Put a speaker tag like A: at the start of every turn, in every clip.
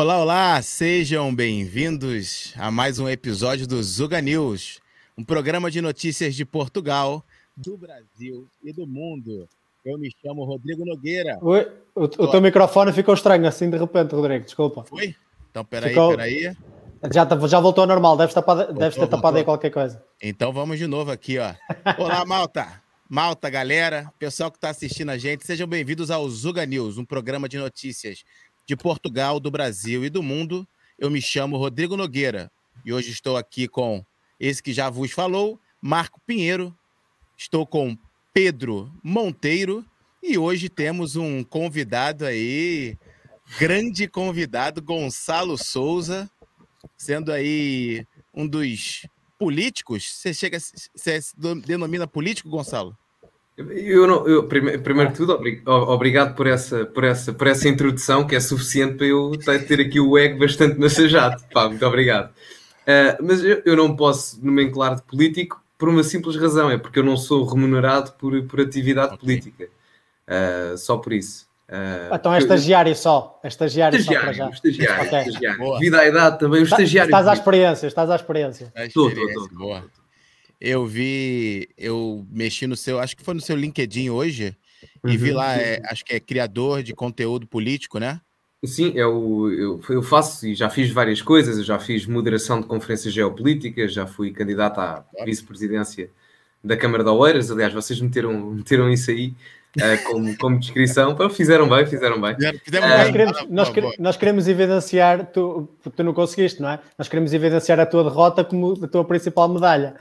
A: Olá, olá, sejam bem-vindos a mais um episódio do Zuga News, um programa de notícias de Portugal, do Brasil e do mundo. Eu me chamo Rodrigo Nogueira.
B: Oi, o, o teu microfone ficou estranho assim de repente, Rodrigo, desculpa.
A: Foi? Então, peraí, ficou... peraí.
B: Já, tá, já voltou ao normal, deve, tapar, voltou, deve ter tapado voltou. aí qualquer coisa.
A: Então vamos de novo aqui, ó. Olá, malta! Malta, galera, pessoal que está assistindo a gente, sejam bem-vindos ao Zuga News, um programa de notícias de Portugal, do Brasil e do mundo. Eu me chamo Rodrigo Nogueira e hoje estou aqui com esse que já vos falou, Marco Pinheiro. Estou com Pedro Monteiro e hoje temos um convidado aí, grande convidado, Gonçalo Souza, sendo aí um dos políticos. Você chega, você denomina político, Gonçalo?
C: Eu não, eu, primeiro, primeiro de tudo, obrigado por essa, por, essa, por essa introdução que é suficiente para eu ter aqui o ego bastante massajado. Pá, muito obrigado. Uh, mas eu, eu, não posso nomenclar de político por uma simples razão, é porque eu não sou remunerado por, por atividade okay. política. Uh, só por isso.
B: Uh, então é estagiário só. É estagiário,
C: estagiário
B: só
C: para já. Estagiário, okay. estagiário. Vida à idade também, o estagiário.
B: Estás à experiência, estás à experiência.
A: Estou, estou, estou eu vi, eu mexi no seu, acho que foi no seu LinkedIn hoje, uhum, e vi uhum. lá, é, acho que é criador de conteúdo político, né?
C: Sim, eu, eu, eu faço e já fiz várias coisas, eu já fiz moderação de conferências geopolíticas, já fui candidato à vice-presidência da Câmara de Oeiras, aliás, vocês meteram, meteram isso aí, uh, como, como descrição. Então, fizeram bem, fizeram bem.
B: Fizeram uh, nós, queremos, nós, nós, queremos evidenciar, tu, tu não conseguiste, não é? Nós queremos evidenciar a tua derrota como a tua principal medalha.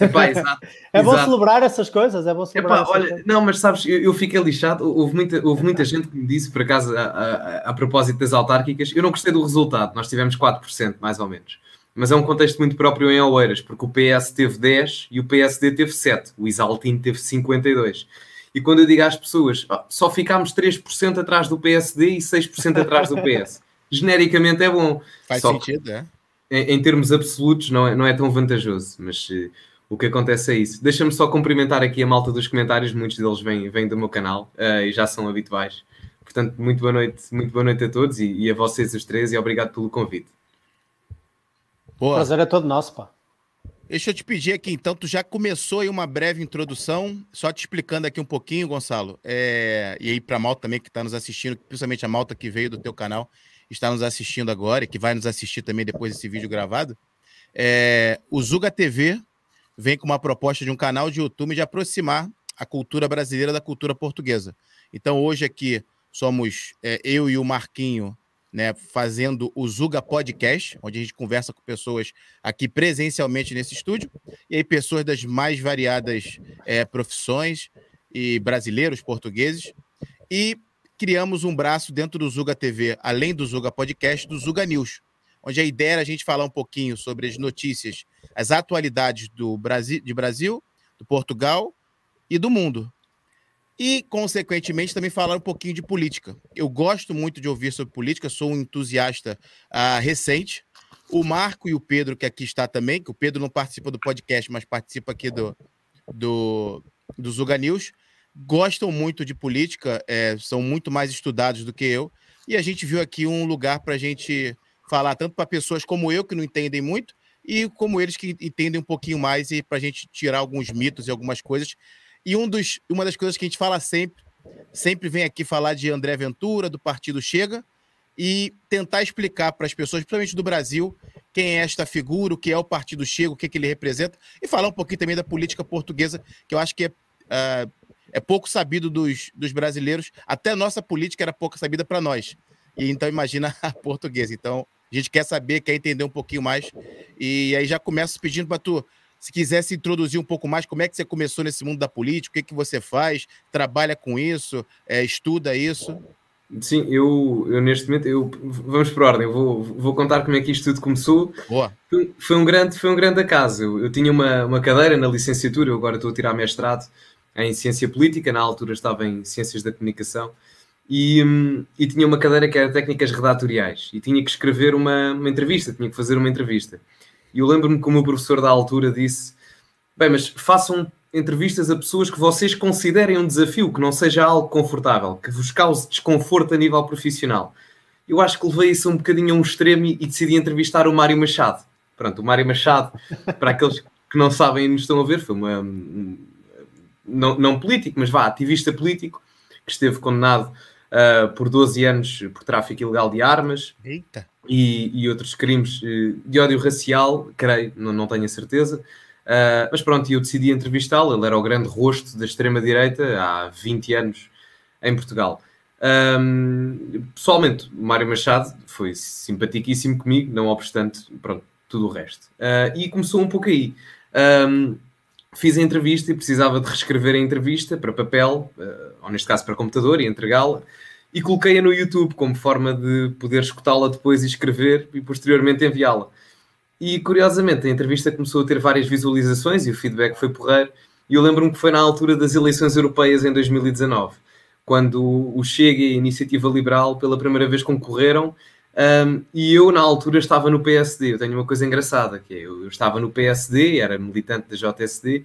C: Epá, exato,
B: é bom exato. celebrar essas coisas, é bom celebrar
C: Epá, olha,
B: coisas.
C: Não, mas sabes, eu, eu, fiquei lixado. Houve muita, houve muita gente que me disse, por acaso, a, a, a propósito das autárquicas, eu não gostei do resultado. Nós tivemos 4%, mais ou menos mas é um contexto muito próprio em Oeiras, porque o PS teve 10 e o PSD teve 7, o Isaltino teve 52. E quando eu digo às pessoas, oh, só ficámos 3% atrás do PSD e 6% atrás do PS, genericamente é bom.
A: Faz só sentido, é?
C: Em, em, termos absolutos não é, não é tão vantajoso, mas uh, o que acontece é isso. Deixa-me só cumprimentar aqui a malta dos comentários, muitos deles vêm, vêm do meu canal uh, e já são habituais. Portanto, muito boa noite, muito boa noite a todos e, e a vocês os três e obrigado pelo convite.
B: Boa. O prazer é todo nosso, pá.
A: Deixa eu te pedir aqui, então, tu já começou aí uma breve introdução, só te explicando aqui um pouquinho, Gonçalo, é... e aí para a malta também que está nos assistindo, principalmente a malta que veio do teu canal, está nos assistindo agora e que vai nos assistir também depois desse vídeo gravado. É... O Zuga TV vem com uma proposta de um canal de YouTube de aproximar a cultura brasileira da cultura portuguesa. Então, hoje aqui somos é, eu e o Marquinho né, fazendo o Zuga Podcast, onde a gente conversa com pessoas aqui presencialmente nesse estúdio, e aí pessoas das mais variadas é, profissões, e brasileiros, portugueses, e criamos um braço dentro do Zuga TV, além do Zuga Podcast, do Zuga News, onde a ideia era a gente falar um pouquinho sobre as notícias, as atualidades do Brasil, de Brasil, do Portugal e do mundo e, consequentemente, também falar um pouquinho de política. Eu gosto muito de ouvir sobre política, sou um entusiasta uh, recente. O Marco e o Pedro, que aqui está também, que o Pedro não participa do podcast, mas participa aqui do, do, do Zuga News, gostam muito de política, é, são muito mais estudados do que eu, e a gente viu aqui um lugar para a gente falar tanto para pessoas como eu, que não entendem muito, e como eles que entendem um pouquinho mais, e para a gente tirar alguns mitos e algumas coisas e um dos, uma das coisas que a gente fala sempre, sempre vem aqui falar de André Ventura, do Partido Chega, e tentar explicar para as pessoas, principalmente do Brasil, quem é esta figura, o que é o Partido Chega, o que, é que ele representa, e falar um pouquinho também da política portuguesa, que eu acho que é, uh, é pouco sabido dos, dos brasileiros, até nossa política era pouco sabida para nós. E então imagina a portuguesa. Então, a gente quer saber, quer entender um pouquinho mais. E aí já começo pedindo para tu se quisesse introduzir um pouco mais, como é que você começou nesse mundo da política, o que, que você faz, trabalha com isso, é, estuda isso?
C: Sim, eu, eu neste momento, eu, vamos por ordem, eu vou, vou contar como é que isto tudo começou.
A: Boa.
C: Foi, foi um grande, foi um grande acaso. Eu, eu, tinha uma, uma cadeira na licenciatura, eu agora estou a tirar mestrado em Ciência Política, na altura estava em Ciências da Comunicação, e, hum, e tinha uma cadeira que era Técnicas Redatoriais, e tinha que escrever uma, uma entrevista, tinha que fazer uma entrevista. E eu lembro-me que o meu professor da altura disse: Bem, mas façam entrevistas a pessoas que vocês considerem um desafio, que não seja algo confortável, que vos cause desconforto a nível profissional. eu acho que levei isso um bocadinho a um extremo e, decidi entrevistar o Mário Machado. Pronto, o Mário Machado, para aqueles que não sabem e nos estão a ver, foi uma. Não, não político, mas vá, ativista político, que esteve condenado uh, por 12 anos por tráfico ilegal de armas e, e, outros crimes uh, de ódio racial, creio, não, não tenho a certeza. Uh, mas pronto, eu decidi entrevistá-lo. Ele era o grande rosto da extrema-direita há 20 anos em Portugal. Um, pessoalmente, o Mário Machado foi simpaticíssimo comigo, não obstante, pronto, tudo o resto. Uh, e começou um pouco aí. Um, fiz a entrevista e precisava de reescrever a entrevista para papel, uh, ou neste caso para computador, e entregá-la. E coloquei-a no YouTube como forma de poder escutá-la depois e escrever e posteriormente enviá-la. E curiosamente a entrevista começou a ter várias visualizações e o feedback foi porreiro. E eu lembro-me que foi na altura das eleições europeias em 2019, quando o Chega e a Iniciativa Liberal pela primeira vez concorreram. Um, e eu, na altura, estava no PSD. Eu tenho uma coisa engraçada, que é, eu, estava no PSD, era militante da JSD,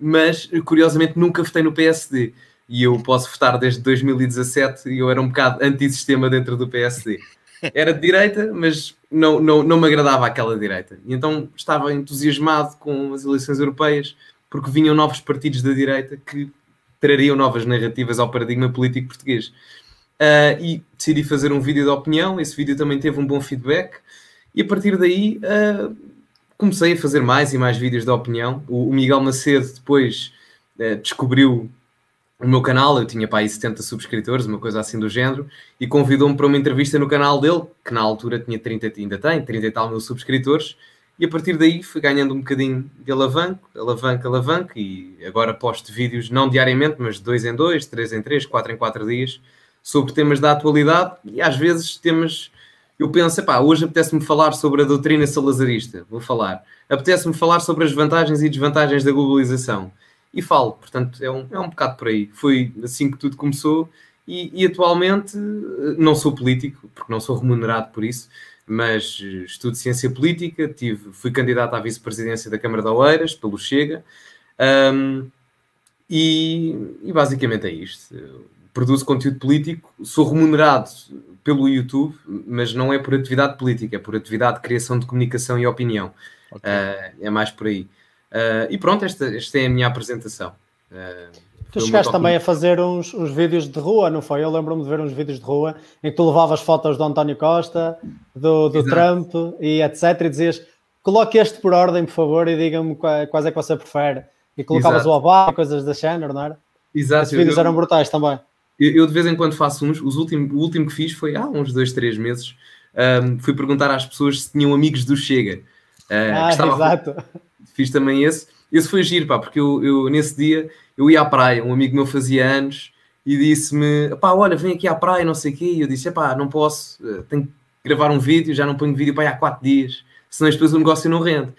C: mas curiosamente nunca votei no PSD. E eu posso votar desde 2017 e eu era um bocado anti-sistema dentro do PSD era de direita, mas não, não, não me agradava aquela direita. E então estava entusiasmado com as eleições europeias, porque vinham novos partidos da direita que trariam novas narrativas ao paradigma político português. Uh, e decidi fazer um vídeo de opinião. Esse vídeo também teve um bom feedback. E a partir daí uh, comecei a fazer mais e mais vídeos de opinião. O, o Miguel Macedo depois uh, descobriu o meu canal, eu tinha para aí 70 subscritores, uma coisa assim do género, e convidou-me para uma entrevista no canal dele, que na altura tinha 30, ainda tem, 30 e tal mil subscritores, e a partir daí fui ganhando um bocadinho de alavanco, alavanco, alavanco, e agora posto vídeos não diariamente, mas de 2 em 2, 3 em 3, 4 em 4 dias, sobre temas da atualidade, e às vezes temas, eu penso, pá, hoje apetece-me falar sobre a doutrina salazarista, vou falar, apetece-me falar sobre as vantagens e desvantagens da globalização, e falo. Portanto, é um, é um bocado por aí. Foi assim que tudo começou e, e atualmente eh, não sou político, porque não sou remunerado por isso, mas estudo ciência política, tive, fui candidato à vice-presidência da Câmara de Oeiras, pelo Chega, um, e, e, basicamente é isto. Produzo conteúdo político, sou remunerado pelo YouTube, mas não é por atividade política, é por atividade de criação de comunicação e opinião. Okay. Uh, é mais por aí. Uh, e pronto, esta, esta é a minha apresentação. Uh,
B: tu chegaste também a fazer uns, uns vídeos de rua, não foi? Eu lembro-me de ver uns vídeos de rua em que tu levavas fotos do António Costa, do, do Trump e etc. E dizias: coloque este por ordem, por favor, e diga-me quais é que você prefere. E colocavas Exato. o Obama, coisas da género, não era?
C: Exato.
B: Os vídeos eu, eram brutais também.
C: Eu, eu, de vez em quando faço uns, os últimos, o último que fiz foi há uns dois, três meses. Um, fui perguntar às pessoas se tinham amigos do Chega.
B: Uh, ah, exato
C: fiz também esse. Esse foi giro, pá, porque eu, eu, nesse dia eu ia à praia, um amigo meu fazia anos e disse-me: pá, olha, vem aqui à praia, não sei o quê. E eu disse: pá, não posso, eh, tenho que gravar um vídeo, já não ponho vídeo para há quatro dias, senão depois o negócio não rende.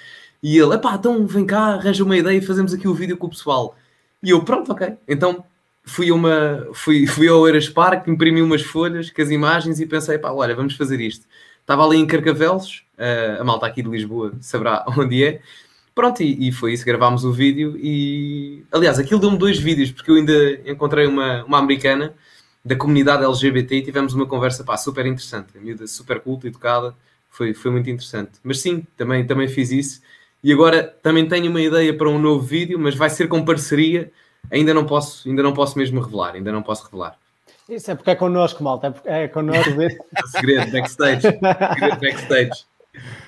C: E ele: pá, então vem cá, arranja uma ideia e fazemos aqui o vídeo com o pessoal. E eu: pronto, ok. Então fui, uma, fui, fui ao Eiras Park, imprimi umas folhas com as imagens e pensei: pá, olha, vamos fazer isto. Estava ali em Carcavelos, uh, a malta aqui de Lisboa saberá onde é Pronto, e, e, foi isso, gravámos o vídeo e... Aliás, aquilo deu-me dois vídeos, porque eu ainda encontrei uma, uma americana da comunidade LGBT e tivemos uma conversa, pá, super interessante. A miúda super culta, educada, foi, foi muito interessante. Mas sim, também, também fiz isso. E agora também tenho uma ideia para um novo vídeo, mas vai ser com parceria. Ainda não posso, ainda não posso mesmo revelar, ainda não posso revelar.
B: Isso é porque é connosco, malta, é, porque é connosco.
C: segredo, backstage. segredo, backstage.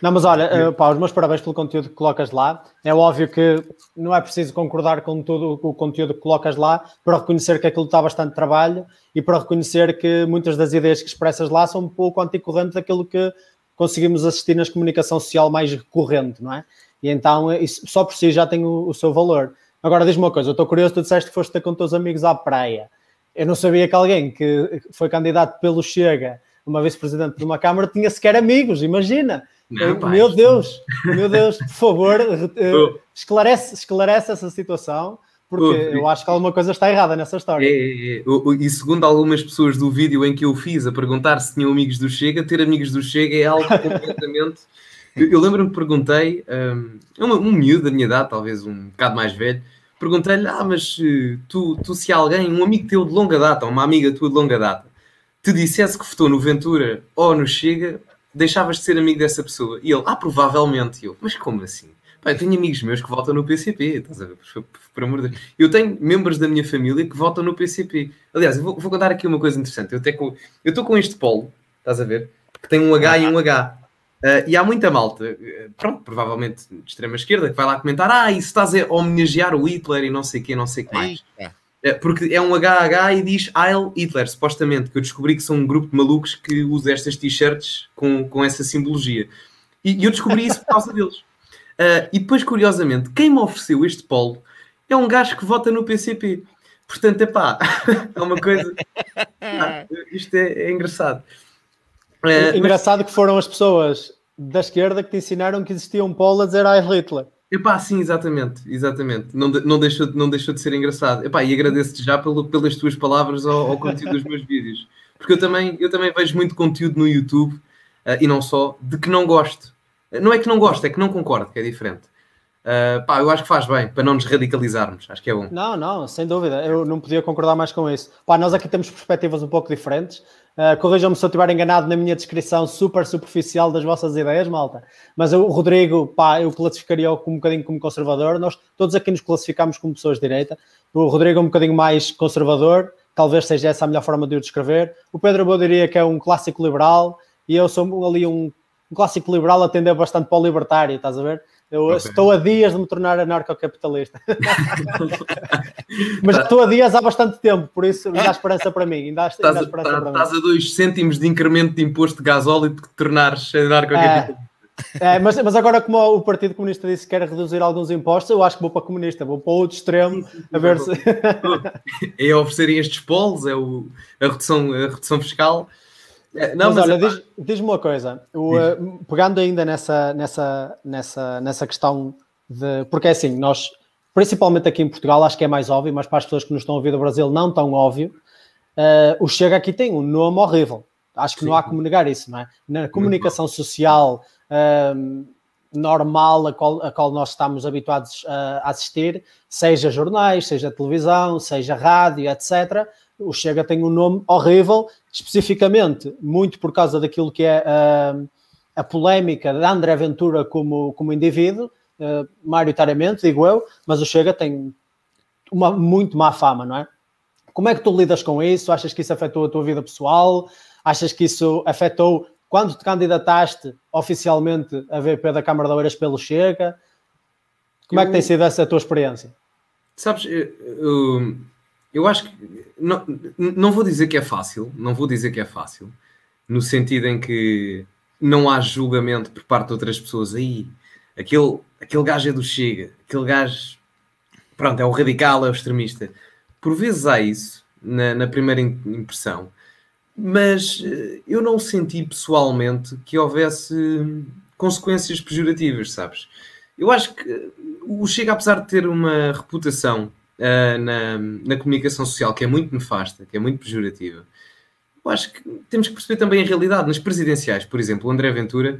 B: Não, mas olha, uh, pá, os meus parabéns pelo conteúdo que colocas lá. É óbvio que não é preciso concordar com tudo o conteúdo que colocas lá para reconhecer que aquilo está bastante trabalho e para reconhecer que muitas das ideias que expressas lá são um pouco anticorrente daquilo que conseguimos assistir nas comunicação social mais recorrente, não é? E então isso só por si já tem o, o seu valor. Agora diz-me uma coisa, eu estou curioso, tu disseste que foste ter com teus amigos à praia. Eu não sabia que alguém que foi candidato pelo Chega, uma vice-presidente de uma Câmara, tinha sequer amigos, imagina. Não, meu Deus, meu Deus, por favor, uh, esclarece, esclarece essa situação, porque eu acho que alguma coisa está errada nessa história. É,
C: é, é. E segundo algumas pessoas do vídeo em que eu fiz a perguntar se tinham amigos do Chega, ter amigos do Chega é algo completamente. eu, eu lembro-me que perguntei, um, um, um miúdo da minha idade, talvez um bocado mais velho, perguntei-lhe: Ah, mas eh, tu, tu, se alguém, um amigo teu de longa data, uma amiga tua de longa data, te dissesse que votou no Ventura ou no Chega, deixavas de ser amigo dessa pessoa. E ele, ah, provavelmente. E eu, mas como assim? Pá, eu tenho amigos meus que votam no PCP, estás a ver? Por, por, por, amor de Deus. Eu tenho membros da minha família que votam no PCP. Aliás, eu vou, vou contar aqui uma coisa interessante. Eu estou com este polo, estás a ver? Que tem um H e um H. Uh, e há muita malta, eh, pronto, provavelmente de extrema esquerda, que vai lá comentar: ah, isso estás a homenagear o Hitler e não sei o que, não sei o que mais. Uh, porque é um HH e diz Heil Hitler, supostamente, que eu descobri que são um grupo de malucos que usa estas t-shirts com, com essa simbologia. E, e eu descobri isso por causa deles. Uh, e depois, curiosamente, quem me ofereceu este polo é um gajo que vota no PCP. Portanto, é pá, é uma coisa. Ah, isto é, é engraçado.
B: É, engraçado mas... que foram as pessoas da esquerda que te ensinaram que existia um polo a dizer Heil Hitler.
C: Epá, sim, exatamente, exatamente. Não, de, não, deixou, não deixou de ser engraçado. Epá, e agradeço-te já pelo, pelas tuas palavras ao, ao, conteúdo dos meus vídeos. Porque eu também, eu também vejo muito conteúdo no YouTube, uh, e não só, de que não gosto. Não é que não gosto, é que não concordo, que é diferente. Uh, pá, eu acho que faz bem, para não nos radicalizarmos, acho que é bom.
B: Não, não, sem dúvida, eu não podia concordar mais com isso. Pá, nós aqui temos perspectivas um pouco diferentes. Uh, Corrijam-me se eu estiver enganado na minha descrição super superficial das vossas ideias, malta. Mas o Rodrigo, pá, eu classificaria-o um bocadinho como conservador. Nós todos aqui nos classificamos como pessoas de direita. O Rodrigo é um bocadinho mais conservador, talvez seja essa a melhor forma de o descrever. O Pedro eu diria que é um clássico liberal e eu sou ali um, clássico liberal a bastante para o libertário, estás a ver? Eu okay. estou a dias de me tornar anarcocapitalista. Mas estou a dias há bastante tempo, por isso ainda há esperança para mim. Ainda há,
C: estás, ainda há esperança tá, para estás mim. a dois cêntimos de incremento de imposto de gasóleo de te tornares anarcocapitalista.
B: É, é, mas, mas agora, como o Partido Comunista disse que quer reduzir alguns impostos, eu acho que vou para comunista, vou para o outro extremo a ver se.
C: é oferecerem estes polos, é o, a, redução, a redução fiscal.
B: É, não, mas, mas olha, é diz, diz-me uma coisa, o, uh, pegando ainda nessa, nessa, nessa, nessa questão de. Porque é assim, nós, principalmente aqui em Portugal, acho que é mais óbvio, mas para as pessoas que nos estão a ouvir do Brasil, não tão óbvio. Uh, o Chega aqui tem um nome horrível. Acho que Sim. não há como negar isso, não é? Na comunicação social uh, normal a qual, a qual nós estamos habituados a assistir, seja jornais, seja televisão, seja rádio, etc o Chega tem um nome horrível, especificamente muito por causa daquilo que é uh, a polémica de André Ventura como, como indivíduo, uh, maioritariamente, digo eu, mas o Chega tem uma muito má fama, não é? Como é que tu lidas com isso? Achas que isso afetou a tua vida pessoal? Achas que isso afetou quando te candidataste oficialmente a VP da Câmara de Oeiras pelo Chega? Como eu... é que tem sido essa tua experiência?
C: Sabes, eu, eu acho que não, não vou dizer que é fácil, não vou dizer que é fácil, no sentido em que não há julgamento por parte de outras pessoas aí. Aquele, aquele gajo é do Chega, aquele gajo, pronto, é o radical, é o extremista. Por vezes há isso na, na primeira impressão, mas eh, eu não senti pessoalmente que houvesse consequências pejorativas, sabes? Eu acho que o Chega, apesar de ter uma reputação uh, na, na comunicação social, que é muito nefasta, que é muito pejorativa, eu acho que temos que perceber também a realidade. Nas presidenciais, por exemplo, o André Ventura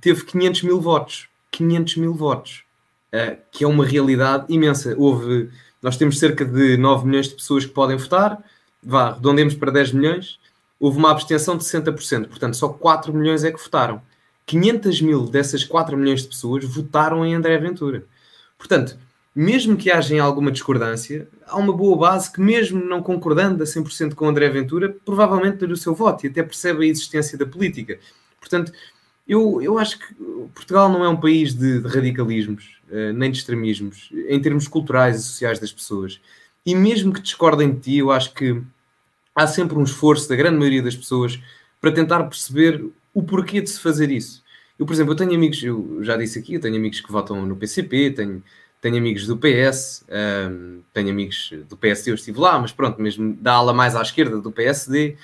C: teve 500 mil votos. 500 mil votos. Uh, que é uma realidade imensa. Houve, nós temos cerca de 9 milhões de pessoas que podem votar. Vá, redondemos para 10 milhões. Houve uma abstenção de 60%. Portanto, só 4 milhões é que votaram. 500 mil dessas 4 milhões de pessoas votaram em André Ventura. Portanto, mesmo que haja alguma discordância, há uma boa base que, mesmo não concordando a 100% com André Ventura, provavelmente daria o seu voto e até percebe a existência da política. Portanto, eu, eu acho que Portugal não é um país de, de radicalismos, uh, nem de extremismos, em termos culturais e sociais das pessoas. E mesmo que discordem de ti, eu acho que há sempre um esforço da grande maioria das pessoas para tentar perceber o porquê de se fazer isso. Eu, por exemplo, eu tenho amigos, eu já disse aqui, eu tenho amigos que votam no PCP, tenho tenho amigos do PS, um, tenho amigos do PSD, eu estive lá, mas pronto, mesmo da ala mais à esquerda do PSD,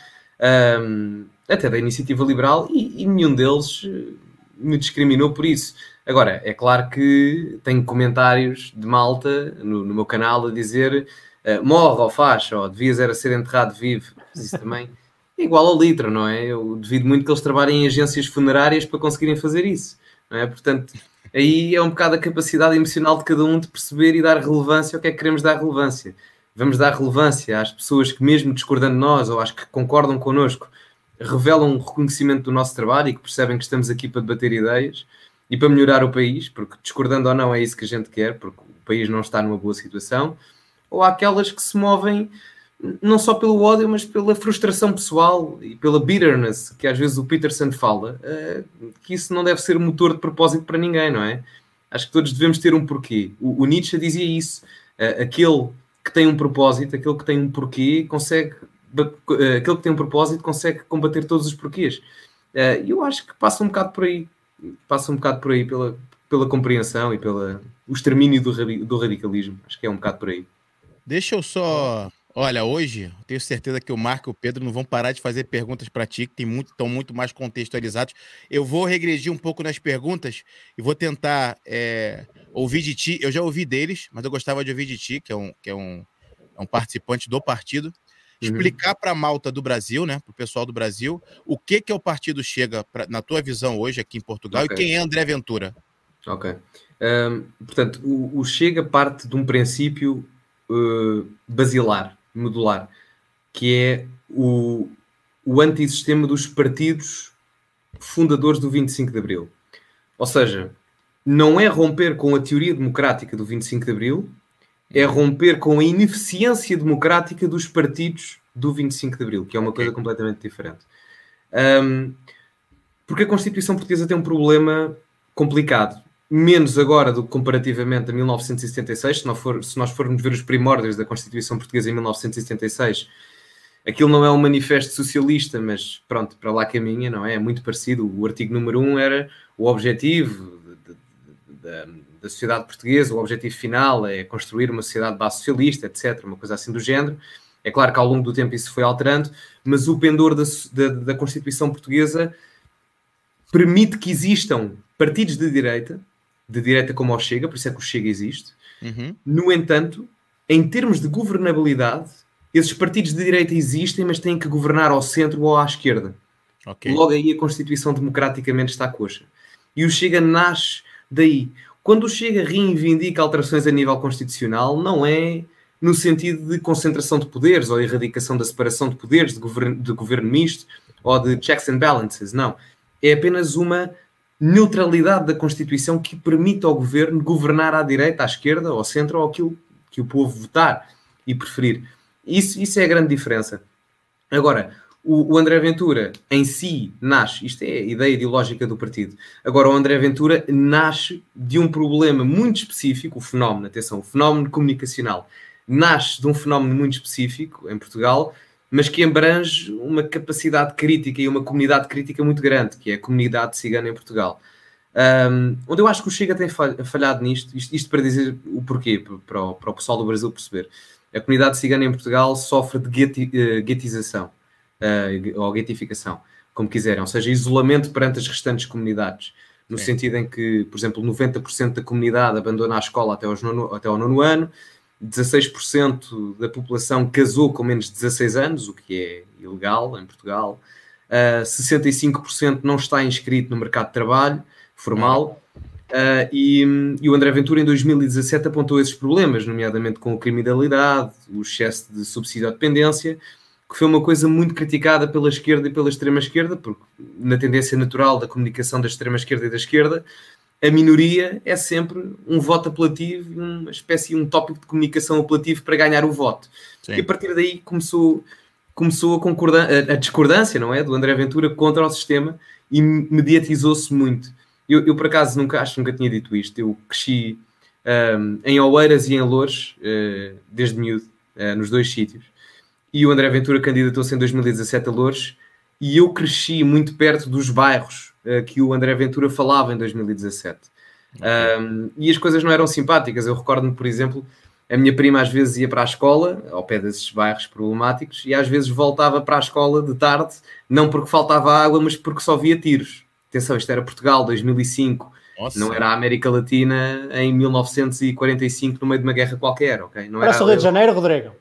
C: um, até da Iniciativa Liberal, e, e, nenhum deles eh, me discriminou por isso. Agora, é claro que tenho comentários de malta no, no meu canal a dizer uh, morre ou faz, ou devias era ser enterrado vivo, isso também é igual ao litro, não é? Eu devido muito que eles trabalhem em agências funerárias para conseguirem fazer isso, não é? Portanto aí é um bocado a capacidade emocional de cada um de perceber e dar relevância ao que é que queremos dar relevância. vamos dar relevância às pessoas que, mesmo discordando de nós ou às que concordam connosco, revelam um reconhecimento do nosso trabalho e que percebem que estamos aqui para debater ideias e para melhorar o país, porque discordando ou não é isso que a gente quer, porque o país não está numa boa situação, ou aquelas que se movem não só pelo ódio, mas pela frustração pessoal e pela bitterness que às vezes o Peterson fala, uh, que isso não deve ser motor de propósito para ninguém, não é? Acho que todos devemos ter um porquê. O, Nietzsche dizia isso. Uh, aquele que tem um propósito, aquele que tem um porquê, consegue. Uh, aquele que tem um propósito consegue combater todos os porquês. E eu acho que passa um bocado por aí. Passa um bocado por aí pela, pela compreensão e pelo extermínio do, do radicalismo. Acho que é um bocado por aí.
A: Deixa eu só Olha, hoje tenho certeza que o Marco e o Pedro não vão parar de fazer perguntas para ti, que muito, estão muito mais contextualizados. Eu vou regredir um pouco nas perguntas e vou tentar é, ouvir de ti. Eu já ouvi deles, mas eu gostava de ouvir de ti, que é um, que é um, é um participante do partido. Uhum. Explicar para a malta do Brasil, né, para o pessoal do Brasil, o que, que é o partido Chega, pra, na tua visão hoje aqui em Portugal, okay. e quem é André Ventura.
C: Ok. Um, portanto, o, o Chega parte de um princípio uh, basilar modular, que é o, o antissistema dos partidos fundadores do 25 de Abril. Ou seja, não é romper com a teoria democrática do 25 de Abril, é romper com a ineficiência democrática dos partidos do 25 de Abril, que é uma coisa completamente diferente. Um, porque a Constituição Portuguesa tem um problema complicado menos agora do que comparativamente a 1976. Se, for, se nós formos ver os primórdios da Constituição Portuguesa em 1976, aquilo não é um manifesto socialista, mas pronto, para lá caminha, não é? É muito parecido. O artigo número 1 era o objetivo da, da sociedade portuguesa, o objetivo final é construir uma sociedade base socialista, etc., uma coisa assim do género. É claro que ao longo do tempo isso foi alterando, mas o pendor da, da, da Constituição Portuguesa permite que existam partidos de direita de direita como ao Chega, por isso é que o Chega existe. Uhum. No entanto, em termos de governabilidade, esses partidos de direita existem, mas têm que governar ao centro ou à esquerda. Okay. Logo aí a Constituição democraticamente está coxa. E o Chega nasce daí. Quando o Chega reivindica alterações a nível constitucional, não é no sentido de concentração de poderes ou erradicação da separação de poderes, de governo, de governo misto ou de checks and balances. Não. É apenas uma neutralidade da Constituição que permite ao governo governar à direita, à esquerda, ao centro ou aquilo que o povo votar e preferir. Isso, isso é a grande diferença. Agora, o, o, André Ventura em si nasce, isto é a ideia ideológica do partido. Agora, o André Ventura nasce de um problema muito específico, o fenómeno, atenção, o fenómeno comunicacional, nasce de um fenómeno muito específico em Portugal mas que abrange uma capacidade crítica e uma comunidade crítica muito grande, que é a comunidade cigana em Portugal. Um, onde eu acho que o Chega tem falhado nisto, isto, isto para dizer o porquê, para o, para o, pessoal do Brasil perceber. A comunidade cigana em Portugal sofre de gueti, uh, guetização, uh, ou guetificação, como quiserem, ou seja, isolamento perante as restantes comunidades, no é. sentido em que, por exemplo, 90% da comunidade abandona a escola até, aos nono, até ao nono ano, 16% da população casou com menos de 16 anos, o que é ilegal em Portugal. Uh, ah, 65% não está inscrito no mercado de trabalho formal. Uh, e, e, o André Ventura, em 2017, apontou esses problemas, nomeadamente com a criminalidade, o excesso de subsídio à dependência, que foi uma coisa muito criticada pela esquerda e pela extrema-esquerda, porque na tendência natural da comunicação da extrema-esquerda e da esquerda, a minoria é sempre um voto apelativo, uma espécie, um tópico de comunicação apelativo para ganhar o voto. Sim. E a partir daí começou, começou a, a, a, discordância, não é? Do André Ventura contra o sistema e mediatizou-se muito. Eu, eu, por acaso, nunca, acho nunca tinha dito isto. Eu cresci um, em Oeiras e em Louros, uh, desde miúdo, uh, nos dois sítios. E o André Ventura candidatou-se em 2017 a Louros e eu cresci muito perto dos bairros que o André Ventura falava em 2017. Okay. Um, e as coisas não eram simpáticas. Eu recordo-me, por exemplo, a minha prima às vezes ia para a escola, ao pé desses bairros problemáticos, e às vezes voltava para a escola de tarde, não porque faltava água, mas porque só via tiros. Atenção, isto era Portugal, 2005. Nossa. Não era a América Latina em 1945, no meio de uma guerra qualquer, ok? Não
B: era, era só Rio de Janeiro, Rodrigo?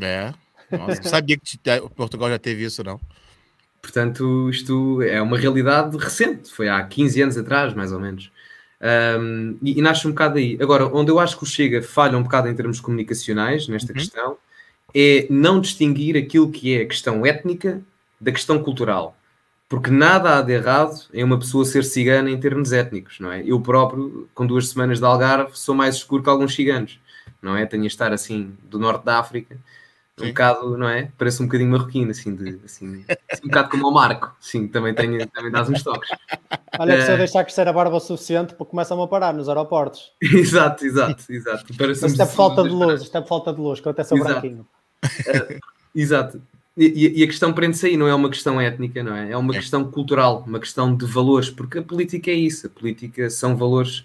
A: É. Nossa, não sabia que Portugal já teve isso, não.
C: Portanto, isto é uma realidade recente, foi há 15 anos atrás, mais ou menos. Um, e, e, nasce um bocado aí. Agora, onde eu acho que o Chega falha um bocado em termos comunicacionais nesta uhum. questão é não distinguir aquilo que é a questão étnica da questão cultural. Porque nada há de errado em uma pessoa ser cigana em termos étnicos, não é? Eu próprio, com duas semanas de Algarve, sou mais escuro que alguns ciganos, não é? Tenho a estar assim do norte da África, um bocado, não é? Parece um bocadinho marroquino, assim, de, assim, assim, um bocado como o Marco, sim, também, tenho, também dá uns toques.
B: Olha, que se eu deixar crescer a barba o suficiente, começam a parar nos aeroportos.
C: exato, exato, exato.
B: isto é por falta de luz, isto é por falta de luz, que eu até sou exato. branquinho.
C: Uh, exato. E, e, a questão prende-se aí, não é uma questão étnica, não é? É uma é. questão cultural, uma questão de valores, porque a política é isso, a política são valores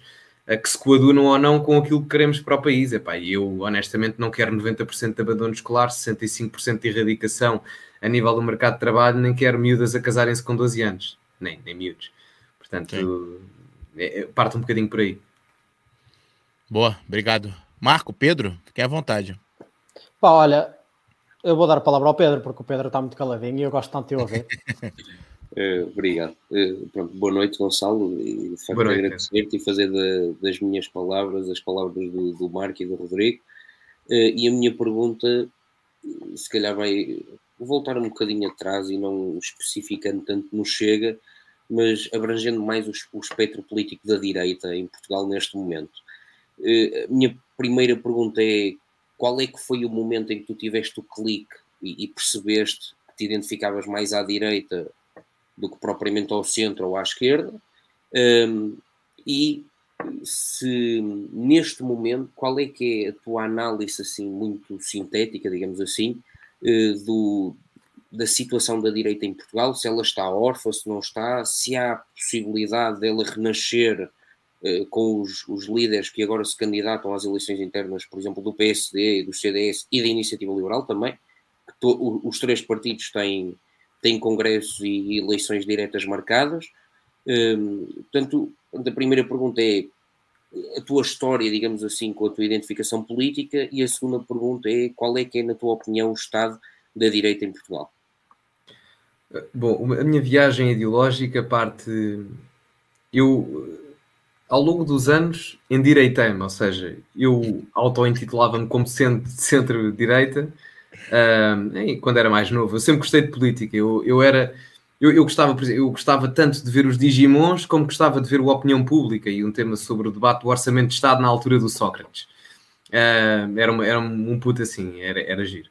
C: que se coadunam ou não com aquilo que queremos para o país. Epá, eu honestamente não quero 90% de abandono escolar, 65% de erradicação a nível do mercado de trabalho, nem quero miúdas a casarem-se com 12 anos, nem, nem miúdos. Portanto, é, é, parte um bocadinho por aí.
A: Boa, obrigado. Marco, Pedro, fique à vontade.
B: Pá, olha, eu vou dar a palavra ao Pedro, porque o Pedro está muito caladinho e eu gosto tanto de ouvir.
D: Uh, obrigado. Uh, pronto, boa noite, Gonçalo. E de facto agradecer-te e fazer das minhas palavras as palavras do, do Marco e do Rodrigo. Uh, e a minha pergunta, se calhar vai voltar um bocadinho atrás e não especificando tanto no Chega, mas abrangendo mais o, o espectro político da direita em Portugal neste momento. a minha primeira pergunta é qual é que foi o momento em que tu tiveste o clique e, e percebeste que te identificavas mais à direita do que propriamente ao centro ou à esquerda? Um, e se neste momento, qual é que é a tua análise assim muito sintética, digamos assim, uh, do, da situação da direita em Portugal, se ela está órfã, se não está, se há possibilidade dela renascer eh, com os, os, líderes que agora se candidatam às eleições internas, por exemplo, do PSD, do CDS e da Iniciativa Liberal também, que to, os três partidos têm, têm congressos e eleições diretas marcadas. Um, portanto, a primeira pergunta é a tua história, digamos assim, com a tua identificação política, e a segunda pergunta é qual é que é, na tua opinião, o estado da direita em Portugal?
C: Bom, a minha viagem ideológica parte. Eu ao longo dos anos endireitei-me, ou seja, eu auto-intitulava-me como sendo de centro-direita quando era mais novo. Eu sempre gostei de política. Eu, eu era. Eu, eu, gostava, eu gostava tanto de ver os Digimons como gostava de ver a opinião pública e um tema sobre o debate do orçamento de Estado na altura do Sócrates. Uh, era, uma, era um puto assim, era, era giro.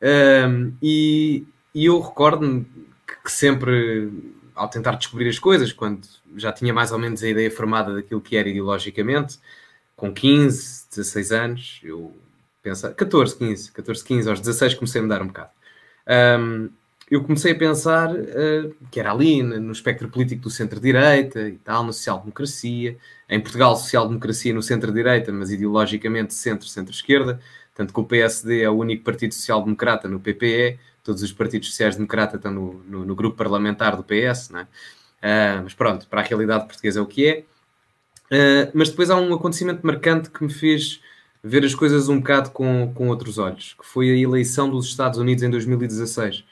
C: Uh, e, e eu recordo-me que, que sempre ao tentar descobrir as coisas, quando já tinha mais ou menos a ideia formada daquilo que era ideologicamente, com 15, 16 anos, eu pensava, 14, 15, 14, 15, aos 16 comecei a mudar um bocado. Um, eu comecei a pensar uh, que era ali, no espectro político do centro-direita e tal, na social-democracia. Em Portugal, social-democracia no centro-direita, mas ideologicamente centro-centro-esquerda. Tanto que o PSD é o único partido social-democrata no PPE, todos os partidos sociais-democratas estão no, no, no, grupo parlamentar do PS, não é? Uh, mas pronto, para a realidade portuguesa é o que é. Uh, mas depois há um acontecimento marcante que me fez ver as coisas um bocado com, com outros olhos, que foi a eleição dos Estados Unidos em 2016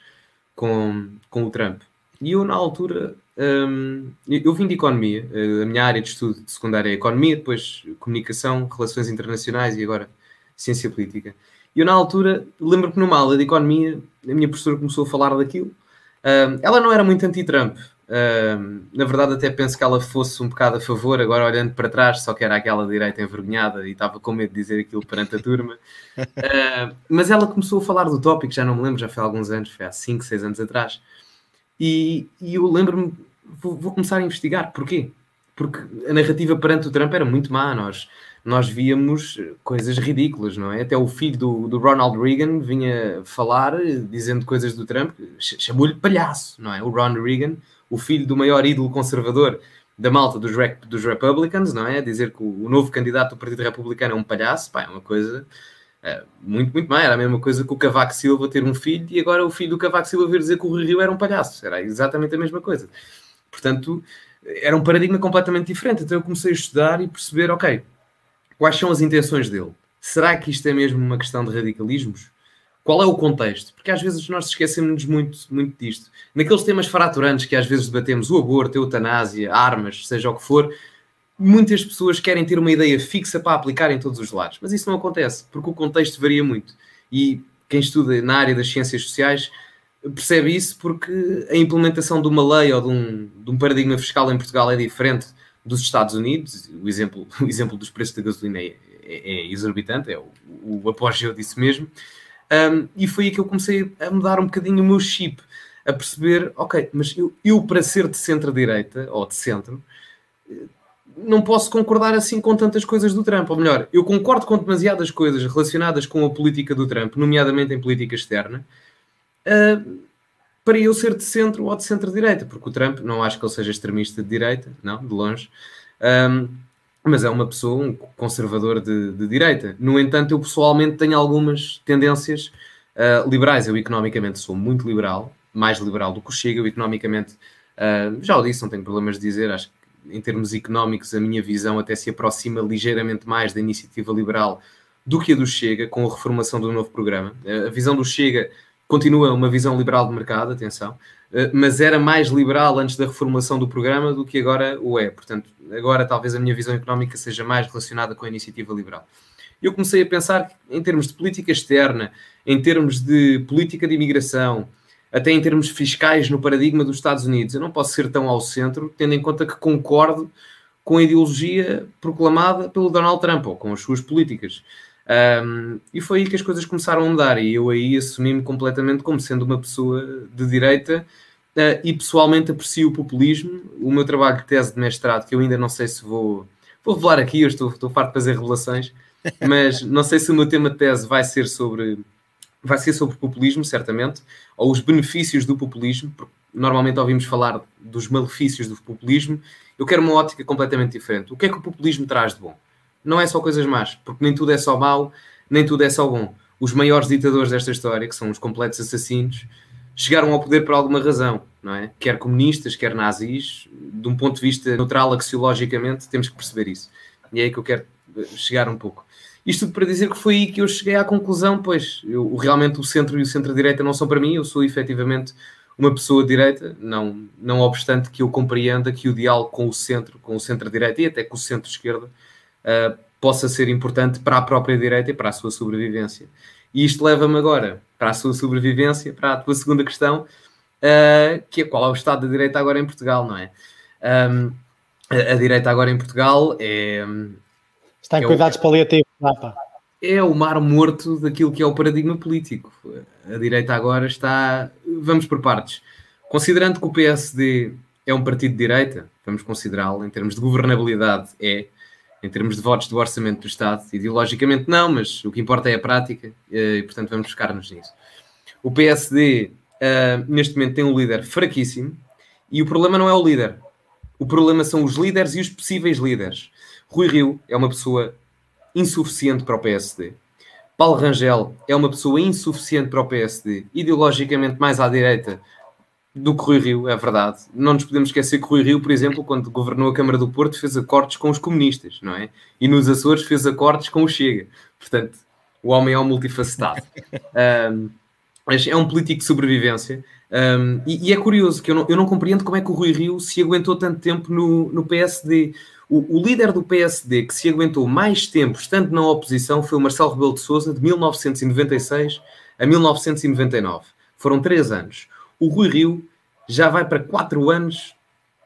C: com, com o Trump. E eu, na altura, um, eu vim de economia, a minha área de estudo de secundária é economia, depois comunicação, relações internacionais e agora ciência política. E eu, na altura, lembro que numa aula de economia, a minha professora começou a falar daquilo. Uh, ela não era muito anti-Trump. Uh, na verdade, até penso que ela fosse um bocado a favor, agora olhando para trás, só que era aquela direita envergonhada e estava com medo de dizer aquilo perante a turma. Uh, mas ela começou a falar do tópico, já não me lembro, já foi há alguns anos, foi há 5, 6 anos atrás. E, e eu lembro-me, vou, vou, começar a investigar. Porquê? Porque a narrativa perante o Trump era muito má. Nós, nós víamos coisas ridículas, não é? Até o filho do, do Ronald Reagan vinha falar, dizendo coisas do Trump, chamou-lhe palhaço, não é? O Ron Reagan, o filho do maior ídolo conservador da malta dos, dos Republicans, não é? Dizer que o, novo candidato do Partido Republicano é um palhaço, pá, é uma coisa é, muito, muito má. Era a mesma coisa que o Cavaco Silva ter um filho e agora o filho do Cavaco Silva vir dizer que o Rio era um palhaço. Era exatamente a mesma coisa. Portanto, era um paradigma completamente diferente. Então eu comecei a estudar e perceber, ok, Quais são as intenções dele? Será que isto é mesmo uma questão de radicalismos? Qual é o contexto? Porque às vezes nós esquecemos muito, muito disto. Naqueles temas fraturantes que às vezes debatemos, o aborto, a eutanásia, armas, seja o que for, muitas pessoas querem ter uma ideia fixa para aplicar em todos os lados. Mas isso não acontece, porque o contexto varia muito. E quem estuda na área das ciências sociais percebe isso porque a implementação de uma lei ou de um, de um paradigma fiscal em Portugal é diferente dos Estados Unidos. O exemplo, o exemplo dos preços da gasolina é, é, é exorbitante, é o, o apogeu disso mesmo. Um, e foi aí que eu comecei a mudar um bocadinho o meu chip, a perceber, ok, mas eu, eu para ser de centro-direita, ou de centro, não posso concordar assim com tantas coisas do Trump. Ou melhor, eu concordo com demasiadas coisas relacionadas com a política do Trump, nomeadamente em política externa, uh, para eu ser de centro ou de centro-direita, porque o Trump não acho que ele seja extremista de direita, não, de longe, um, mas é uma pessoa, um conservador de, de, direita. No entanto, eu pessoalmente tenho algumas tendências uh, liberais. Eu economicamente sou muito liberal, mais liberal do que o Chega, eu economicamente, uh, já o disse, não tenho problemas de dizer, acho que em termos económicos, a minha visão até se aproxima ligeiramente mais da iniciativa liberal do que a do Chega, com a reformação do novo programa. A visão do Chega continua uma visão liberal de mercado, atenção, mas era mais liberal antes da reformulação do programa do que agora o é. Portanto, agora talvez a minha visão económica seja mais relacionada com a iniciativa liberal. Eu comecei a pensar em termos de política externa, em termos de política de imigração, até em termos fiscais no paradigma dos Estados Unidos. Eu não posso ser tão ao centro, tendo em conta que concordo com a ideologia proclamada pelo Donald Trump ou com as suas políticas. Um, e foi aí que as coisas começaram a mudar e eu aí assumi-me completamente como sendo uma pessoa de direita uh, e pessoalmente aprecio o populismo. O meu trabalho de tese de mestrado, que eu ainda não sei se vou, vou revelar aqui, eu estou, estou farto de fazer revelações, mas não sei se o meu tema de tese vai ser sobre vai ser sobre populismo, certamente, ou os benefícios do populismo, porque normalmente ouvimos falar dos malefícios do populismo. Eu quero uma ótica completamente diferente. O que é que o populismo traz de bom? Não é só coisas más, porque nem tudo é só mau, nem tudo é só bom. Os maiores ditadores desta história, que são os completos assassinos, chegaram ao poder por alguma razão, não é? Quer comunistas, quer nazis, de um ponto de vista neutral, axiologicamente, temos que perceber isso. E é aí que eu quero chegar um pouco. Isto tudo para dizer que foi aí que eu cheguei à conclusão, pois eu, realmente o centro e o centro-direita não são para mim, eu sou efetivamente uma pessoa de direita, não, não obstante que eu compreenda que o diálogo com o centro, com o centro-direita e até com o centro-esquerda uh, possa ser importante para a própria direita e para a sua sobrevivência. E isto leva-me agora para a sua sobrevivência, para a tua segunda questão, uh, que é qual é o estado da direita agora em Portugal, não é? Um, a, a, direita agora em Portugal é,
B: Está em é cuidados o, paliativos, Papa.
C: É o mar morto daquilo que é o paradigma político. A direita agora está. Vamos por partes. Considerando que o PSD é um partido de direita, vamos considerá-lo em termos de governabilidade, é. Em termos de votos do orçamento do Estado, ideologicamente não, mas o que importa é a prática eh, e, portanto, vamos buscar-nos nisso. O PSD, uh, eh, neste momento, tem um líder fraquíssimo e o problema não é o líder. O problema são os líderes e os possíveis líderes. Rui Rio é uma pessoa insuficiente para o PSD. Paulo Rangel é uma pessoa insuficiente para o PSD, ideologicamente mais à direita do que Rui Rio, é verdade. Não nos podemos esquecer que Rui Rio, por exemplo, quando governou a Câmara do Porto, fez acordos com os comunistas, não é? E nos Açores fez acordos com o Chega. Portanto, o homem é um multifacetado. um, é um político de sobrevivência. Um, e, e, é curioso que eu não, eu não compreendo como é que o Rui Rio se aguentou tanto tempo no, no PSD. O, o, líder do PSD que se aguentou mais tempo estando na oposição foi o Marcelo Rebelo de Sousa, de 1996 a 1999. Foram três anos. O Rui Rio já vai para quatro anos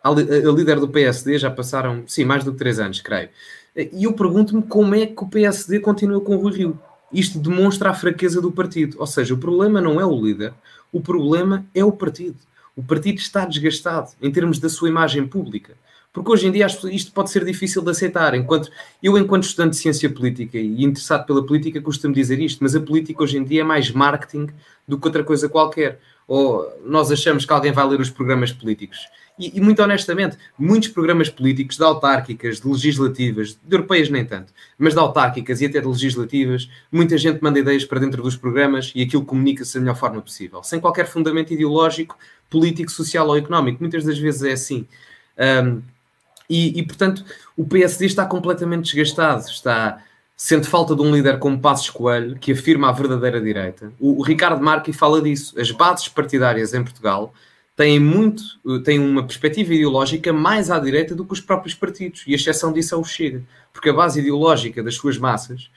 C: a, líder do PSD, já passaram, sim, mais do que três anos, creio. E eu pergunto-me como é que o PSD continua com o Rui Rio. Isto demonstra a fraqueza do partido. Ou seja, o problema não é o líder, o problema é o partido. O partido está desgastado em termos da sua imagem pública. Porque hoje em dia isto pode ser difícil de aceitar. Enquanto eu, enquanto estudante de ciência política e interessado pela política, costumo dizer isto, mas a política hoje em dia é mais marketing do que outra coisa qualquer. Ou nós achamos que alguém vai ler os programas políticos. E, e, muito honestamente, muitos programas políticos de autárquicas, de legislativas, de europeias nem tanto, mas de autárquicas e até de legislativas, muita gente manda ideias para dentro dos programas e aquilo comunica-se da melhor forma possível, sem qualquer fundamento ideológico, político, social ou económico. Muitas das vezes é assim. Um, e, e, portanto, o PSD está completamente desgastado. Está sente falta de um líder como Passos Coelho, que afirma a verdadeira direita. O, o Ricardo Marque fala disso. As bases partidárias em Portugal têm muito, têm uma perspectiva ideológica mais à direita do que os próprios partidos. E a exceção disso é o Chega. Porque a base ideológica das suas massas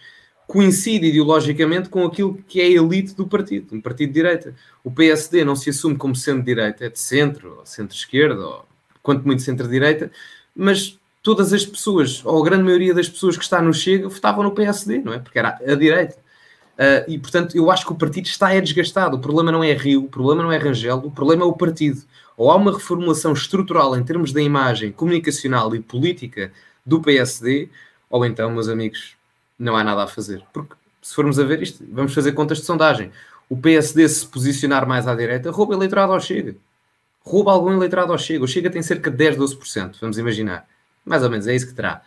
C: coincide ideologicamente com aquilo que é a elite do partido, um partido de direita. O PSD não se assume como sendo direita, é de centro, ou centro-esquerda, ou quanto muito centro-direita, mas todas as pessoas, ou a grande maioria das pessoas que está no Chega, votavam no PSD, não é? Porque era a direita. Uh, e, portanto, eu acho que o partido está é desgastado. O problema não é Rio, o problema não é Rangel, o problema é o partido. Ou há uma reformulação estrutural em termos da imagem comunicacional e política do PSD, ou então, meus amigos, não há nada a fazer. Porque, se formos a ver isto, vamos fazer contas de sondagem. O PSD se posicionar mais à direita, rouba eleitorado ao Chega. Rouba algum eleitorado ao Chega. O Chega tem cerca de 10, 12%, vamos imaginar. Mais ou menos, é isso que terá.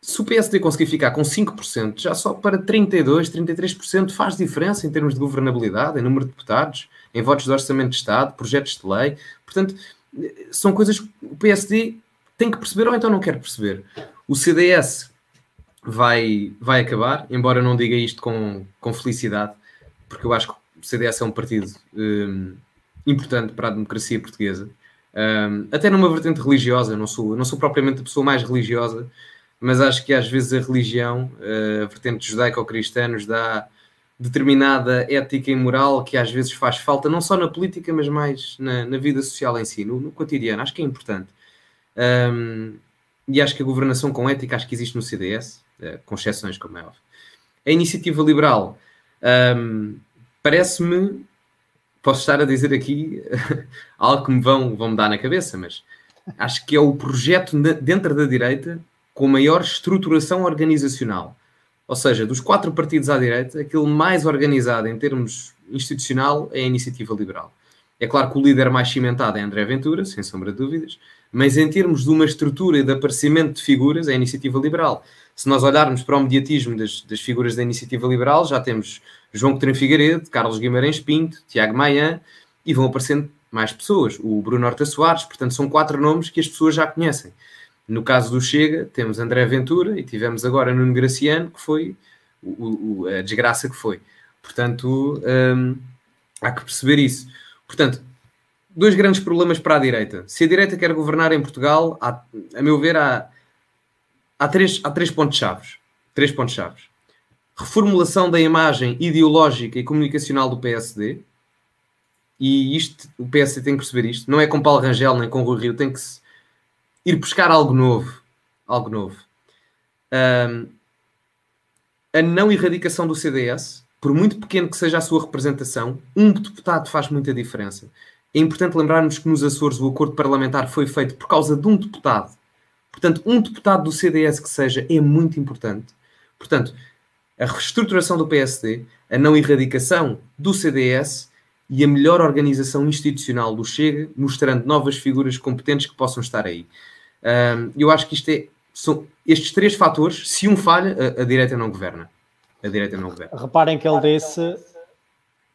C: Se o PSD conseguir ficar com 5%, já só para 32%, 33% faz diferença em termos de governabilidade, em número de deputados, em votos de orçamento de Estado, projetos de lei. Portanto, são coisas que o PSD tem que perceber ou então não quer perceber. O CDS vai, vai acabar, embora eu não diga isto com, com felicidade, porque eu acho que o CDS é um partido um, importante para a democracia portuguesa. Um, até numa vertente religiosa, não sou, não sou propriamente a pessoa mais religiosa, mas acho que às vezes a religião, a vertente judaico-cristã, nos dá determinada ética e moral que às vezes faz falta, não só na política, mas mais na, na vida social em si, no, no, cotidiano. Acho que é importante. Um, e acho que a governação com ética acho que existe no CDS, uh, com exceções, como é óbvio. A iniciativa liberal um, parece-me, posso estar a dizer aqui algo que me vão, vão me dar na cabeça, mas acho que é o projeto dentro da direita com maior estruturação organizacional. Ou seja, dos quatro partidos à direita, aquele mais organizado em termos institucional é a Iniciativa Liberal. É claro que o líder mais cimentado é André Ventura, sem sombra de dúvidas, mas em termos de uma estrutura e de aparecimento de figuras, é a Iniciativa Liberal. Se nós olharmos para o mediatismo das, das figuras da Iniciativa Liberal, já temos João Coutinho Figueiredo, Carlos Guimarães Pinto, Tiago Maia, e vão aparecendo mais pessoas. O Bruno Horta Soares, portanto, são quatro nomes que as pessoas já conhecem. No caso do Chega, temos André Ventura e tivemos agora Nuno Graciano, que foi o, o, a desgraça que foi. Portanto, hum, há que perceber isso. Portanto, dois grandes problemas para a direita. Se a direita quer governar em Portugal, há, a meu ver, há, há, três, há três pontos-chave. Três pontos-chave. Reformulação da imagem ideológica e comunicacional do PSD. E isto, o PSD tem que perceber isto. Não é com Paulo Rangel nem com Rui Rio, tem que ir buscar algo novo. Algo novo. Um, a não erradicação do CDS, por muito pequeno que seja a sua representação, um deputado faz muita diferença. É importante lembrarmos que nos Açores o acordo parlamentar foi feito por causa de um deputado. Portanto, um deputado do CDS que seja é muito importante. Portanto, a reestruturação do PSD, a não erradicação do CDS e a melhor organização institucional do Chega, mostrando novas figuras competentes que possam estar aí. Um, eu acho que isto é, são estes três fatores, se um falha, a, a direita não governa. A direita não governa.
B: Reparem que ele disse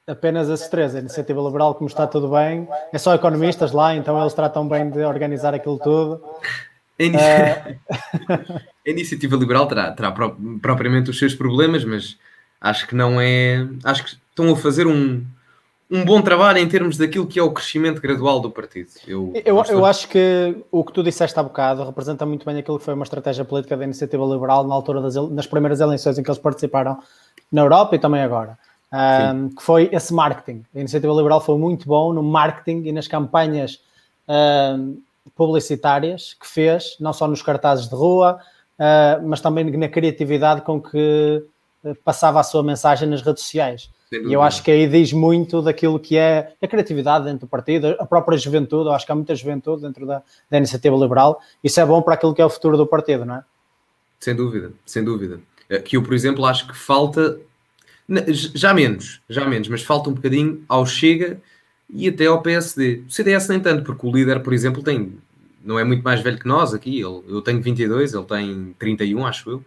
B: apenas esses três. A iniciativa liberal, como está tudo bem, é só economistas lá, então eles tratam bem de organizar aquilo tudo.
C: A, inici... uh... a iniciativa liberal terá, terá propriamente os seus problemas, mas acho que não é. Acho que estão a fazer um, um bom trabalho em termos daquilo que é o crescimento gradual do partido.
B: Eu, eu, eu acho que o que tu disseste há bocado representa muito bem aquilo que foi uma estratégia política da iniciativa liberal na altura das nas primeiras eleições em que eles participaram na Europa e também agora. Um, que foi esse marketing. A iniciativa liberal foi muito bom no marketing e nas campanhas um, publicitárias que fez, não só nos cartazes de rua, uh, mas também na criatividade com que passava a sua mensagem nas redes sociais. E eu acho que aí diz muito daquilo que é a criatividade dentro do partido, a própria juventude. Eu acho que há muita juventude dentro da, da iniciativa liberal. Isso é bom para aquilo que é o futuro do partido, não é?
C: Sem dúvida, sem dúvida. Eh, que eu, por exemplo, acho que falta, já menos, já menos, mas falta um bocadinho ao Chega e até ao PSD. O CDS nem tanto, porque o líder, por exemplo, tem, não é muito mais velho que nós aqui. Ele, eu tenho 22, ele tem 31, acho eu. Uhum.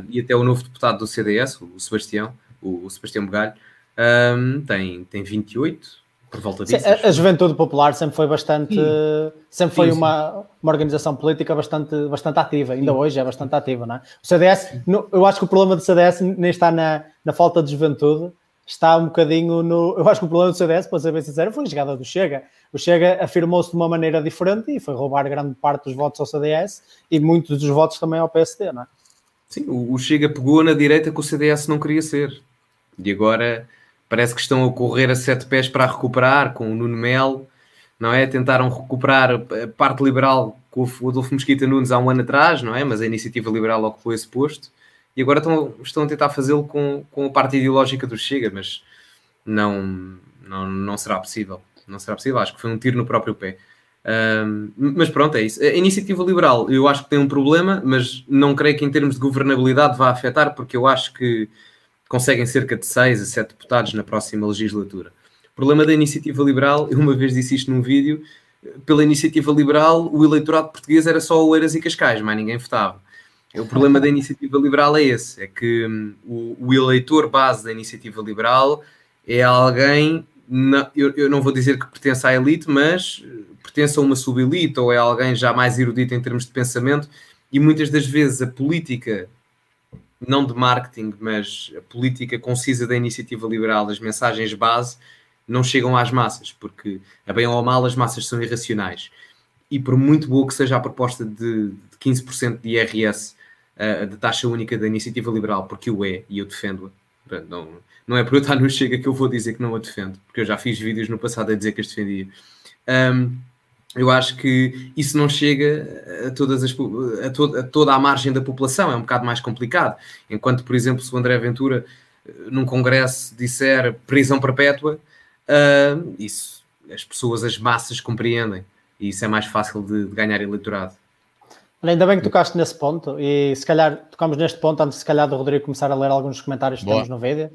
C: Uh, e até o novo deputado do CDS, o Sebastião o, o Sebastião Bugalho, um, tem, tem 28, por volta disso.
B: Sim, a, a, Juventude Popular sempre foi bastante, sim. sempre foi sim, uma, uma organização política bastante, bastante ativa, ainda hoje é bastante ativa, não é? O CDS, no, eu acho que o problema do CDS nem está na, na falta de juventude, está um bocadinho no. Eu acho que o problema do CDS, para ser bem sincero, foi a chegada do Chega. O Chega afirmou-se de uma maneira diferente e foi roubar grande parte dos votos ao CDS e muitos dos votos também ao PSD, não é?
C: Sim, o, Chega pegou na direita que o CDS não queria ser. E agora parece que estão a correr a sete pés para recuperar com o Nuno Melo, não é? Tentaram recuperar a parte liberal com o Adolfo Mosquita Nunes há um ano atrás, não é? Mas a iniciativa liberal ocupou esse posto e agora estão, estão a tentar fazê-lo com, com a parte ideológica do Chega, mas não, não, não será possível. Não será possível, acho que foi um tiro no próprio pé. Um, mas pronto, é isso. A iniciativa liberal, eu acho que tem um problema, mas não creio que em termos de governabilidade vá afetar, porque eu acho que conseguem cerca de 6 a 7 deputados na próxima legislatura. O problema da iniciativa liberal, eu uma vez disse isto num vídeo, pela iniciativa liberal o eleitorado português era só Oeiras e Cascais, mas ninguém votava. O problema da iniciativa liberal é esse, é que hum, o, o, eleitor base da iniciativa liberal é alguém, na, eu, eu, não vou dizer que pertence à elite, mas pertence a uma subelite ou é alguém já mais erudito em termos de pensamento e muitas das vezes a política não de marketing, mas a política concisa da iniciativa liberal, as mensagens base, não chegam às massas, porque, a bem ou a mal, as massas são irracionais. E por muito boa que seja a proposta de, de 15% de IRS, de taxa única da iniciativa liberal, porque o é, e eu defendo-a, não, não é por eu estar no Chega que eu vou dizer que não a defendo, porque eu já fiz vídeos no passado a dizer que as defendia. Um, eu acho que isso não chega a, todas as, a, to, a, toda a margem da população, é um bocado mais complicado. Enquanto, por exemplo, se o André Ventura, eh, num congresso, disser prisão perpétua, uh, isso as pessoas, as massas compreendem e isso é mais fácil de, de ganhar eleitorado.
B: Ainda bem que tocaste nesse ponto e se calhar tocamos neste ponto antes se calhar do Rodrigo começar a ler alguns comentários que Boa. temos no vídeo.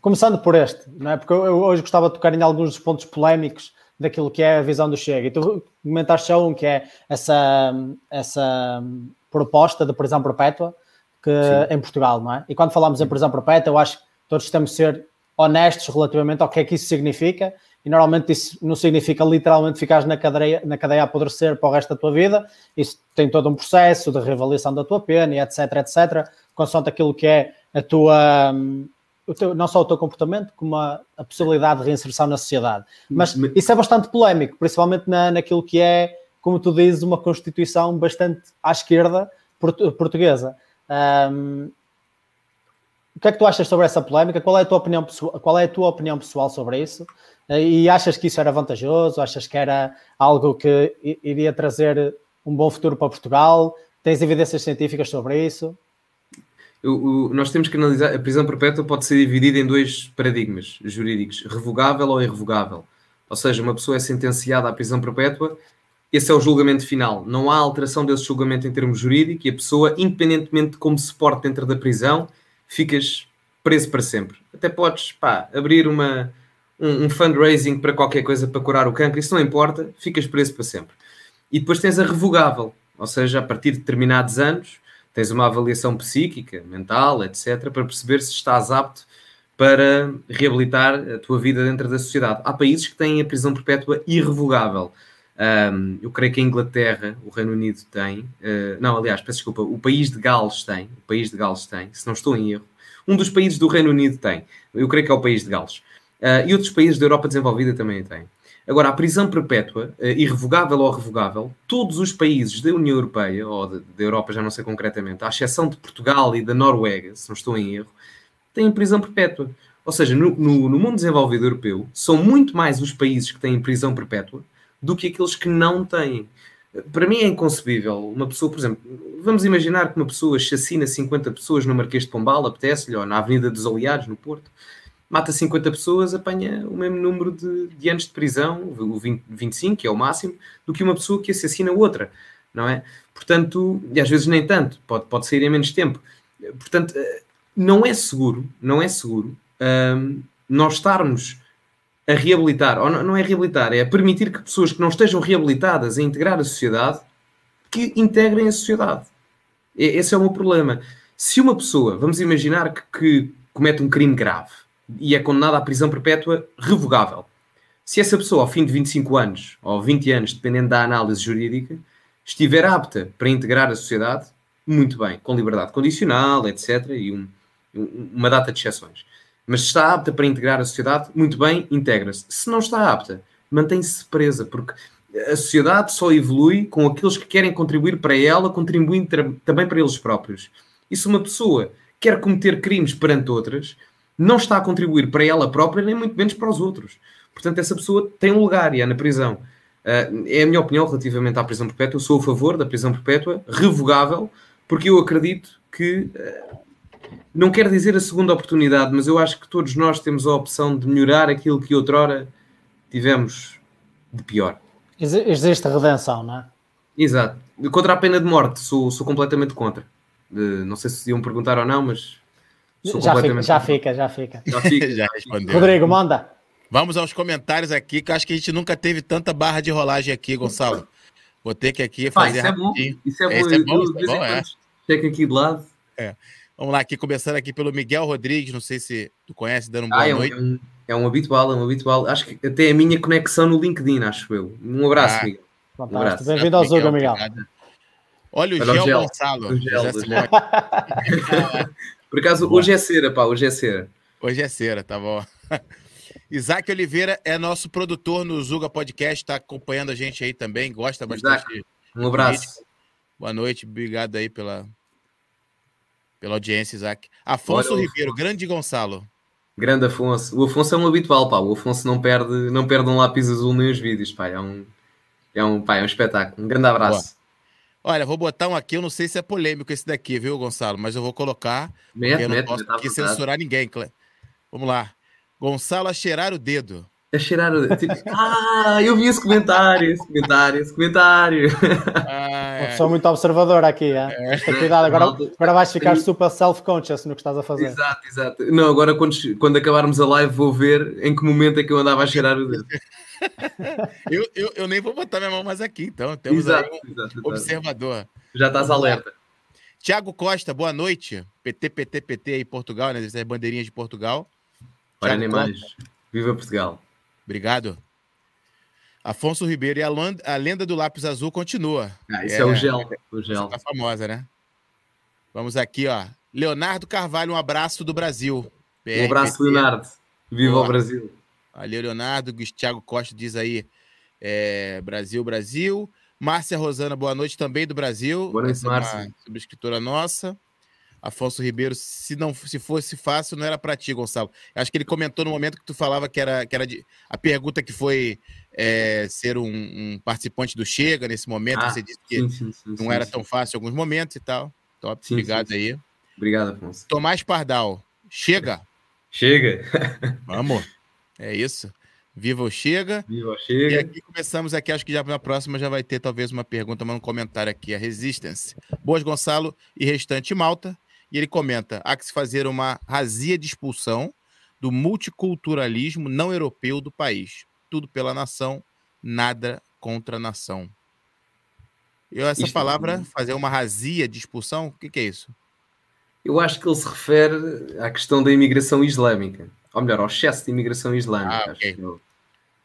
B: Começando por este, não é? porque eu, eu, hoje gostava de tocar em alguns dos pontos polémicos daquilo que é a visão do Chega. E tu comentaste já um que é essa, essa proposta de prisão perpétua que, em Portugal, não é? E quando falamos em prisão perpétua, eu acho que todos temos de ser honestos relativamente ao que é que isso significa. E normalmente isso não significa literalmente ficares na cadeia, na cadeia a apodrecer para o resto da tua vida. Isso tem todo um processo de reavaliação da tua pena e etc, etc, consoante aquilo que é a tua teu, não só o teu comportamento, como a, a, possibilidade de reinserção na sociedade. Mas isso é bastante polémico, principalmente na, naquilo que é, como tu dizes, uma constituição bastante à esquerda portuguesa. Um, o que é que tu achas sobre essa polémica? Qual é a tua opinião qual é a tua opinião pessoal sobre isso? E achas que isso era vantajoso? Achas que era algo que iria trazer um bom futuro para Portugal? Tens evidências científicas sobre isso?
C: o, nós temos que analisar. A prisão perpétua pode ser dividida em dois paradigmas jurídicos: revogável ou irrevogável. Ou seja, uma pessoa é sentenciada à prisão perpétua, esse é o julgamento final. Não há alteração desse julgamento em termos jurídicos e a pessoa, independentemente de como se porte dentro da prisão, ficas preso para sempre. Até podes pá, abrir uma, um, um fundraising para qualquer coisa para curar o cancro, isso não importa, ficas preso para sempre. E depois tens a revogável, ou seja, a partir de determinados anos tens uma avaliação psíquica, mental, etc., para perceber se estás apto para reabilitar a tua vida dentro da sociedade. Há países que têm a prisão perpétua irrevogável. Um, eu creio que a Inglaterra, o Reino Unido tem, uh, não, aliás, peço desculpa, o país de Gales tem, o país de Gales tem, se não estou em erro. Um dos países do Reino Unido tem, eu creio que é o país de Gales. Uh, e outros países da Europa desenvolvida também têm. Agora, a prisão perpétua, uh, irrevogável ou revogável, todos os países da União Europeia, ou da Europa, já não sei concretamente, à exceção de Portugal e da Noruega, se não estou em erro, têm prisão perpétua. Ou seja, no, no, no mundo desenvolvido europeu, são muito mais os países que têm prisão perpétua do que aqueles que não têm. Para mim é inconcebível uma pessoa, por exemplo, vamos imaginar que uma pessoa chacina 50 pessoas no Marquês de Pombal, apetece-lhe, ou na Avenida dos Aliados, no Porto, mata 50 pessoas, apanha o mesmo número de, de anos de prisão, o 20, 25, que é o máximo, do que uma pessoa que assassina outra, não é? Portanto, e às vezes nem tanto, pode, pode sair em menos tempo. Portanto, eh, não é seguro, não é seguro um, nós estarmos a reabilitar, ou não, não é reabilitar, é permitir que pessoas que não estejam reabilitadas a integrar a sociedade, que integrem a sociedade. Esse é o meu problema. Se uma pessoa, vamos imaginar que, que comete um crime grave, e é condenada à prisão perpétua revogável. Se essa pessoa, ao fim de 25 anos ou 20 anos, dependendo da análise jurídica, estiver apta para integrar a sociedade, muito bem, com liberdade condicional, etc., e um, uma data de exceções. Mas se está apta para integrar a sociedade, muito bem, integra-se. Se não está apta, mantém-se presa, porque a sociedade só evolui com aqueles que querem contribuir para ela, contribuindo também para eles próprios. E se uma pessoa quer cometer crimes perante outras, não está a contribuir para ela própria, nem muito menos para os outros. Portanto, essa pessoa tem um lugar e é na prisão. Uh, é a minha opinião relativamente à prisão perpétua. Eu sou a favor da prisão perpétua, revogável, porque eu acredito que. Uh, não quero dizer a segunda oportunidade, mas eu acho que todos nós temos a opção de melhorar aquilo que outrora tivemos de pior.
B: Existe redenção, não é?
C: Exato. Contra a pena de morte, sou, sou completamente contra. Não sei se iam perguntar ou não, mas.
B: Já, fica, já fica, já fica,
C: já fica.
A: já respondeu.
B: Rodrigo, manda.
A: Vamos aos comentários aqui, que eu acho que a gente nunca teve tanta barra de rolagem aqui, Gonçalo. Vou ter que aqui fazer
C: ah, isso rapidinho. É bom. Isso é bom, isso é bom, isso é bom, é. Checa aqui de lado.
A: É. Vamos lá, aqui começando aqui pelo Miguel Rodrigues, não sei se tu conhece, dando um boa ah,
C: é
A: noite.
C: Um, é, um, é um habitual, é um habitual. Acho que até a minha conexão no LinkedIn, acho eu. Um abraço, ah, Miguel.
B: Um abraço. Bem-vindo ao Zuga, Miguel. Miguel.
A: Olha o Olha Gel, Gel Gonçalo. O gel, gel.
C: Por acaso, Boa. hoje é cera, pá, hoje é cera.
A: Hoje é cera, tá bom. Isaac Oliveira é nosso produtor no Zuga Podcast, está acompanhando a gente aí também, gosta bastante.
C: Isaac, um abraço.
A: Boa noite, obrigado aí pela, pela audiência, Isaac. Afonso Olha, Ribeiro, grande Gonçalo.
C: Grande Afonso. O Afonso é um habitual, pá. O Afonso não perde, não perde um lápis azul nem os vídeos, pá. É um, é um, pá, é um espetáculo. Um grande abraço.
A: Boa. Olha, vou botar um aqui, eu não sei se é polêmico esse daqui, viu, Gonçalo? Mas eu vou colocar.
C: Mete,
A: eu
C: não
A: mete, posso aqui censurar ninguém, Vamos lá. Gonçalo a cheirar o dedo.
C: A cheirar o dedo. Ah, eu vi esse comentário, esse comentário, esse comentário.
B: Ah, é. Uma muito observadora aqui, é? é. cuidado, agora, agora vais ficar super self-conscious no que estás a fazer.
C: Exato, exato. Não, agora quando, quando acabarmos a live vou ver em que momento é que eu andava a cheirar o dedo.
A: eu, eu, eu nem vou botar minha mão mais aqui, então. Temos exato, um exato, observador.
C: Já estás alerta.
A: Tiago Costa, boa noite. PT, PT, PT aí, Portugal, né? Essas bandeirinhas de Portugal.
C: Para animais. Viva Portugal.
A: Obrigado. Afonso Ribeiro e a, a lenda do lápis azul continua.
C: Ah, isso é, é o gel. O gel.
A: Tá famosa, né? Vamos aqui, ó. Leonardo Carvalho, um abraço do Brasil.
C: um abraço, Leonardo. Viva Boa. o Brasil.
A: Ali, Leonardo. Thiago Costa diz aí: é, Brasil, Brasil. Márcia Rosana, boa noite também do Brasil.
C: Boa noite, é Márcia.
A: subscritora nossa. Afonso Ribeiro, se não se fosse fácil, não era para ti, Gonçalo. Acho que ele comentou no momento que tu falava que era, que era de, a pergunta que foi é, ser um, um, participante do Chega nesse momento. Ah, você disse que sim, sim, sim, não era tão fácil em alguns momentos e tal. Top, obrigado aí.
C: Obrigado, Afonso.
A: Tomás Pardal, chega.
C: Chega.
A: Vamos. É isso. Viva o Chega.
C: Viva o Chega.
A: E aqui começamos aqui, acho que já na próxima já vai ter talvez uma pergunta, mas um comentário aqui, a Resistance. Boas, Gonçalo e restante Malta. E ele comenta: há que se fazer uma razia de expulsão do multiculturalismo não europeu do país. Tudo pela nação, nada contra a nação. Eu, essa Isto palavra, é... fazer uma razia de expulsão, o que, que, é isso?
C: Eu acho que ele se refere à questão da imigração islâmica, ou melhor, ao excesso de imigração islâmica. Ah, okay.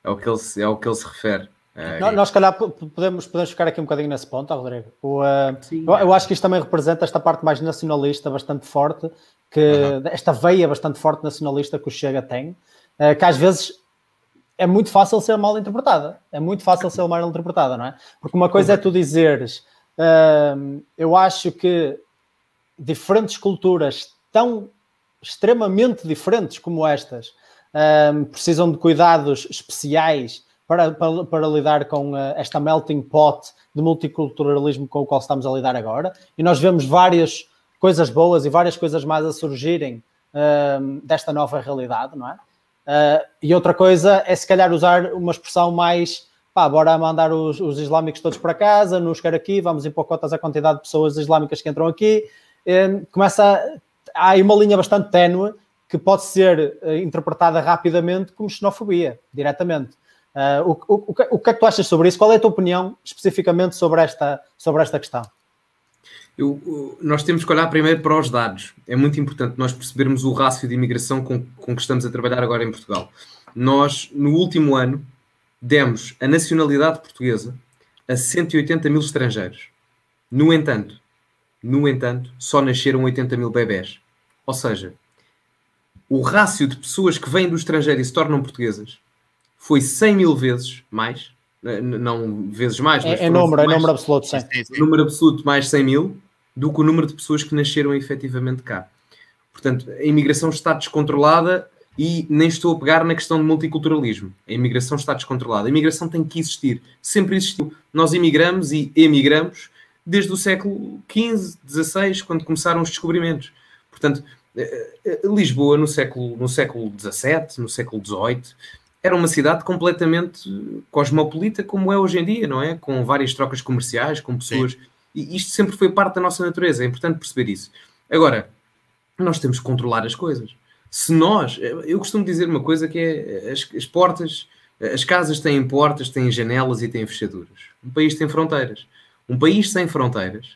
C: é, o que ele, é o que ele se refere.
B: É, nós, se calhar, podemos, podemos ficar aqui um bocadinho nesse ponto, Rodrigo. O, uh, eu, eu, acho que isto também representa esta parte mais nacionalista, bastante forte, que uhum. esta veia bastante forte nacionalista que o Chega tem, uh, que às vezes é muito fácil ser mal interpretada. É muito fácil ser mal interpretada, não é? Porque uma coisa é tu dizeres, uh, eu acho que diferentes culturas tão extremamente diferentes como estas precisam de cuidados especiais para, para, para lidar com uh, esta melting pot de multiculturalismo com o qual estamos a lidar agora. E nós vemos várias coisas boas e várias coisas mais a surgirem uh, desta nova realidade, não é? Uh, e outra coisa é se calhar usar uma expressão mais pá, bora mandar os, os islâmicos todos para casa, nos quer aqui, vamos impor cotas à quantidade de pessoas islâmicas que entram aqui. Uh, começa, há aí uma linha bastante ténue que pode ser uh, interpretada rapidamente como xenofobia, diretamente. Uh, o, o, o, que, o que é que tu achas sobre isso? Qual é a tua opinião especificamente sobre esta, sobre esta questão?
C: Eu, nós temos que olhar primeiro para os dados. É muito importante nós percebermos o rácio de imigração com, com que estamos a trabalhar agora em Portugal. Nós, no último ano, demos a nacionalidade portuguesa a 180 mil estrangeiros. No entanto, no entanto, só nasceram 80 mil bebés. Ou seja, o rácio de pessoas que vêm do estrangeiro e se tornam portuguesas foi 100 mil vezes mais não vezes mais,
B: mas é, é número, mais, é número absoluto, sim.
C: número absoluto mais 100 mil do que o número de pessoas que nasceram efetivamente cá. Portanto, a imigração está descontrolada e nem estou a pegar na questão do multiculturalismo. A imigração está descontrolada. A imigração tem que existir. Sempre existiu. Nós imigramos e emigramos desde o século XV, XVI, quando começaram os descobrimentos. Portanto, eh, eh, Lisboa, no século, no século XVII, no século XVIII, era uma cidade completamente cosmopolita, como é hoje em dia, não é? Com várias trocas comerciais, com pessoas. Sim. E isto sempre foi parte da nossa natureza. É importante perceber isso. Agora, nós temos que controlar as coisas se nós, eu costumo dizer uma coisa que é as, as, portas, as casas têm portas, têm janelas e têm fechaduras. Um país tem fronteiras. Um país sem fronteiras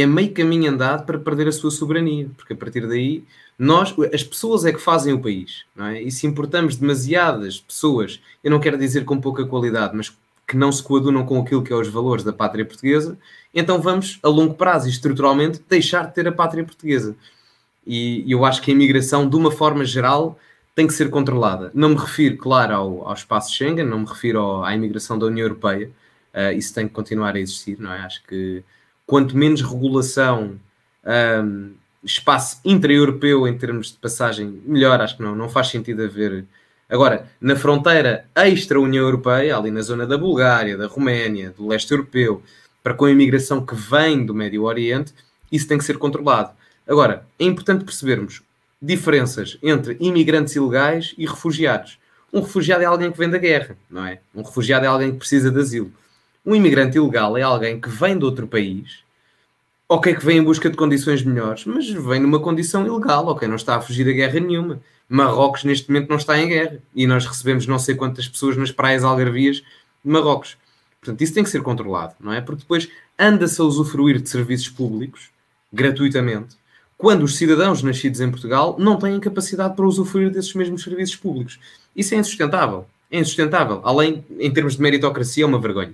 C: é meio caminho andado para perder a sua soberania, porque a partir daí nós, as pessoas é que fazem o país, não é? E se importamos demasiadas pessoas, eu não quero dizer com pouca qualidade, mas que não se coadunam com aquilo que é os valores da pátria portuguesa, então vamos, a longo prazo e estruturalmente, deixar de ter a pátria portuguesa e eu acho que a imigração, de uma forma geral, tem que ser controlada. Não me refiro, claro, ao, ao espaço Schengen, não me refiro ao, à imigração da União Europeia, uh, isso tem que continuar a existir, não é? Acho que quanto menos regulação, um, espaço intra-europeu em termos de passagem, melhor, acho que não, não faz sentido haver. Agora, na fronteira extra-União Europeia, ali na zona da Bulgária, da Roménia, do leste europeu, para com a imigração que vem do Médio Oriente, isso tem que ser controlado. Agora, é importante percebermos diferenças entre imigrantes ilegais e refugiados. Um refugiado é alguém que vem da guerra, não é? Um refugiado é alguém que precisa de asilo. Um imigrante ilegal é alguém que vem de outro país, ok, que vem em busca de condições melhores, mas vem numa condição ilegal, ok, não está a fugir da guerra nenhuma. Marrocos neste momento não está em guerra e nós recebemos não sei quantas pessoas nas praias algarvias de Marrocos. Portanto, isso tem que ser controlado, não é? Porque depois anda-se a usufruir de serviços públicos gratuitamente quando os cidadãos nascidos em Portugal não têm capacidade para usufruir desses mesmos serviços públicos. Isso é insustentável. É insustentável. Além, em termos de meritocracia, é uma vergonha.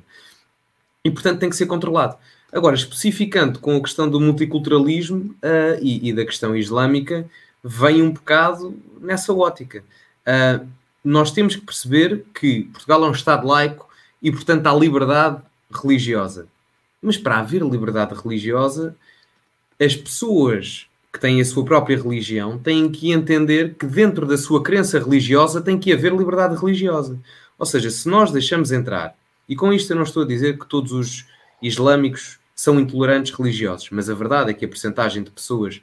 C: E, portanto, tem que ser controlado. Agora, especificando com a questão do multiculturalismo uh, e, e, da questão islâmica, vem um bocado nessa ótica. Uh, nós temos que perceber que Portugal é um Estado laico e, portanto, há liberdade religiosa. Mas para haver liberdade religiosa, as pessoas que têm a sua própria religião têm que entender que dentro da sua crença religiosa tem que haver liberdade religiosa. Ou seja, se nós deixamos entrar, e com isto eu não estou a dizer que todos os islâmicos são intolerantes religiosos, mas a verdade é que a percentagem de pessoas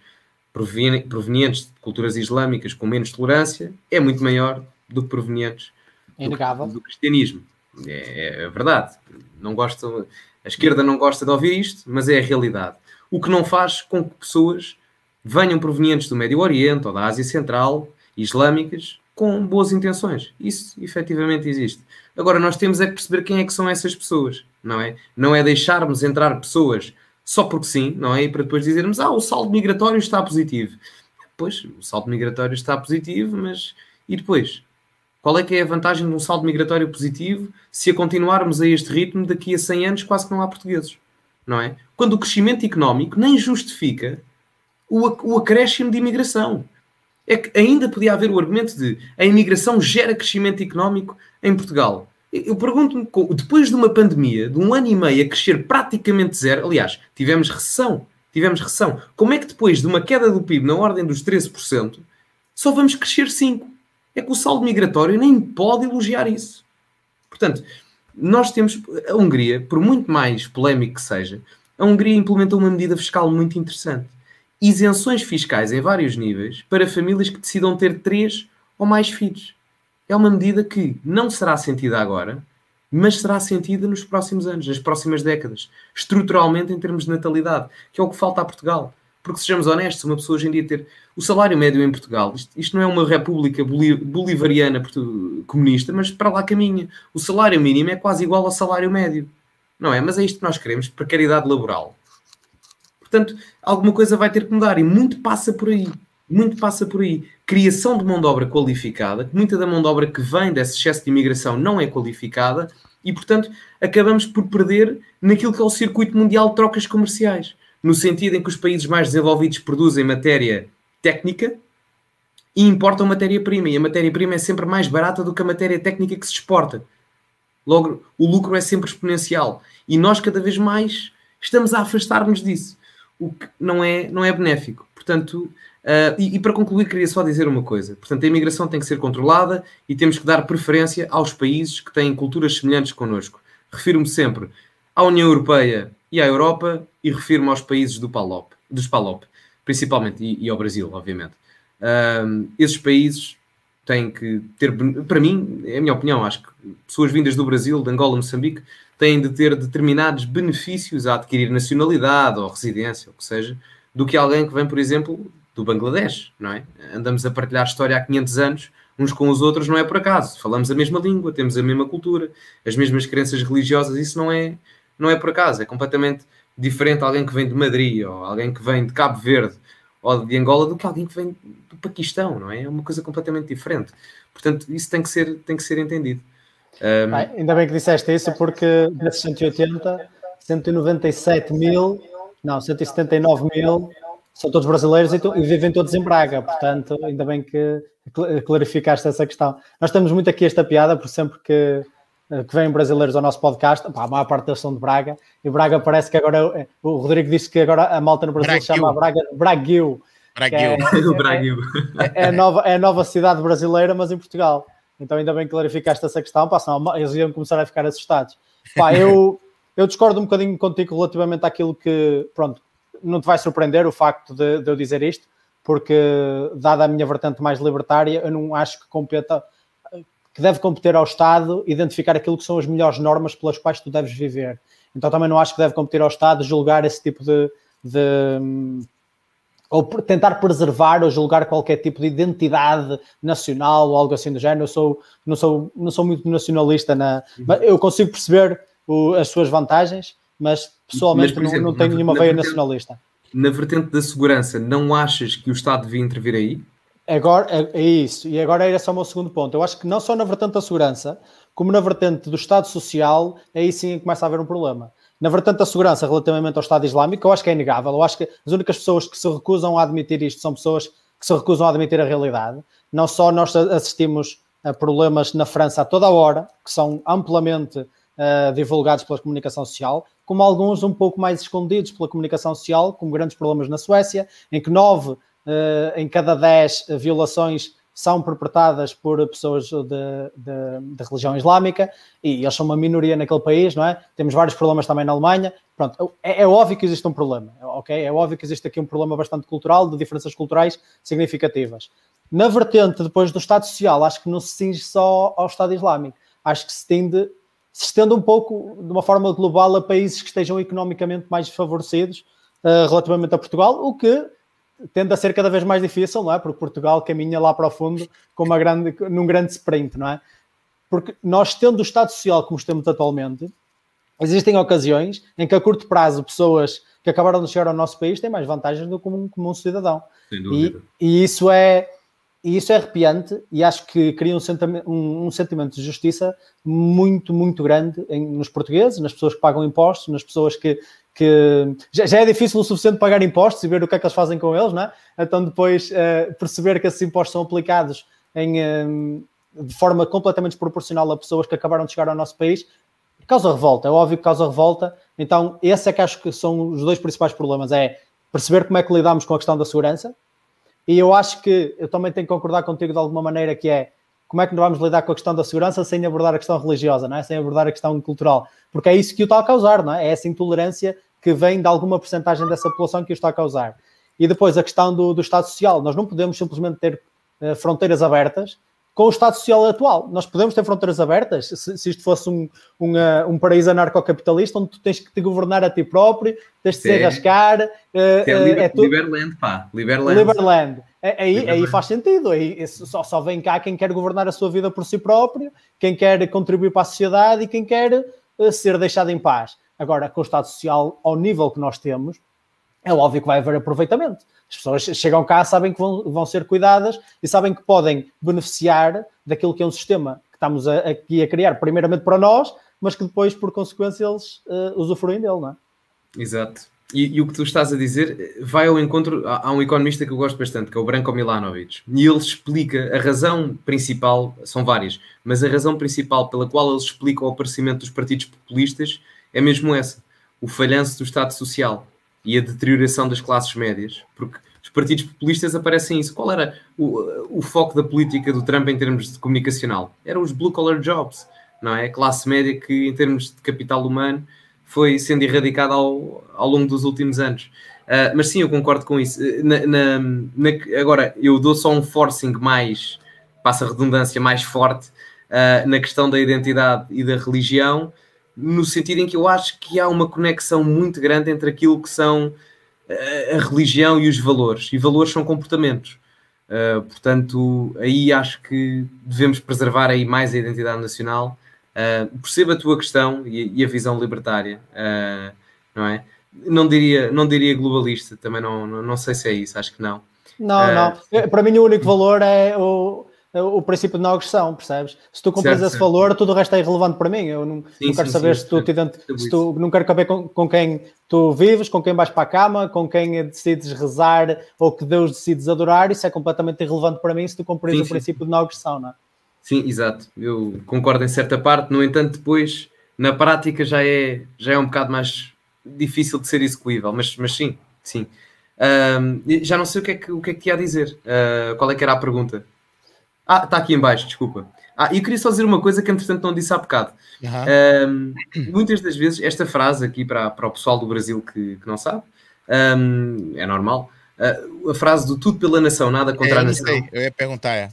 C: provenientes de culturas islâmicas com menos tolerância é muito maior do que provenientes do, do, cristianismo. É, é, verdade. Não gosto, a esquerda não gosta de ouvir isto, mas é a realidade. O que não faz com que pessoas venham provenientes do Médio Oriente ou da Ásia Central, islâmicas, com boas intenções. Isso efetivamente existe. Agora, nós temos é que perceber quem é que são essas pessoas, não é? Não é deixarmos entrar pessoas só porque sim, não é? E para depois dizermos, ah, o saldo migratório está positivo. Pois, o saldo migratório está positivo, mas e depois? Qual é que é a vantagem de um saldo migratório positivo se a continuarmos a este ritmo daqui a 100 anos quase que não há portugueses? Não é? Quando o crescimento económico nem justifica o, o acréscimo de imigração. É que ainda podia haver o argumento de a imigração gera crescimento económico em Portugal. Eu pergunto-me, depois de uma pandemia, de um ano e meio a crescer praticamente zero, aliás, tivemos recessão, tivemos recessão. Como é que depois de uma queda do PIB na ordem dos 13%, só vamos crescer 5%? É que o saldo migratório nem pode elogiar isso. Portanto, nós temos, a Hungria, por muito mais polémico que seja, a Hungria implementou uma medida fiscal muito interessante isenções fiscais em vários níveis para famílias que decidam ter três ou mais filhos. É uma medida que não será sentida agora, mas será sentida nos próximos anos, nas próximas décadas, estruturalmente em termos de natalidade, que é o que falta a Portugal. Porque sejamos honestos, uma pessoa hoje em dia ter o salário médio em Portugal, isto, isto não é uma república bolivariana comunista, mas para lá caminha. O salário mínimo é quase igual ao salário médio, não é? Mas é isto que nós queremos, precariedade laboral. Portanto, alguma coisa vai ter que mudar e muito passa por aí. Muito passa por aí. Criação de mão de obra qualificada, muita da mão de obra que vem desse excesso de imigração não é qualificada e, portanto, acabamos por perder naquilo que é o circuito mundial de trocas comerciais. No sentido em que os países mais desenvolvidos produzem matéria técnica e importam matéria-prima. E a matéria-prima é sempre mais barata do que a matéria técnica que se exporta. Logo, o lucro é sempre exponencial. E nós, cada vez mais, estamos a afastar-nos disso, o que não é, não é benéfico. Portanto, uh, e, e, para concluir, queria só dizer uma coisa. Portanto, a imigração tem que ser controlada e temos que dar preferência aos países que têm culturas semelhantes connosco. Refiro-me sempre à União Europeia e à Europa e refiro-me aos países do PALOP, dos PALOP, principalmente, e, e ao Brasil, obviamente. Uh, esses países têm que ter, para mim, é a minha opinião, acho que pessoas vindas do Brasil, de Angola, Moçambique, têm de ter determinados benefícios a adquirir nacionalidade ou residência, ou o que seja, do que alguém que vem, por exemplo, do Bangladesh, não é? Andamos a partilhar história há 500 anos, uns com os outros, não é por acaso. Falamos a mesma língua, temos a mesma cultura, as mesmas crenças religiosas, isso não é, não é por acaso, é completamente diferente alguém que vem de Madrid, ou alguém que vem de Cabo Verde, ou de Angola, do que alguém que vem do Paquistão, não é? É uma coisa completamente diferente. Portanto, isso tem que ser, tem que ser entendido.
B: Um... Ah, ainda bem que disseste isso, porque desses 180, 197 mil, não, 179 mil são todos brasileiros e, e, vivem todos em Braga, portanto, ainda bem que clarificaste essa questão. Nós temos muito aqui esta piada, por sempre que, que vêm brasileiros ao nosso podcast, pá, a maior parte deles são de Braga, e Braga parece que agora, o Rodrigo disse que agora a malta no Brasil Braguil. se chama Braga, Braguil.
A: Braguil. É,
B: é, é, é, a nova, é a nova cidade brasileira, mas em Portugal. Então ainda bem que clarificaste essa questão, pá, senão eles iam começar a ficar assustados. Pá, eu, eu discordo um bocadinho contigo relativamente àquilo que, pronto, não te vai surpreender o facto de, de eu dizer isto, porque dada a minha vertente mais libertária, eu não acho que competa, que deve competir ao Estado identificar aquilo que são as melhores normas pelas quais tu deves viver. Então também não acho que deve competir ao Estado julgar esse tipo de, de ou tentar preservar ou julgar qualquer tipo de identidade nacional ou algo assim do género. Eu sou, não, sou, não sou muito nacionalista, na, mas eu consigo perceber o, as suas vantagens, mas pessoalmente mas, exemplo, não, não, tenho nenhuma veia vertente, nacionalista.
C: Na vertente da segurança, não achas que o Estado devia intervir aí?
B: Agora, é, é isso, e agora era só o meu segundo ponto. Eu acho que não só na vertente da segurança, como na vertente do Estado Social, aí sim começa a haver um problema. Na vertente da segurança relativamente ao Estado Islâmico, eu acho que é inegável. Eu acho que as únicas pessoas que se recusam a admitir isto são pessoas que se recusam a admitir a realidade. Não só nós assistimos a problemas na França a toda a hora, que são amplamente uh, divulgados pela comunicação social, como alguns um pouco mais escondidos pela comunicação social, como grandes problemas na Suécia, em que nove uh, em cada dez violações são perpetradas por pessoas de, de, de, religião islâmica e eles são uma minoria naquele país, não é? Temos vários problemas também na Alemanha. Pronto, é, é, óbvio que existe um problema, ok? É óbvio que existe aqui um problema bastante cultural, de diferenças culturais significativas. Na vertente depois do Estado Social, acho que não se cinge só ao Estado Islâmico. Acho que se tende, se estende um pouco, de uma forma global, a países que estejam economicamente mais favorecidos uh, relativamente a Portugal, o que tende a ser cada vez mais difícil, não é? Porque Portugal caminha lá para o fundo com uma grande, num grande sprint, não é? Porque nós, tendo o Estado Social como temos atualmente, existem ocasiões em que a curto prazo pessoas que acabaram de chegar ao nosso país têm mais vantagens do que um comum cidadão. E, e, isso é e isso é arrepiante e acho que cria um, sentimento, um, um sentimento de justiça muito, muito grande em, nos portugueses, nas pessoas que pagam impostos, nas pessoas que, que já, já, é difícil o suficiente pagar impostos e ver o que é que eles fazem com eles, não é? Então depois uh, perceber que esses impostos são aplicados em, um, eh, de forma completamente desproporcional a pessoas que acabaram de chegar ao nosso país, causa revolta, é óbvio que causa revolta. Então esse é que acho que são os dois principais problemas, é perceber como é que lidamos com a questão da segurança e eu acho que eu também tenho que concordar contigo de alguma maneira que é como é que nós vamos lidar com a questão da segurança sem abordar a questão religiosa, não é? sem abordar a questão cultural, porque é isso que o está a causar, não é? É essa intolerância que vem de alguma porcentagem dessa população que o está a causar. E depois a questão do, do Estado Social. Nós não podemos simplesmente ter uh, fronteiras abertas com o Estado Social atual. Nós podemos ter fronteiras abertas se, se isto fosse um, um, uh, um paraíso anarcocapitalista onde tu tens que te governar a ti próprio, tens de se arrascar. Uh,
C: é, uh, liber, é tu... Liberland, pá. Liberland.
B: Liberland. É, aí, Liberland. aí faz sentido. Aí, só, só vem cá quem quer governar a sua vida por si próprio, quem quer contribuir para a sociedade e quem quer ser deixado em paz. Agora, com o Estado Social ao nível que nós temos, é óbvio que vai haver aproveitamento. As pessoas chegam cá, sabem que vão, vão ser cuidadas e sabem que podem beneficiar daquilo que é um sistema que estamos a, aqui a criar, primeiramente para nós, mas que depois, por consequência, eles uh, usufruem dele, não é?
C: Exato. e, e, o que tu estás a dizer vai ao encontro. Há, há, um economista que eu gosto bastante, que é o Branko Milanovic, e ele explica a razão principal, são várias, mas a razão principal pela qual ele explica o aparecimento dos partidos populistas é mesmo essa: o falhanço do Estado Social e a deterioração das classes médias, porque os partidos populistas aparecem isso. Qual era o, o foco da política do Trump em termos de comunicacional? Eram os blue collar jobs, não é? A classe média que, em termos de capital humano, foi sendo erradicada ao, ao longo dos últimos anos. Uh, mas sim, eu concordo com isso. Na, na, na, agora, eu dou só um forcing mais, passa a redundância, mais forte uh, na questão da identidade e da religião, no sentido em que eu acho que há uma conexão muito grande entre aquilo que são a religião e os valores. E valores são comportamentos. Uh, portanto, aí acho que devemos preservar aí mais a identidade nacional. Uh, percebo a tua questão e, e a visão libertária, uh, não é? Não diria, não diria globalista, também não, não, não sei se é isso, acho que não.
B: Não, não. Para mim o único valor é o, o princípio de não agressão, percebes? Se tu cumpres esse certo. valor, tudo o resto é irrelevante para mim. Eu não, sim, não quero sim, saber sim, se tu, te se tu não quero saber com, com, quem tu vives, com quem vais para a cama, com quem decides rezar ou que Deus decides adorar. Isso é completamente irrelevante para mim se tu cumpres o princípio de não agressão, não é?
C: Sim, exato. Eu concordo em certa parte. No entanto, depois na prática já é, já é um bocado mais difícil de ser execuível, mas, mas sim, sim. Já não sei o que é que, o que, é que te ia dizer. Uh, qual é que era a pergunta? Ah, está aqui embaixo, desculpa. Ah, e queria só dizer uma coisa que entretanto não disse há bocado. Uhum. Um, muitas das vezes, esta frase aqui para, para o pessoal do Brasil que, que não sabe, um, é normal, uh, a frase do tudo pela nação, nada contra é, a nação.
A: Sei, eu ia perguntar, é.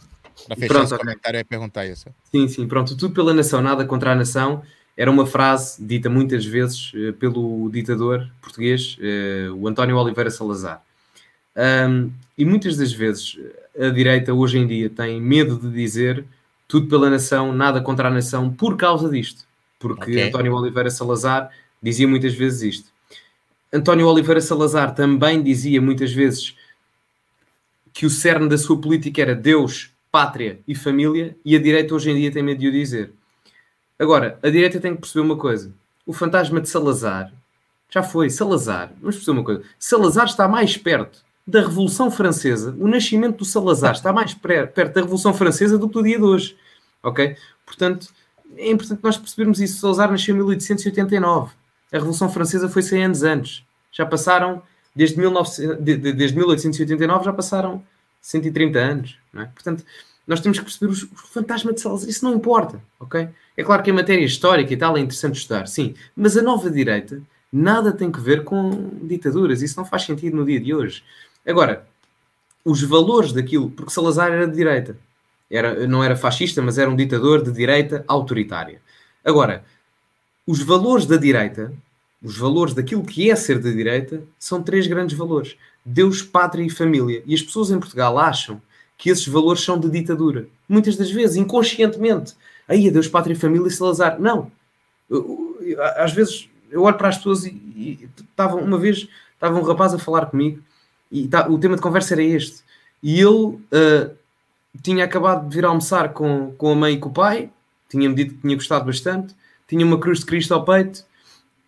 A: Para fechar pronto, esse comentário, eu ia perguntar isso.
C: Sim, sim, pronto. Tudo pela nação, nada contra a nação, era uma frase dita muitas vezes uh, pelo ditador português, uh, o António Oliveira Salazar. Um, e muitas das vezes a direita hoje em dia tem medo de dizer tudo pela nação, nada contra a nação, por causa disto. Porque okay. António Oliveira Salazar dizia muitas vezes isto. António Oliveira Salazar também dizia muitas vezes que o cerne da sua política era Deus, pátria e família, e a direita hoje em dia tem medo de o dizer. Agora, a direita tem que perceber uma coisa: o fantasma de Salazar já foi. Salazar, vamos perceber uma coisa: Salazar está mais perto da Revolução Francesa, o nascimento do Salazar está mais perto da Revolução Francesa do que do dia de hoje. Ok? Portanto, é importante nós percebermos isso. Salazar nasceu em 1889. A Revolução Francesa foi 100 anos antes. Já passaram, desde, 19, desde 1889, já passaram 130 anos. É? Portanto, nós temos que perceber o fantasma de Salazar. Isso não importa, ok? É claro que a matéria histórica e tal é interessante estudar, sim. Mas a nova direita nada tem que ver com ditaduras. Isso não faz sentido no dia de hoje. Agora, os valores daquilo, porque Salazar era de direita, era, não era fascista, mas era um ditador de direita autoritária. Agora, os valores da direita, os valores daquilo que é ser de direita, são três grandes valores: Deus, pátria e família. E as pessoas em Portugal acham que esses valores são de ditadura. Muitas das vezes, inconscientemente. Aí, Deus, pátria e família e Salazar. Não. às vezes, eu olho para as pessoas e, estava, uma vez estava um rapaz a falar comigo e tá, o tema de conversa era este. E ele uh, tinha acabado de vir almoçar com, com a mãe e com o pai, tinha-me dito que tinha gostado bastante, tinha uma cruz de Cristo ao peito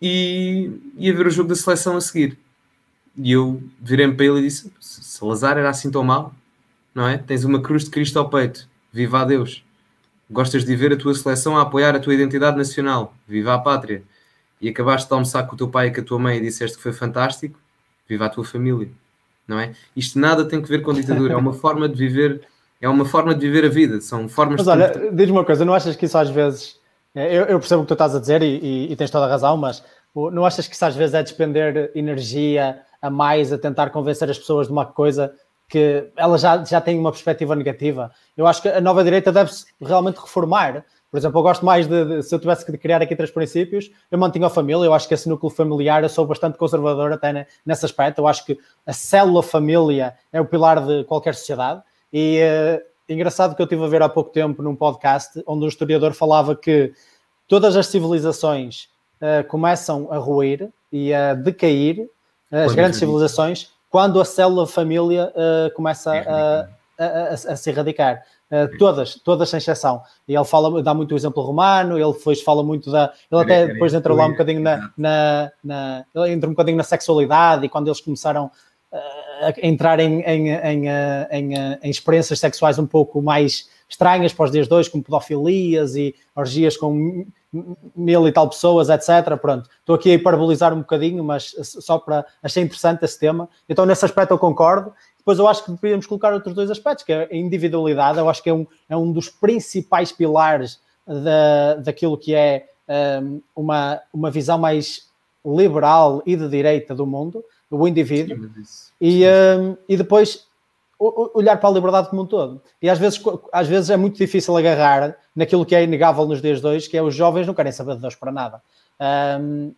C: e ia ver o jogo da seleção a seguir. E eu virei-me para ele e disse: Salazar era assim tão mal, não é? Tens uma cruz de Cristo ao peito, viva a Deus. Gostas de ver a tua seleção a apoiar a tua identidade nacional, viva a pátria. E acabaste de almoçar com o teu pai e com a tua mãe e disseste que foi fantástico, viva a tua família não é? Isto nada tem que ver com ditadura, é uma forma de viver, é uma forma de viver a vida, são formas
B: Mas de... olha, diz-me uma coisa, não achas que isso às vezes, é, eu, eu percebo o que tu estás a dizer e, e, e, tens toda a razão, mas não achas que isso às vezes é despender energia a mais a tentar convencer as pessoas de uma coisa que elas já, já têm uma perspectiva negativa? Eu acho que a nova direita deve-se realmente reformar, por exemplo, eu gosto mais de, de, se eu tivesse que criar aqui três princípios, eu mantinha a família, eu acho que esse núcleo familiar, eu sou bastante conservador até nesse aspecto, eu acho que a célula família é o pilar de qualquer sociedade. E uh, engraçado que eu estive a ver há pouco tempo num podcast onde um historiador falava que todas as civilizações uh, começam a ruir e a decair, uh, as grandes civilizações, quando a célula família começa a, a, a, a se erradicar uh, todas, todas sem exceção. E ele fala, dá muito o exemplo romano, ele depois fala muito da. Ele até depois entra lá um bocadinho na, na, na, Ele entra um bocadinho na sexualidade e quando eles começaram a entrar em, em, em, em, em experiências sexuais um pouco mais estranhas para os dias dois, como pedofilias e orgias com mil e tal pessoas, etc. Pronto, estou aqui a hiperbolizar um bocadinho, mas só para achei interessante esse tema. Então, nesse aspecto, eu concordo. Depois, eu acho que deveríamos colocar outros dois aspectos, que é a individualidade. Eu acho que é um, é um dos principais pilares da, daquilo que é um, uma, uma visão mais liberal e de direita do mundo, o indivíduo. Sim, e, um, e depois olhar para a liberdade como um todo. E às vezes, às vezes é muito difícil agarrar naquilo que é inegável nos dias de hoje, que é os jovens não querem saber de Deus para nada. Um,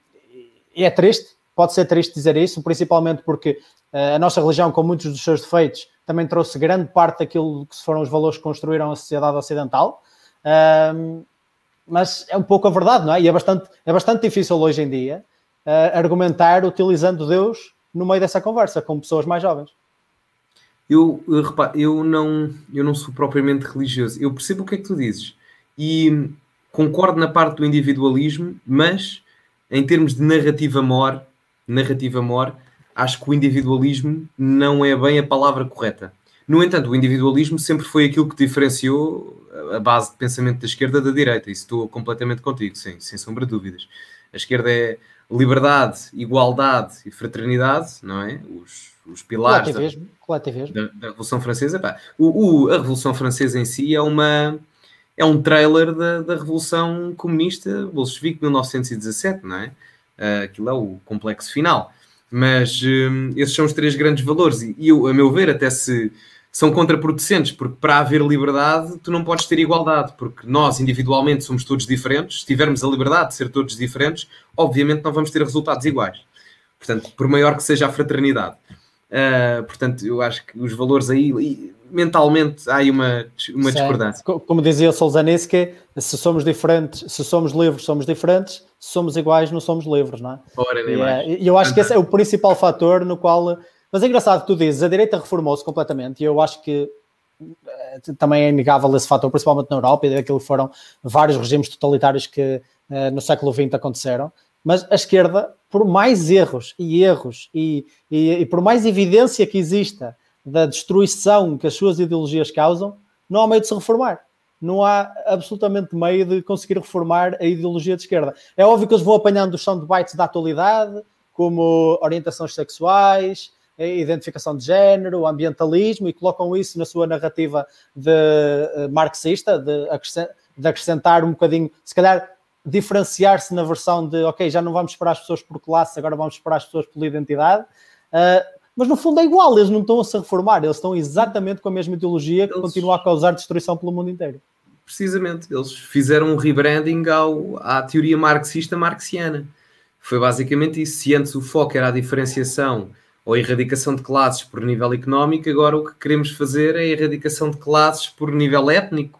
B: e é triste, pode ser triste dizer isso, principalmente porque uh, a nossa religião, com muitos dos seus defeitos, também trouxe grande parte daquilo que foram os valores que construíram a sociedade ocidental. Um, mas é um pouco a verdade, não é? E é bastante, é bastante difícil hoje em dia uh, argumentar utilizando Deus no meio dessa conversa com pessoas mais jovens.
C: Eu, eu, eu, não, eu não sou propriamente religioso. Eu percebo o que é que tu dizes e concordo na parte do individualismo, mas em termos de narrativa mor, narrativa mor, acho que o individualismo não é bem a palavra correta. No entanto, o individualismo sempre foi aquilo que diferenciou a base de pensamento da esquerda da direita. Isso estou completamente contigo, sem, sem sombra de dúvidas. A esquerda é liberdade, igualdade e fraternidade, não é? Os, os pilares da, da, da, Revolução Francesa. Pá, o, o, a Revolução Francesa em si é uma é um trailer da, da Revolução Comunista Bolchevique de 1917, não é? Uh, aquilo é o complexo final. Mas um, esses são os três grandes valores e, eu, a meu ver, até se são contraproducentes, porque para haver liberdade, tu não podes ter igualdade, porque nós individualmente somos todos diferentes. Se tivermos a liberdade de ser todos diferentes, obviamente não vamos ter resultados iguais. Portanto, por maior que seja a fraternidade. Uh, portanto, eu acho que os valores aí, mentalmente, há aí uma, uma discordância.
B: Como dizia Solzhenitsky, se somos diferentes, se somos livres, somos diferentes, se somos iguais, não somos livres, não é?
C: Ora, nem
B: e,
C: mais.
B: Eu acho que esse é o principal fator no qual. Mas é engraçado que tu dizes, a direita reformou-se completamente, e eu acho que eh, também é inegável esse fator, principalmente na Europa, e daquilo foram vários regimes totalitários que uh, no século XX aconteceram. Mas a esquerda, por mais erros e erros e, e, e, por mais evidência que exista da destruição que as suas ideologias causam, não há meio de se reformar. Não há absolutamente meio de conseguir reformar a ideologia de esquerda. É óbvio que eles vão apanhando os soundbites da atualidade, como orientações sexuais, identificação de género, ambientalismo, e colocam isso na sua narrativa de, uh, marxista, de, acrescentar um bocadinho, se calhar diferenciar-se na versão de ok, já não vamos esperar as pessoas por classe, agora vamos esperar as pessoas por identidade. Uh, mas no fundo é igual, eles não estão a se reformar, eles estão exatamente com a mesma ideologia que eles... continua a causar destruição pelo mundo inteiro.
C: Precisamente, eles fizeram um rebranding ao, à teoria marxista marxiana. Foi basicamente isso. Se antes o foco era a diferenciação ou a erradicação de classes por nível económico, agora o que queremos fazer é a erradicação de classes por nível étnico,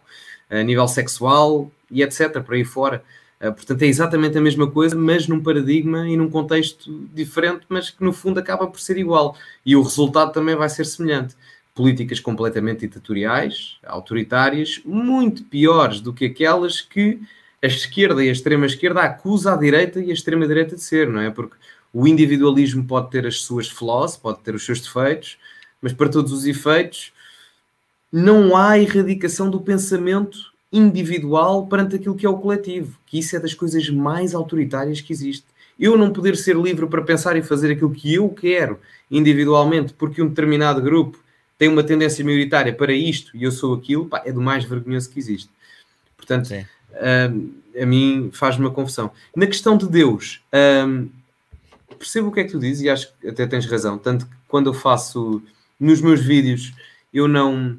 C: a nível sexual e etc. por aí fora. Eh, portanto, é exatamente a mesma coisa, mas num paradigma e num contexto diferente, mas que no fundo acaba por ser igual. E o resultado também vai ser semelhante. Políticas completamente ditatoriais, autoritárias, muito piores do que aquelas que a esquerda e a extrema-esquerda acusa a direita e a extrema-direita de ser, não é? Porque o individualismo pode ter as suas flaws, pode ter os seus defeitos, mas para todos os efeitos não há erradicação do pensamento individual perante aquilo que é o coletivo, que isso é das coisas mais autoritárias que existe. Eu não poder ser livre para pensar e fazer aquilo que eu quero individualmente, porque um determinado grupo tem uma tendência maioritária para isto e eu sou aquilo, pá, é do mais vergonhoso que existe. Portanto, um, a mim faz-me uma confusão. Na questão de Deus, um, percebo o que é que tu dizes e acho que até tens razão. Tanto que quando eu faço nos meus vídeos, eu não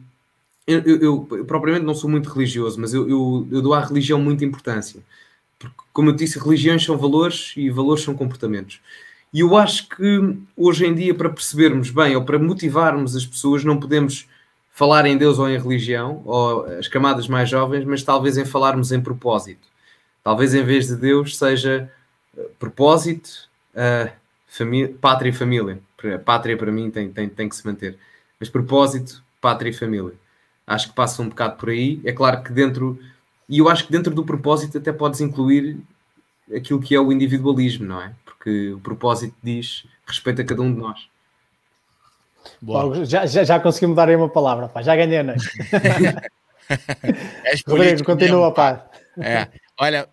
C: eu, eu, eu, propriamente não sou muito religioso, mas eu, eu, dou à religião muita importância. Porque, como eu disse, religiões são valores e valores são comportamentos. E eu acho que hoje em dia, para percebermos bem ou para motivarmos as pessoas, não podemos falar em Deus ou em religião, ou as camadas mais jovens, mas talvez em falarmos em propósito. Talvez em vez de Deus seja uh, propósito, uh, pátria e família. Pátria para mim tem, tem, tem que se manter. Mas propósito, pátria e família. Acho que passa um bocado por aí. É claro que dentro, e eu acho que dentro do propósito até podes incluir aquilo que é o individualismo, não é? Porque o propósito diz respeito a cada um de nós.
B: Boa. Já, já, já consegui mudar aí uma palavra, pá. já ganhei a noite.
A: Rodrigo, continua, pá. É. Olha,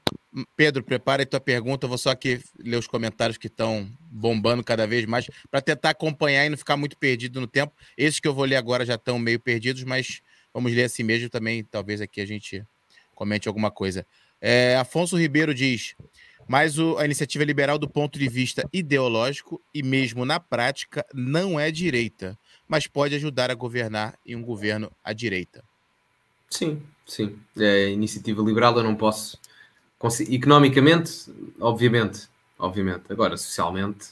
A: Pedro, prepara aí tua pergunta. Eu vou só aqui ler os comentários que estão bombando cada vez mais para tentar acompanhar e não ficar muito perdido no tempo. Esses que eu vou ler agora já estão meio perdidos, mas vamos ler assim mesmo também. Talvez aqui a gente comente alguma coisa. É, Afonso Ribeiro diz: mas o, a iniciativa liberal, do ponto de vista ideológico e mesmo na prática, não é direita, mas pode ajudar a governar em um governo à direita.
C: Sim, sim. É, iniciativa liberal eu não posso. Economicamente, obviamente, obviamente. Agora, socialmente,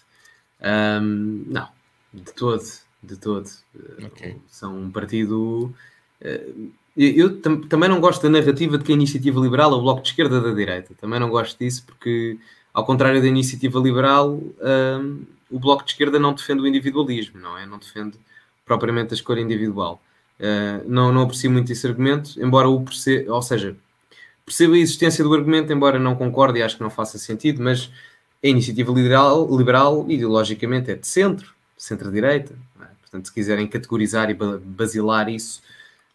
C: hum, não, de todo, de todo. Okay. São um partido. Uh, eu tam também não gosto da narrativa de que a iniciativa liberal é o bloco de esquerda da direita. Também não gosto disso porque, ao contrário da iniciativa liberal, um, o bloco de esquerda não defende o individualismo, não é? Não defende propriamente a escolha individual. Uh, não, não aprecio muito esse argumento, embora o perceba, ou seja, perceba a existência do argumento, embora não concorde e acho que não faça sentido, mas a iniciativa liberal, liberal ideologicamente é de centro, centro-direita. É? Portanto, se quiserem categorizar e basilar isso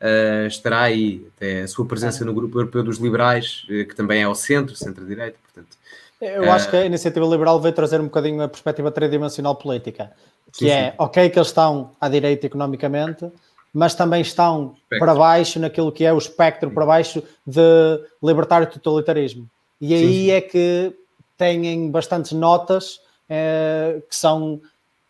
C: uh, estará aí até a sua presença no Grupo Europeu dos Liberais, uh, que também é ao centro, centro-direita, portanto.
B: Eu acho que a iniciativa liberal veio trazer um bocadinho a perspectiva tridimensional política, que sim, é, sim. ok que eles estão à direita economicamente, mas também estão espectro. para baixo naquilo que é o espectro para baixo de libertário totalitarismo. E aí sim, é que têm bastantes notas eh, que são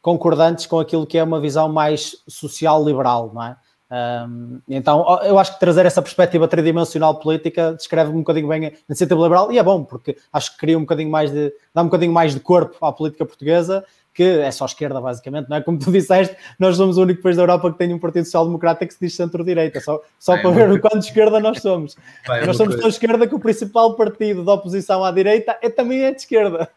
B: concordantes com aquilo que é uma visão mais social-liberal, não é? Um, então, eu acho que trazer essa perspectiva tridimensional política descreve um bocadinho bem a iniciativa liberal e é bom, porque acho que cria um bocadinho mais de, dá um bocadinho mais de corpo à política portuguesa, que é só esquerda, basicamente, não é? Como tu disseste, nós somos o único país da Europa que tem um partido social-democrata que se diz centro-direita, só, só para ver o quanto de esquerda nós somos. Nós somos tão esquerda que o principal partido da oposição à direita é, também é de esquerda.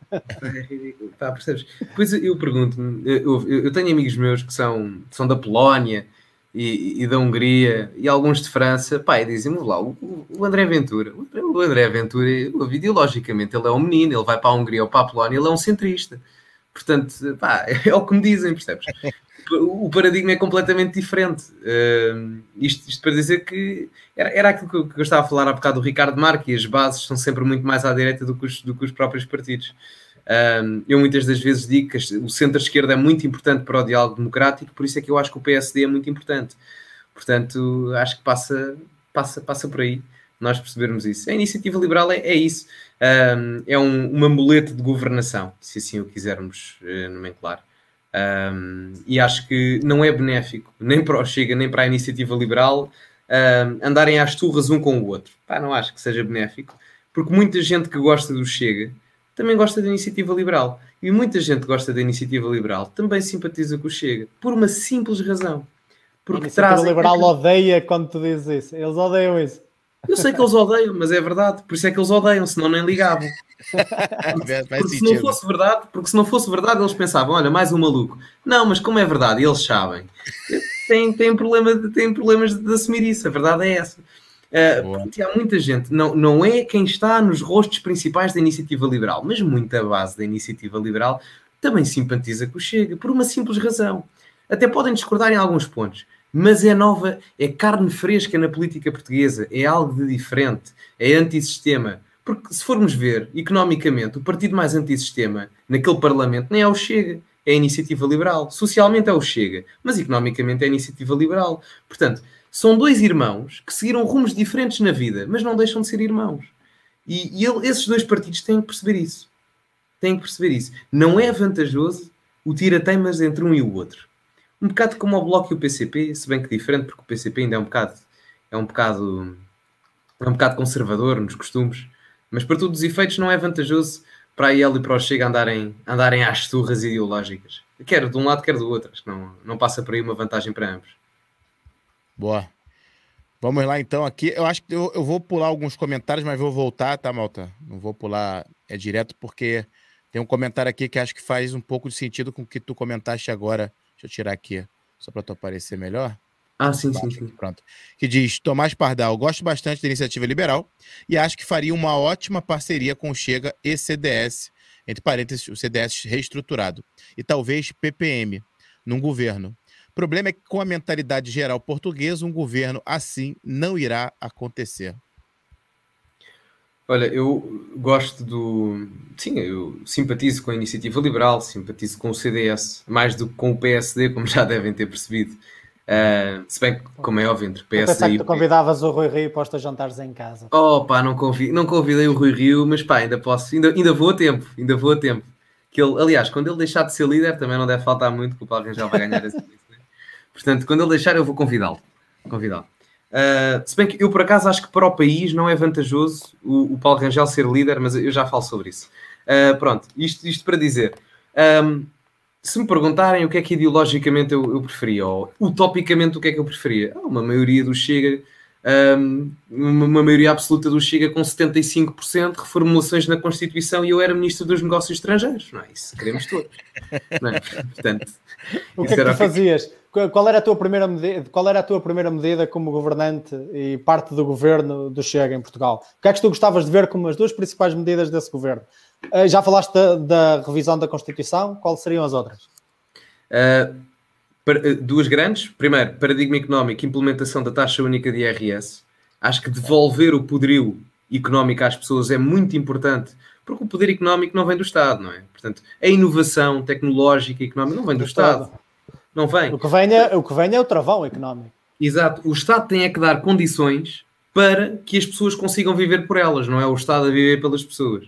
C: Pá, percebes? Pois eu pergunto-me, eu, eu, tenho amigos meus que são, são da Polónia, e, e, da Hungria e alguns de França, pá, dizem-me lá, o, o, André Ventura, o André Ventura, ideologicamente, ele é um menino, ele vai para a Hungria ou para a Polónia, ele é um centrista. Portanto, pá, é o que me dizem, percebes? O paradigma é completamente diferente. Uh, isto, isto, para dizer que era, era aquilo que eu, estava a falar há bocado do Ricardo Marques, e as bases são sempre muito mais à direita do que os, do que os próprios partidos. Um, eu muitas das vezes digo que o centro-esquerda é muito importante para o diálogo democrático, por isso é que eu acho que o PSD é muito importante. Portanto, acho que passa, passa, passa por aí nós percebermos isso. A iniciativa liberal é, é isso. Um, é um, uma muleta de governação, se assim o quisermos uh, nomenclar. Um, e acho que não é benéfico, nem para o Chega, nem para a iniciativa liberal, andarem às turras um com o outro. Pá, não acho que seja benéfico, porque muita gente que gosta do Chega também gosta da iniciativa liberal. E muita gente gosta da iniciativa liberal, também simpatiza com o Chega, por uma simples razão.
B: Porque a iniciativa trazem... liberal odeia quando tu dizes isso. Eles odeiam isso.
C: Eu sei que eles odeiam, mas é verdade. Por isso é que eles odeiam, senão nem ligavam. Porque, se não fosse verdade, porque se não fosse verdade, eles pensavam, olha, mais um maluco. Não, mas como é verdade, eles sabem. Tem, tem, problema, tem problemas de assumir isso. A verdade é essa. Uh, há muita gente, não, não é quem está nos rostos principais da iniciativa liberal, mas muita base da iniciativa liberal também simpatiza com o Chega, por uma simples razão. Até podem discordar em alguns pontos, mas é nova, é carne fresca na política portuguesa, é algo de diferente, é antissistema. Porque se formos ver, economicamente, o partido mais antissistema naquele parlamento nem é o Chega, é a iniciativa liberal. Socialmente é o Chega, mas economicamente é a iniciativa liberal. Portanto, são dois irmãos que seguiram rumos diferentes na vida, mas não deixam de ser irmãos. E, e ele, esses dois partidos têm que perceber isso. Têm que perceber isso. Não é vantajoso o tira-teimas entre um e o outro. Um bocado como o Bloco e o PCP, se bem que diferente, porque o PCP ainda é um bocado, é um bocado, é um bocado conservador nos costumes, mas para todos os efeitos não é vantajoso para a IEL e para o Chega andarem, andarem às turras ideológicas. Quer de um lado, quer do outro. Acho que não, não passa por aí uma vantagem para ambos.
A: Boa. Vamos lá então aqui. Eu acho que eu, eu, vou pular alguns comentários, mas vou voltar, tá, Malta? Não vou pular é direto, porque tem um comentário aqui que acho que faz um pouco de sentido com o que tu comentaste agora. Deixa eu tirar aqui, só para tu aparecer melhor.
C: Ah, sim, sim, sim.
A: Pronto. Que diz: Tomás Pardal, gosto bastante da iniciativa liberal e acho que faria uma ótima parceria com o Chega e CDS, entre parênteses, o CDS reestruturado, e talvez PPM, num governo. O problema é que, com a mentalidade geral portuguesa, um governo assim não irá acontecer.
C: Olha, eu gosto do. Sim, eu simpatizo com a iniciativa liberal, simpatizo com o CDS, mais do que com o PSD, como já devem ter percebido. Uh, se bem que, como é óbvio, entre PSD
B: e. tu convidavas o Rui Rio para os teus jantares em casa.
C: Oh, pá, não, convi... não convidei o Rui Rio, mas pá, ainda posso, ainda, ainda vou a tempo, ainda vou a tempo. Que ele, aliás, quando ele deixar de ser líder, também não deve faltar muito, que o Paulo já vai ganhar esse. Portanto, quando ele deixar, eu vou convidá-lo. Convidá-lo. Uh, se bem que eu, por acaso, acho que para o país não é vantajoso o, o Paulo Rangel ser líder, mas eu já falo sobre isso. Uh, pronto, isto, isto para dizer. Um, se me perguntarem o que é que ideologicamente eu, eu preferia, ou utopicamente o que é que eu preferia, uma maioria do Chega, um, uma maioria absoluta do Chega com 75%, reformulações na Constituição e eu era Ministro dos Negócios Estrangeiros. Não é isso, queremos todos. É? Portanto,
B: o que é que tu fazias? Qual era, a tua primeira medida, qual era a tua primeira medida como governante e parte do governo do Chega em Portugal? O que é que tu gostavas de ver como as duas principais medidas desse governo? Eh, já falaste da, da revisão da Constituição, quais seriam as outras?
C: Uh, duas grandes. Primeiro, paradigma económico, implementação da taxa única de IRS. Acho que devolver o poderio económico às pessoas é muito importante, porque o poder económico não vem do Estado, não é? Portanto, a inovação tecnológica e económica não vem do, do Estado. Não vem.
B: O que vem é o, que vem é o travão económico.
C: Exato. O Estado tem é que dar condições para que as pessoas consigam viver por elas, não é o Estado a viver pelas pessoas.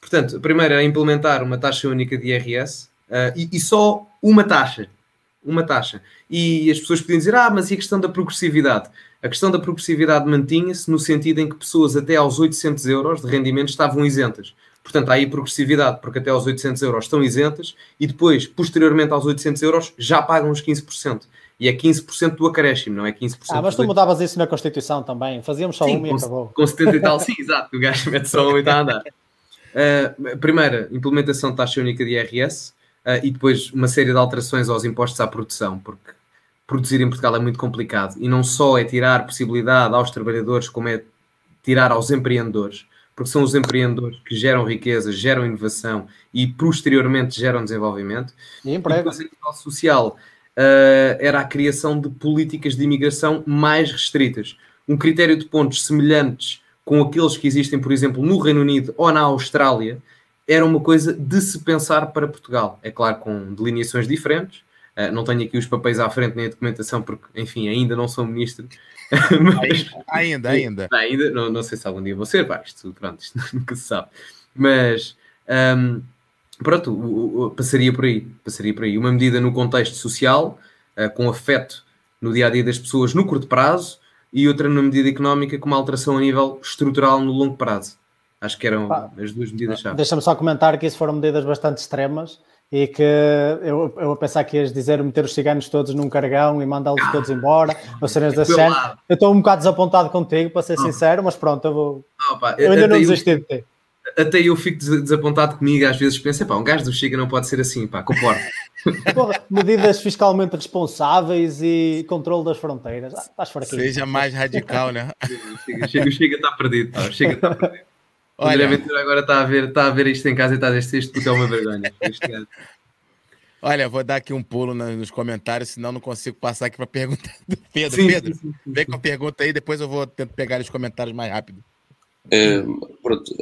C: Portanto, a primeira é implementar uma taxa única de IRS uh, e, e, só uma taxa. Uma taxa. E as pessoas podiam dizer, ah, mas e a questão da progressividade? A questão da progressividade mantinha-se no sentido em que pessoas até aos 800 euros de rendimento estavam isentas. Portanto, há aí progressividade, porque até aos 800 euros estão isentas e depois, posteriormente aos 800 euros, já pagam os 15%. E é 15% do acréscimo, não é 15%.
B: Ah, mas tu mudavas isso na Constituição também. Fazíamos só sim, um e acabou.
C: Com 70 e tal, sim, exato. O gajo mete só um e está a andar. Uh, primeira, implementação de taxa única de IRS uh, e depois uma série de alterações aos impostos à produção, porque produzir em Portugal é muito complicado e não só é tirar possibilidade aos trabalhadores, como é tirar aos empreendedores porque são os empreendedores que geram riqueza, geram inovação e posteriormente geram desenvolvimento.
B: E emprego. E depois,
C: a nível social, uh, era a criação de políticas de imigração mais restritas. Um critério de pontos semelhantes com aqueles que existem, por exemplo, no Reino Unido ou na Austrália, era uma coisa de se pensar para Portugal. É claro, com delineações diferentes. Uh, não tenho aqui os papéis à frente nem a documentação, porque, enfim, ainda não sou ministro,
A: Mas, ainda, ainda.
C: Ainda, não, não sei se algum dia vou ser, pá, isto, pronto, isto nunca se sabe. Mas, um, pronto, o, o, passaria por aí, passaria por aí. Uma medida no contexto social, uh, com afeto no dia a dia das pessoas no curto prazo, e outra na medida económica, com uma alteração a nível estrutural no longo prazo. Acho que eram as duas medidas-chave.
B: Deixa-me só comentar que isso foram medidas bastante extremas e que eu, eu a pensar que ias dizer meter os ciganos todos num cargão e mandá-los ah, todos embora, ou cenas da série. Eu estou um bocado desapontado contigo, para ser sincero, mas pronto, eu vou. eu ainda não desisti de ti.
C: Até eu fico desapontado comigo, às vezes penso, pá, um gajo do Chega não pode ser assim, pá, comporta.
B: medidas fiscalmente responsáveis e controle das fronteiras. Ah, estás fraquinho.
A: Seja mais radical, né?
C: Chega, Chega está perdido, pá, Chega está perdido. Olha, André Ventura agora está a, ver, está a ver isto em casa e está a dizer isto porque é uma vergonha.
A: Olha, vou dar aqui um pulo nos comentários, senão não consigo passar aqui para a pergunta do Pedro. Sim, Pedro, sim, sim, vem com a pergunta aí, depois eu vou tentar pegar os comentários mais rápido.
D: É, pronto,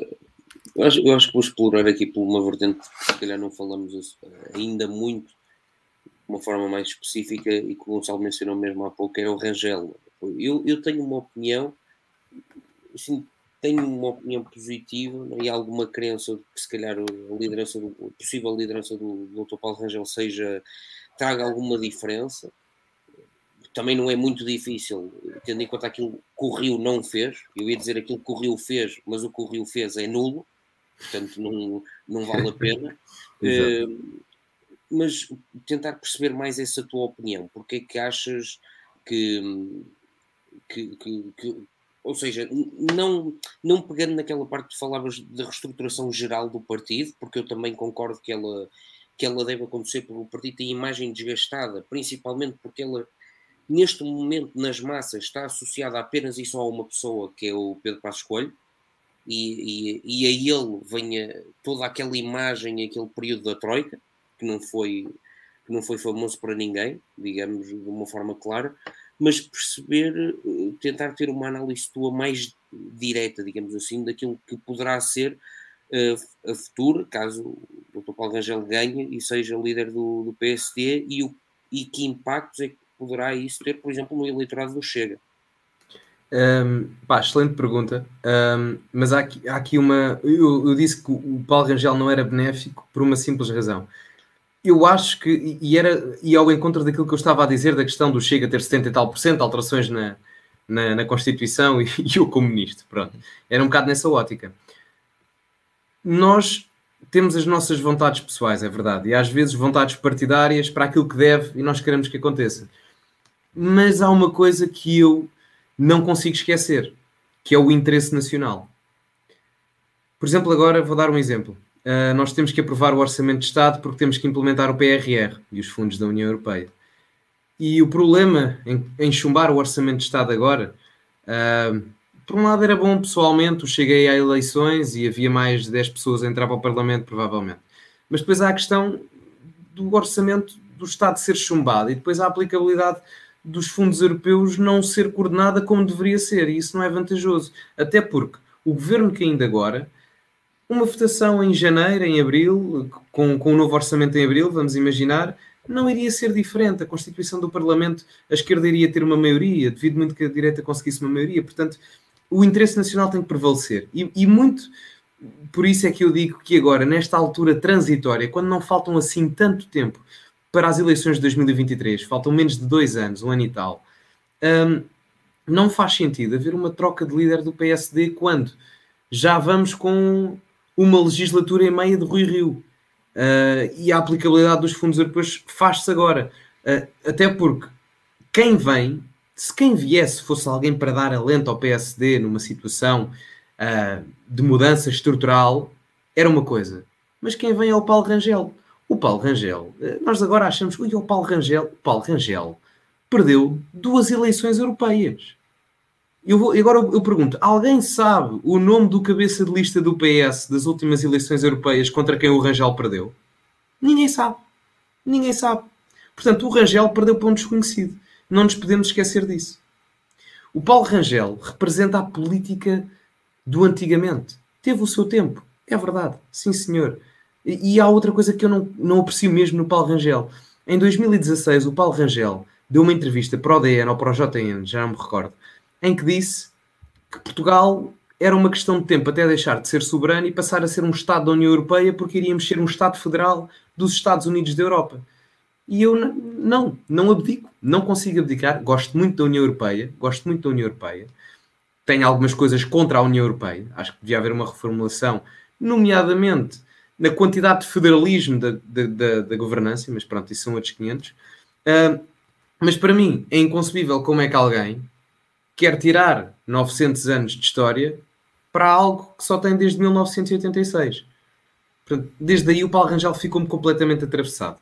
D: eu acho, eu acho, que vou explorar aqui por uma vertente que se calhar não falamos ainda muito, de uma forma mais específica, e que o Gonçalo mencionou mesmo há pouco, é o Rangel. Eu, eu tenho uma opinião, assim, tenho uma opinião positiva né, e alguma crença de que se calhar a liderança do, a possível liderança do, do Dr. Paulo Rangel seja traga alguma diferença. Também não é muito difícil, tendo em conta aquilo que o Rio não fez. Eu ia dizer aquilo que o Rio fez, mas o que o Rio fez é nulo, portanto não, não vale a pena. uh, mas tentar perceber mais essa tua opinião. Porque é que achas que, que, que, que ou seja, não, não pegando naquela parte que falavas da reestruturação geral do partido, porque eu também concordo que ela, que ela deve acontecer porque o partido tem imagem desgastada, principalmente porque ela neste momento nas massas está associada apenas e só a uma pessoa que é o Pedro Passos Coelho e, e, e a ele venha toda aquela imagem, aquele período da Troika, que não foi, que não foi famoso para ninguém, digamos de uma forma clara, mas perceber, eh, tentar ter uma análise tua mais direta, digamos assim, daquilo que poderá ser uh, a futuro, caso o Dr. Paulo Rangel ganhe e seja líder do, do PSD, e, o, e que impactos é que poderá isso ter, por exemplo, no eleitorado do Chega?
C: Um, pá, excelente pergunta. Um, mas há aqui, há aqui uma. Eu, eu, disse que o Paulo Rangel não era benéfico por uma simples razão. Eu acho que, e, era, e ao encontro daquilo que eu estava a dizer, da questão do Chega ter 70 e tal por cento, alterações na, na, na Constituição e, e o comunista, pronto. Era um bocado nessa ótica. Nós temos as nossas vontades pessoais, é verdade, e às vezes vontades partidárias para aquilo que deve e nós queremos que aconteça. Mas há uma coisa que eu não consigo esquecer, que é o interesse nacional. Por exemplo, agora vou dar um exemplo. Uh, nós temos que aprovar o Orçamento de Estado porque temos que implementar o PRR e os fundos da União Europeia. E o problema em, em chumbar o Orçamento de Estado agora, uh, por um lado era bom pessoalmente, eu cheguei a eleições e havia mais de 10 pessoas a entrar para o Parlamento, provavelmente. Mas depois há a questão do orçamento do Estado ser chumbado e depois a aplicabilidade dos fundos europeus não ser coordenada como deveria ser, e isso não é vantajoso. Até porque o governo que ainda agora, uma votação em janeiro, em abril, com, com um novo orçamento em abril, vamos imaginar, não iria ser diferente. A Constituição do Parlamento, a esquerda iria ter uma maioria, devido muito que a direita conseguisse uma maioria. Portanto, o interesse nacional tem que prevalecer. E, e muito por isso é que eu digo que agora, nesta altura transitória, quando não faltam assim tanto tempo para as eleições de 2023, faltam menos de dois anos, um ano e tal, um, não faz sentido haver uma troca de líder do PSD quando já vamos com uma legislatura em meia de Rui Rio. Uh, e a aplicabilidade dos fundos europeus faz-se agora. Uh, até porque quem vem, se quem viesse fosse alguém para dar alento ao PSD numa situação uh, de mudança estrutural, era uma coisa. Mas quem vem é o Paulo Rangel. O Paulo Rangel, nós agora achamos que o Paulo Rangel, o Paulo Rangel perdeu duas eleições europeias. Eu vou, agora eu, pergunto: alguém sabe o nome do cabeça de lista do PS das últimas eleições europeias contra quem o Rangel perdeu? Ninguém sabe. Ninguém sabe. Portanto, o Rangel perdeu para um desconhecido. Não nos podemos esquecer disso. O Paulo Rangel representa a política do antigamente. Teve o seu tempo. É verdade. Sim, senhor. E, há outra coisa que eu não, não aprecio mesmo no Paulo Rangel. Em 2016, o Paulo Rangel deu uma entrevista para o DN ou para o JN, já não me recordo, em que disse que Portugal era uma questão de tempo até deixar de ser soberano e passar a ser um Estado da União Europeia porque iríamos ser um Estado federal dos Estados Unidos da Europa. E eu não, não abdico, não consigo abdicar. Gosto muito da União Europeia, gosto muito da União Europeia. Tenho algumas coisas contra a União Europeia. Acho que devia haver uma reformulação, nomeadamente na quantidade de federalismo da, da, da, da governança, mas pronto, isso são outros 500. Uh, mas para mim é inconcebível como é que alguém quer tirar 900 anos de história para algo que só tem desde 1986. Portanto, desde aí o Paulo Rangel ficou-me completamente atravessado.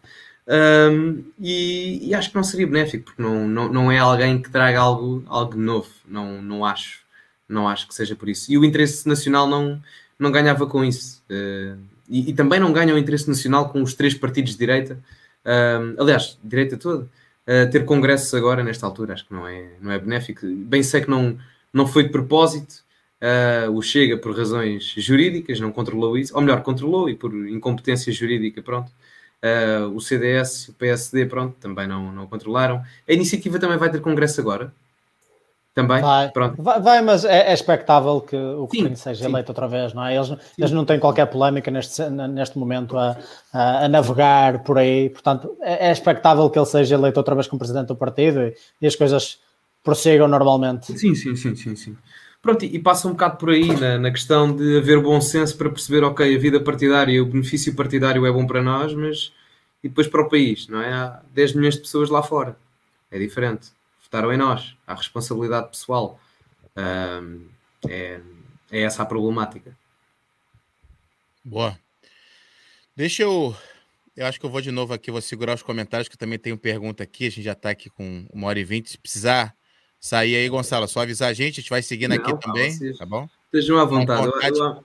C: Um, e, e, acho que não seria benéfico, porque não, não, não é alguém que traga algo, algo novo. Não, não, acho, não acho que seja por isso. E o interesse nacional não, não ganhava com isso. Uh, e, e, também não ganham interesse nacional com os três partidos de direita, uh, aliás, direita toda, ter congressos agora, nesta altura, acho que não é, não é benéfico. Bem sei que não, não foi de propósito, uh, o Chega por razões jurídicas, não controlou isso, ou melhor, controlou e por incompetência jurídica, pronto. Uh, o CDS, o PSD, pronto, também não, não controlaram. A iniciativa também vai ter congresso agora, também?
B: Vai,
C: Pronto.
B: vai, vai mas é, é, expectável que o Coutinho seja sim. eleito outra vez, não é? Eles, eles não têm qualquer polémica neste, neste momento a, a, a navegar por aí, portanto, é, é, expectável que ele seja eleito outra vez como presidente do partido e, e, as coisas prossigam normalmente.
C: Sim, sim, sim, sim, sim. Pronto, e, e passa um bocado por aí na, na, questão de haver bom senso para perceber, ok, a vida partidária, o benefício partidário é bom para nós, mas e depois para o país, não é? Há 10 milhões de pessoas lá fora, é diferente votaram em nós, a responsabilidade pessoal. Um, é, é essa a problemática.
A: Boa. Deixa eu eu acho que eu vou de novo aqui, vou segurar os comentários, que eu também tenho pergunta aqui. A gente já está aqui com uma hora e vinte. Se precisar sair aí, Gonçalo, só avisar a gente, a gente vai seguindo não, aqui também, tá bom?
C: Estejam à vontade. vontade. Eu, eu,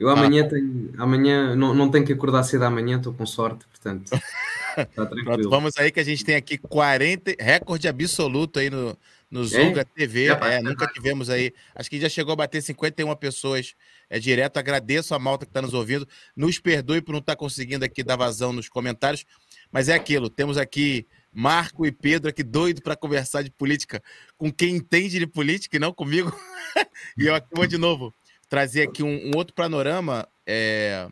C: eu, amanhã ah. tenho, amanhã não, não tenho que acordar cedo amanhã, estou com sorte, portanto.
A: Tá Pronto, vamos aí que a gente tem aqui 40, recorde absoluto aí no, no Zuga é? TV. É, nunca tivemos aí. Acho que já chegou a bater 51 pessoas é direto. Agradeço a malta que está nos ouvindo. Nos perdoe por não estar tá conseguindo aqui dar vazão nos comentários, mas é aquilo. Temos aqui Marco e Pedro aqui doido para conversar de política com quem entende de política e não comigo. e eu aqui vou de novo trazer aqui um, um outro panorama. É...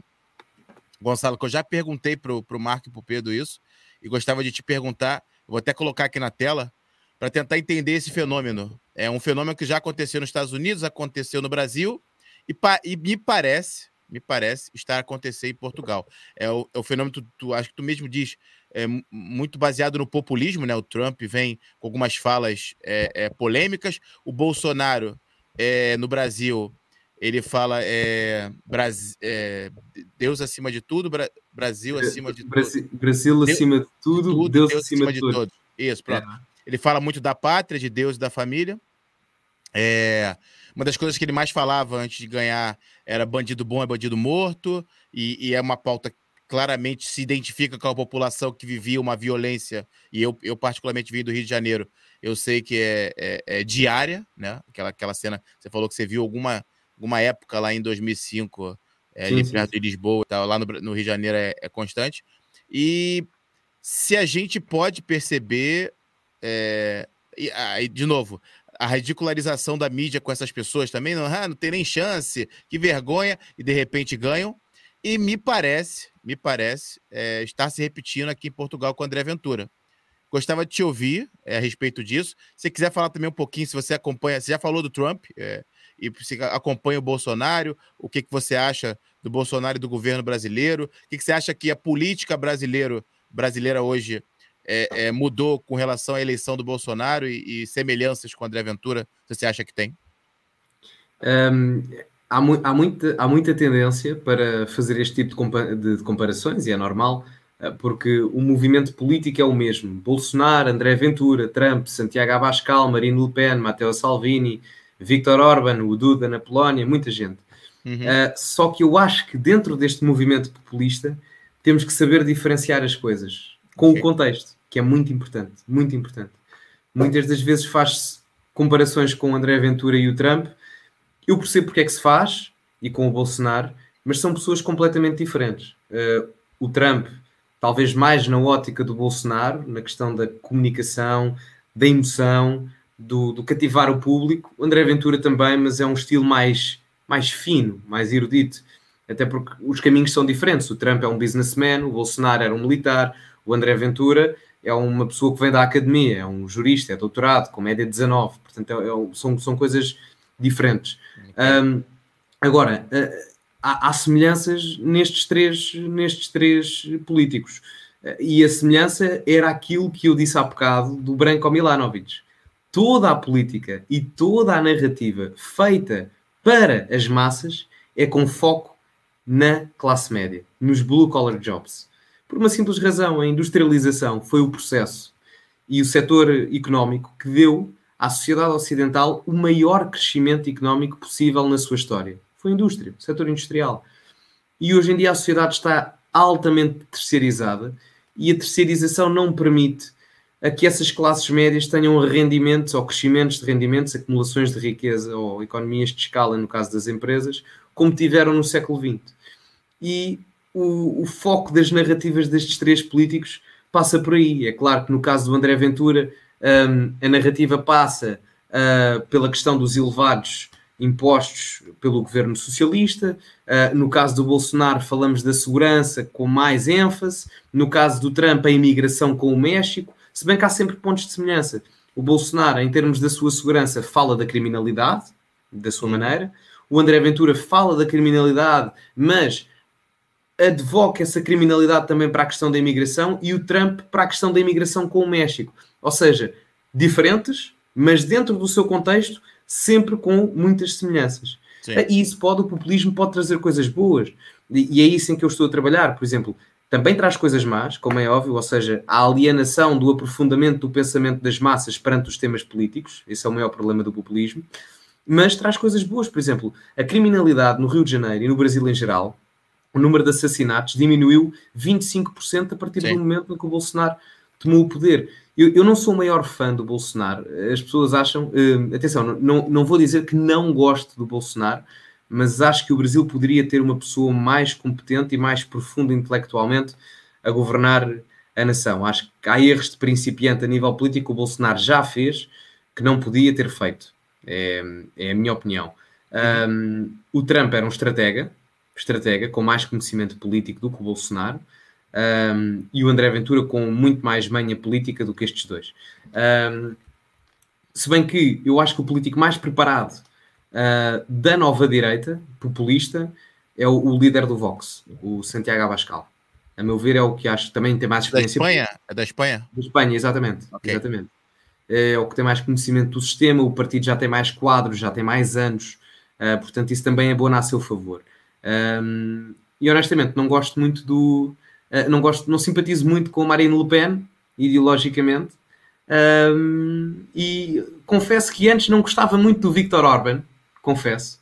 A: Gonçalo, que eu já perguntei para o Marco e para o Pedro isso, e gostava de te perguntar, vou até colocar aqui na tela, para tentar entender esse fenômeno. É um fenômeno que já aconteceu nos Estados Unidos, aconteceu no Brasil, e, e me parece, me parece estar acontecendo em Portugal. É o, é o fenômeno, tu, tu, acho que tu mesmo diz, é muito baseado no populismo, né? O Trump vem com algumas falas é, é, polêmicas, o Bolsonaro é, no Brasil ele fala é, Brasil, é, Deus acima de tudo, Bra Brasil acima de
C: Brasil, tudo. Brasil acima de tudo, tudo Deus, Deus, acima, de, de tudo.
A: Isso, pronto. É. Ele fala muito da pátria, de Deus e da família. É, uma das coisas que ele mais falava antes de ganhar era bandido bom é bandido morto, e, e é uma pauta que claramente se identifica com a população que vivia uma violência, e eu, eu particularmente vim do Rio de Janeiro, eu sei que é, é, é diária, né? Aquela, aquela cena, você falou que você viu alguma, alguma época lá em 2005, é, sim, ali sim, perto de Lisboa, tal, lá no, no, Rio de Janeiro é, é constante. E se a gente pode perceber, é, e, aí, de novo, a ridicularização da mídia com essas pessoas também, não, ah, não tem nem chance, que vergonha, e de repente ganham. E me parece, me parece, é, estar se repetindo aqui em Portugal com o André Ventura. Gostava de te ouvir é, a respeito disso. Se quiser falar também um pouquinho, se você acompanha, você já falou do Trump, é, e acompanha o Bolsonaro, o que, que você acha do Bolsonaro e do governo brasileiro? O que, que você acha que a política brasileiro, brasileira hoje é, é, mudou com relação à eleição do Bolsonaro e, e semelhanças com André Ventura? Você acha que tem?
C: Um, há, mu há, muita, há muita tendência para fazer este tipo de, compa de, de comparações, e é normal, eh, porque o movimento político é o mesmo. Bolsonaro, André Ventura, Trump, Santiago Abascal, Marine Le Pen, Matteo Salvini, Viktor Orban, o Duda na Polónia, muita gente. Uhum. Uh, só que eu acho que dentro deste movimento populista temos que saber diferenciar as coisas com okay. o contexto, que é muito importante, muito importante. Muitas das vezes faz-se comparações com o André Ventura e o Trump. Eu percebo porque é que se faz, e com o Bolsonaro, mas são pessoas completamente diferentes. Uh, o Trump, talvez mais na ótica do Bolsonaro, na questão da comunicação, da emoção, do, do, cativar o público. O André Ventura também, mas é um estilo mais, mais fino, mais erudito. Até porque os caminhos são diferentes. O Trump é um businessman, o Bolsonaro era um militar, o André Ventura é uma pessoa que vem da academia, é um jurista, é doutorado, com média 19. Portanto, é, é, são, são coisas diferentes. Um, agora, há, há, semelhanças nestes três, nestes três políticos. E a semelhança era aquilo que eu disse há bocado do Branko Milanovic toda a política e toda a narrativa feita para as massas é com foco na classe média, nos blue collar jobs. Por uma simples razão, a industrialização foi o processo e o setor económico que deu à sociedade ocidental o maior crescimento económico possível na sua história. Foi a indústria, o setor industrial. E hoje em dia a sociedade está altamente terceirizada e a terceirização não permite a que essas classes médias tenham rendimentos ou crescimentos de rendimentos, acumulações de riqueza ou economias de escala, no caso das empresas, como tiveram no século XX. E o, o foco das narrativas destes três políticos passa por aí. É claro que no caso do André Ventura, um, a narrativa passa uh, pela questão dos elevados impostos pelo governo socialista. Uh, no caso do Bolsonaro, falamos da segurança com mais ênfase. No caso do Trump, a imigração com o México. Se bem que há sempre pontos de semelhança. O Bolsonaro, em termos da sua segurança, fala da criminalidade, da sua maneira. O André Ventura fala da criminalidade, mas advoca essa criminalidade também para a questão da imigração e o Trump para a questão da imigração com o México. Ou seja, diferentes, mas dentro do seu contexto, sempre com muitas semelhanças. Sim. E isso pode, o populismo pode trazer coisas boas. E é isso em que eu estou a trabalhar. Por exemplo, também traz coisas más, como é óbvio, ou seja, a alienação do aprofundamento do pensamento das massas perante os temas políticos, esse é o maior problema do populismo, mas traz coisas boas, por exemplo, a criminalidade no Rio de Janeiro e no Brasil em geral, o número de assassinatos diminuiu 25% a partir Sim. do momento em que o Bolsonaro tomou o poder. Eu, eu, não sou o maior fã do Bolsonaro. As pessoas acham. Uh, atenção, não, não vou dizer que não gosto do Bolsonaro, mas acho que o Brasil poderia ter uma pessoa mais competente e mais profunda intelectualmente a governar a nação. Acho que há erros de principiante a nível político que o Bolsonaro já fez que não podia ter feito. É, é a minha opinião. Um, o Trump era um estratega, estratega com mais conhecimento político do que o Bolsonaro um, e o André Ventura com muito mais manha política do que estes dois. Um, se bem que eu acho que o político mais preparado uh, da nova direita, populista, é o, o, líder do Vox, o Santiago Abascal. A meu ver, é o que acho também tem mais experiência.
A: Da Espanha? É da Espanha?
C: Da Espanha, exatamente. Okay. exatamente. É o que tem mais conhecimento do sistema, o partido já tem mais quadros, já tem mais anos, uh, portanto, isso também é bom a seu favor. Um, e honestamente, não gosto muito do, Uh, não gosto, não simpatizo muito com Marine Le Pen, ideologicamente, um, e confesso que antes não gostava muito do Viktor Orban, confesso,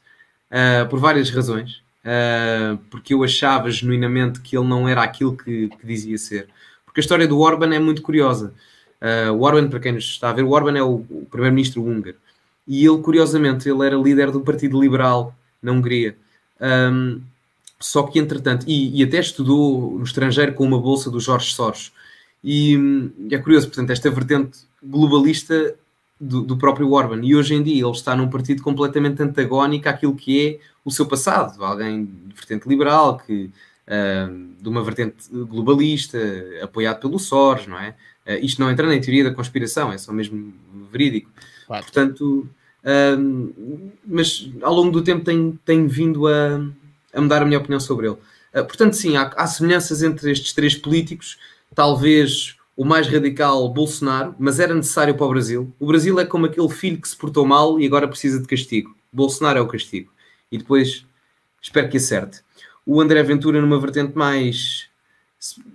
C: uh, por várias razões, uh, porque eu achava genuinamente que ele não era aquilo que, que dizia ser. Porque a história do Orban é muito curiosa. o Orban, para quem nos está a ver, o Orban é o, o primeiro-ministro húngaro, e ele, curiosamente, ele era líder do Partido Liberal na Hungria. Um, só que, entretanto, e, e, até estudou no estrangeiro com uma bolsa do Jorge Soros. E, e é curioso, portanto, esta vertente globalista do, do, próprio Orban. E hoje em dia ele está num partido completamente antagónico àquilo que é o seu passado. Alguém de vertente liberal, que, uh, de uma vertente globalista, apoiado pelo Soros, não é? Uh, isto não entra na teoria da conspiração, é só mesmo verídico. Claro. Portanto, uh, mas ao longo do tempo tem, tem vindo a a mudar a minha opinião sobre ele. Portanto, sim, há, há, semelhanças entre estes três políticos, talvez o mais radical Bolsonaro, mas era necessário para o Brasil. O Brasil é como aquele filho que se portou mal e agora precisa de castigo. Bolsonaro é o castigo. E depois espero que acerte. O André Ventura numa vertente mais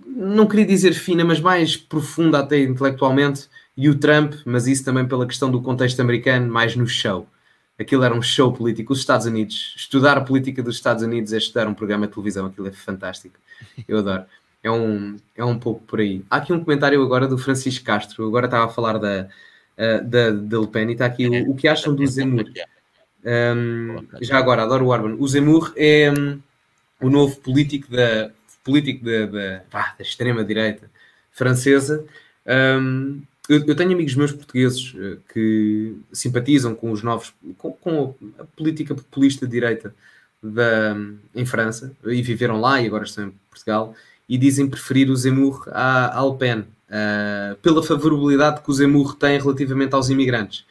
C: não queria dizer fina, mas mais profunda até intelectualmente, e o Trump, mas isso também pela questão do contexto americano, mais no show aquilo era um show político. Os Estados Unidos, estudar a política dos Estados Unidos é estudar um programa de televisão, aquilo é fantástico. Eu adoro. É um, é um pouco por aí. Há aqui um comentário agora do Francisco Castro, agora estava a falar da, uh, da, da Le Pen, e está aqui o, o que acham do Zemmour. Um, já agora, adoro o Orban. O Zemmour é um, o novo político da, político da, da, da extrema-direita francesa. Um, eu, eu, tenho amigos meus portugueses uh, que simpatizam com os novos, com, com, a política populista de direita da, em França e viveram lá e agora estão em Portugal e dizem preferir o Zemmour à, à Le Pen uh, pela favorabilidade que o Zemmour tem relativamente aos imigrantes.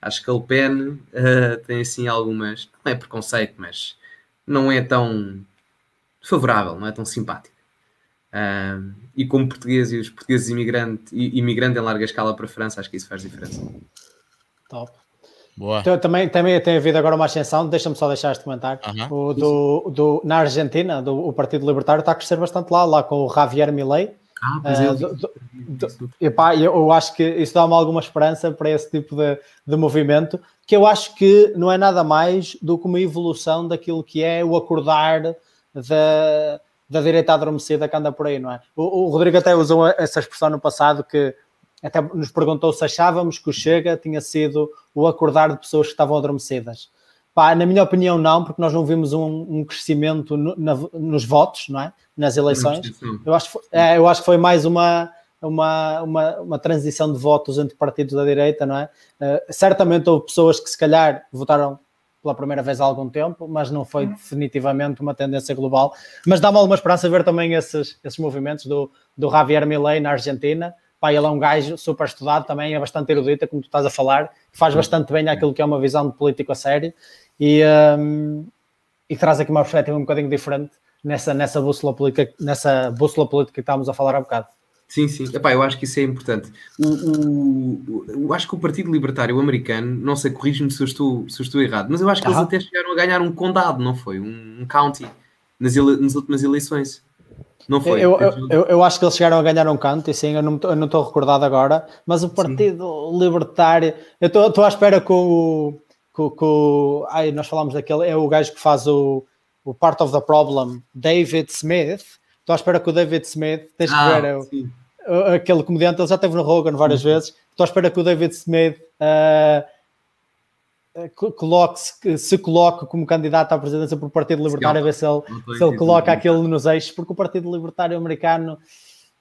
C: Acho que a Le Pen uh, tem assim algumas, não é preconceito, mas não é tão favorável, não é tão simpático. Uh, e como português e os portugueses imigrantes imigrante em larga escala para a França, acho que isso faz diferença.
B: Top. Boa. Então, também, também tem havido agora uma ascensão, deixa-me só deixar este comentário. O do, do, na Argentina, do, o Partido Libertário está a crescer bastante lá, lá com o Javier Milei. Ah, pois uh, do, do, epá, eu acho que isso dá-me alguma esperança para esse tipo de, de movimento, que eu acho que não é nada mais do que uma evolução daquilo que é o acordar da da direita adormecida que anda por aí, não é? O, o, Rodrigo até usou essa expressão no passado que até nos perguntou se achávamos que o Chega tinha sido o acordar de pessoas que estavam adormecidas. Pá, na minha opinião, não, porque nós não vimos um, um crescimento no, na, nos votos, não é? Nas eleições. Eu acho, é, eu acho que foi mais uma, uma, uma, uma, transição de votos entre partidos da direita, não é? Uh, certamente houve pessoas que se calhar votaram pela primeira vez há algum tempo, mas não foi uhum. definitivamente uma tendência global. Mas dá-me alguma esperança ver também esses, esses movimentos do, do Javier Milei na Argentina. Pá, ele é um gajo super estudado também, é bastante erudito, como tu estás a falar, faz bastante bem aquilo que é uma visão de político a sério e, um, e traz aqui uma perspectiva um bocadinho diferente nessa, nessa, bússola política, nessa bússola política que estávamos a falar há bocado.
C: Sim, sim. Epá, eu acho que isso é importante. O, o, eu acho que o Partido Libertário Americano, não sei, corrige-me se, eu estou, se eu estou errado, mas eu acho que eles até chegaram a ganhar um condado, não foi? Um, um county nas, ele, nas últimas eleições. Não foi?
B: Eu, eu, eu, eu, acho que eles chegaram a ganhar um canto, e sim, eu não, eu estou recordado agora, mas o Partido sim. Libertário, eu estou à espera com o, com, ai, nós falamos daquele, é o gajo que faz o, o Part of the Problem, David Smith, estou à espera que o David Smith, tens que ah, ver, o, aquele comediante, ele já esteve no Rogan várias sim. vezes, estou à espera que o David Smith... Uh, coloque -se, se coloque como candidato à presidência por Partido Libertário, a ver se ele, se ele coloca aquilo nos eixos, porque o Partido Libertário Americano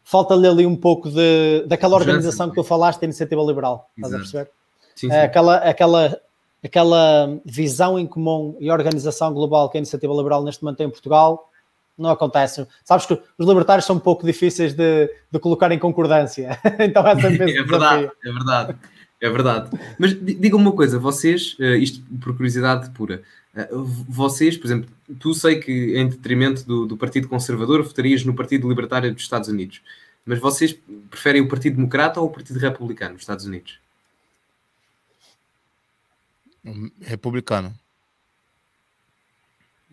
B: falta-lhe ali um pouco de, daquela organização que tu falaste, a Iniciativa Liberal, estás a perceber? Sim, sim. Aquela, aquela, aquela visão em comum e organização global que a Iniciativa Liberal neste momento tem em Portugal, não acontece. Sabes que os libertários são um pouco difíceis de, de colocar em concordância. então é sempre
C: é verdade, é verdade. É verdade. Mas diga-me uma coisa, vocês, eh, isto por curiosidade pura, eh, vocês, por exemplo, tu sei que em detrimento do, do Partido Conservador votarias no Partido Libertário dos Estados Unidos, mas vocês preferem o Partido Democrata ou o Partido Republicano dos Estados Unidos?
A: Republicano.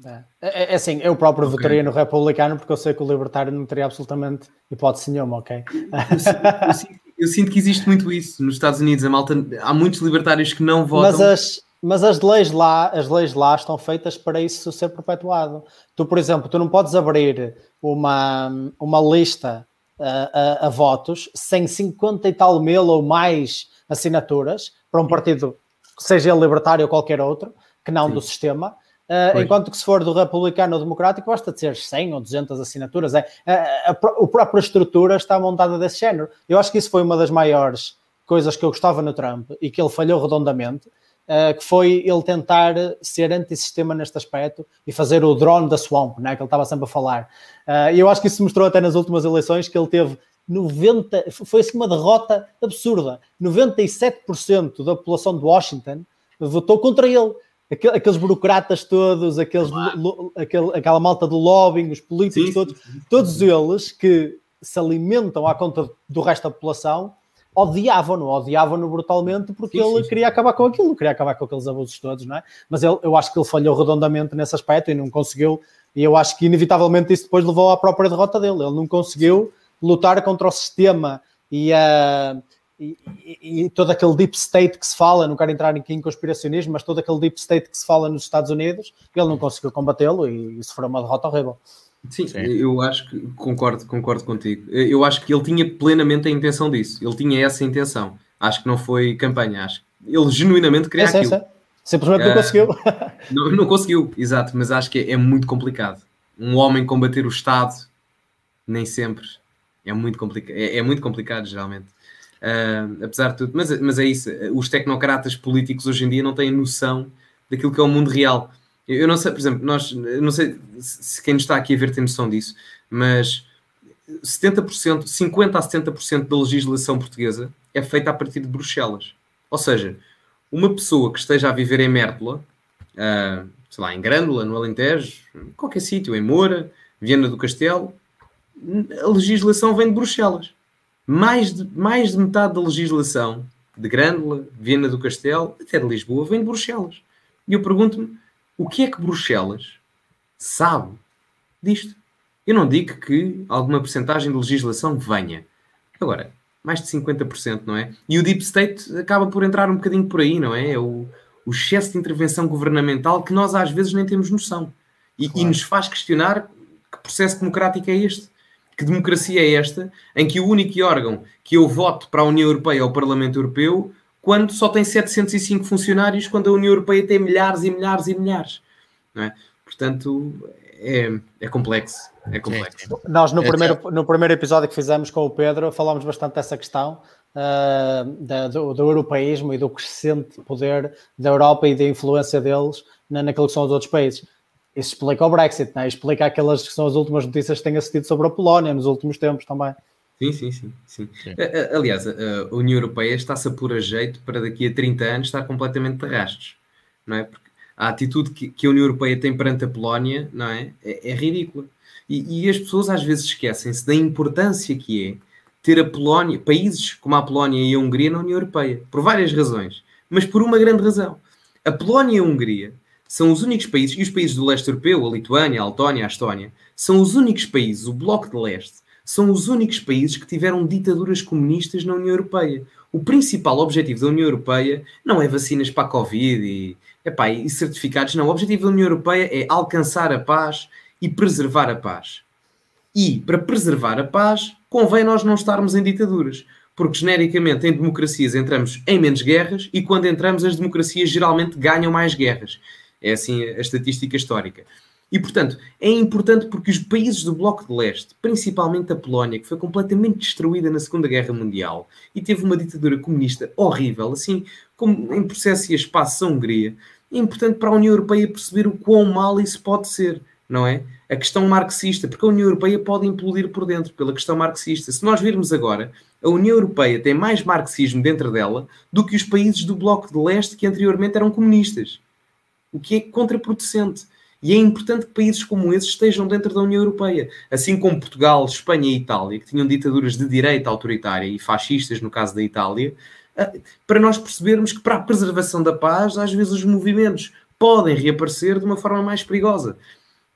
B: É, é, é assim, eu próprio okay. votaria no republicano porque eu sei que o libertário não teria absolutamente hipótese nenhuma, ok?
C: Eu, eu, eu sinto que existe muito isso nos Estados Unidos. A malta, há muitos libertários que não votam.
B: Mas as, mas as leis lá, as leis lá estão feitas para isso ser perpetuado. Tu, por exemplo, tu não podes abrir uma, uma lista a, a, a votos sem 50 e tal mil ou mais assinaturas para um partido, seja ele libertário ou qualquer outro, que não Sim. do sistema Uh, enquanto que se for do republicano ou democrático, basta de ser 100 ou 200 assinaturas. É, a, a, a, a, própria estrutura está montada desse género. Eu acho que isso foi uma das maiores coisas que eu gostava no Trump e que ele falhou redondamente, uh, que foi ele tentar ser antissistema neste aspecto e fazer o drone da swamp, né, que ele estava sempre a falar. Uh, e eu acho que isso se mostrou até nas últimas eleições, que ele teve 90, foi assim uma derrota absurda. 97% da população de Washington votou contra ele aqueles burocratas todos, aqueles, claro. aquele, aquela malta do lobbying, os políticos sim, todos, sim, sim. todos eles que se alimentam à conta do resto da população, odiavam-no, odiavam-no brutalmente porque ele queria acabar com aquilo, queria acabar com aqueles abusos todos, não é? Mas ele, eu acho que ele falhou redondamente nesse aspecto e não conseguiu, e eu acho que inevitavelmente isso depois levou à própria derrota dele. Ele não conseguiu lutar contra o sistema e a. Uh, e, e, todo aquele deep state que se fala, não quero entrar aqui em conspiracionismo, mas todo aquele deep state que se fala nos Estados Unidos, ele não conseguiu combatê-lo e isso foi uma derrota horrível.
C: Sim, Sim, eu acho que concordo, concordo contigo. Eu acho que ele tinha plenamente a intenção disso, ele tinha essa intenção. Acho que não foi campanha, acho que ele genuinamente queria é, aquilo. É,
B: Simplesmente não uh, conseguiu.
C: não, não, conseguiu, exato, mas acho que é, é muito complicado. Um homem combater o Estado, nem sempre. É muito complicado, é, é muito complicado, geralmente. Uh, apesar de tudo, mas, mas é isso, os tecnocratas políticos hoje em dia não têm noção daquilo que é o mundo real. Eu, não sei, por exemplo, nós, não sei se quem nos está aqui a ver tem noção disso, mas 70%, 50% a 70% da legislação portuguesa é feita a partir de Bruxelas. Ou seja, uma pessoa que esteja a viver em Mértola, uh, sei lá, em Grândola, no Alentejo, qualquer sítio, em Moura, Viana do Castelo, a legislação vem de Bruxelas mais de, mais de metade da legislação de Grândola, Viena do Castelo, até de Lisboa, vem de Bruxelas. E eu pergunto-me, o que é que Bruxelas sabe disto? Eu não digo que alguma porcentagem de legislação venha. Agora, mais de 50%, não é? E o Deep State acaba por entrar um bocadinho por aí, não é? é o, o excesso de intervenção governamental que nós às vezes nem temos noção. E, claro. e nos faz questionar que processo democrático é este que democracia é esta em que o único órgão que eu voto para a União Europeia é o Parlamento Europeu, quando só tem 705 funcionários, quando a União Europeia tem milhares e milhares e milhares. É? Portanto, é, é complexo. É complexo.
B: Nós, no, é primeiro, no primeiro episódio que fizemos com o Pedro, falámos bastante dessa questão. Uh, da, do, do, europeísmo e do crescente poder da Europa e da influência deles na, naquilo que são os outros países isso explica o Brexit, né? explica aquelas que são as últimas notícias que têm assistido sobre a Polónia nos últimos tempos também.
C: Sim, sim, sim. sim. sim. Aliás, a União Europeia está-se a pôr a jeito para daqui a 30 anos estar completamente de rastos, não é? Porque a atitude que, que a União Europeia tem perante a Polónia, não é? É, é ridícula. E, e, as pessoas às vezes esquecem-se da importância que é ter a Polónia, países como a Polónia e a Hungria na União Europeia, por várias razões, mas por uma grande razão. A Polónia e a Hungria são os únicos países, e os países do leste europeu, a Lituânia, a Letónia, a Estónia, são os únicos países, o Bloco de Leste, são os únicos países que tiveram ditaduras comunistas na União Europeia. O principal objetivo da União Europeia não é vacinas para a Covid e, epá, e certificados, não. O objetivo da União Europeia é alcançar a paz e preservar a paz. E, para preservar a paz, convém nós não estarmos em ditaduras. Porque, genericamente, em democracias entramos em menos guerras e, quando entramos, as democracias geralmente ganham mais guerras. É assim a estatística histórica. E, portanto, é importante porque os países do Bloco de Leste, principalmente a Polónia, que foi completamente destruída na Segunda Guerra Mundial e teve uma ditadura comunista horrível, assim como em processo e espaço a Hungria, é importante para a União Europeia perceber o quão mal isso pode ser, não é? A questão marxista, porque a União Europeia pode implodir por dentro pela questão marxista. Se nós virmos agora, a União Europeia tem mais marxismo dentro dela do que os países do Bloco de Leste que anteriormente eram comunistas o que é contraproducente. E é importante que países como esses estejam dentro da União Europeia. Assim como Portugal, Espanha e Itália, que tinham ditaduras de direita autoritária e fascistas, no caso da Itália, ah, para nós percebermos que, para a preservação da paz, às vezes os movimentos podem reaparecer de uma forma mais perigosa.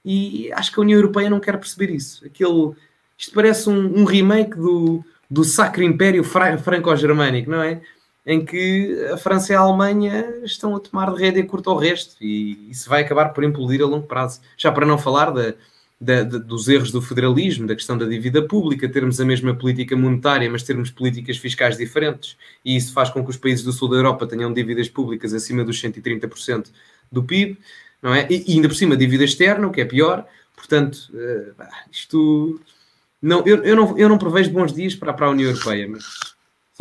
C: E acho que a União Europeia não quer perceber isso. Aquele, isto parece um, um remake do, do Sacro Império Franco-Germânico, não é? Em que a França e a Alemanha estão a tomar de rédea curto ao resto e isso vai acabar por implodir a longo prazo. Já para não falar da, da, da, dos erros do federalismo, da questão da dívida pública, termos a mesma política monetária, mas termos políticas fiscais diferentes, e isso faz com que os países do sul da Europa tenham dívidas públicas acima dos 130% do PIB, não é? E, e, ainda por cima dívida externa, o que é pior. Portanto, uh, isto não, eu, eu, não, eu não prevejo bons dias para, para a União Europeia, mas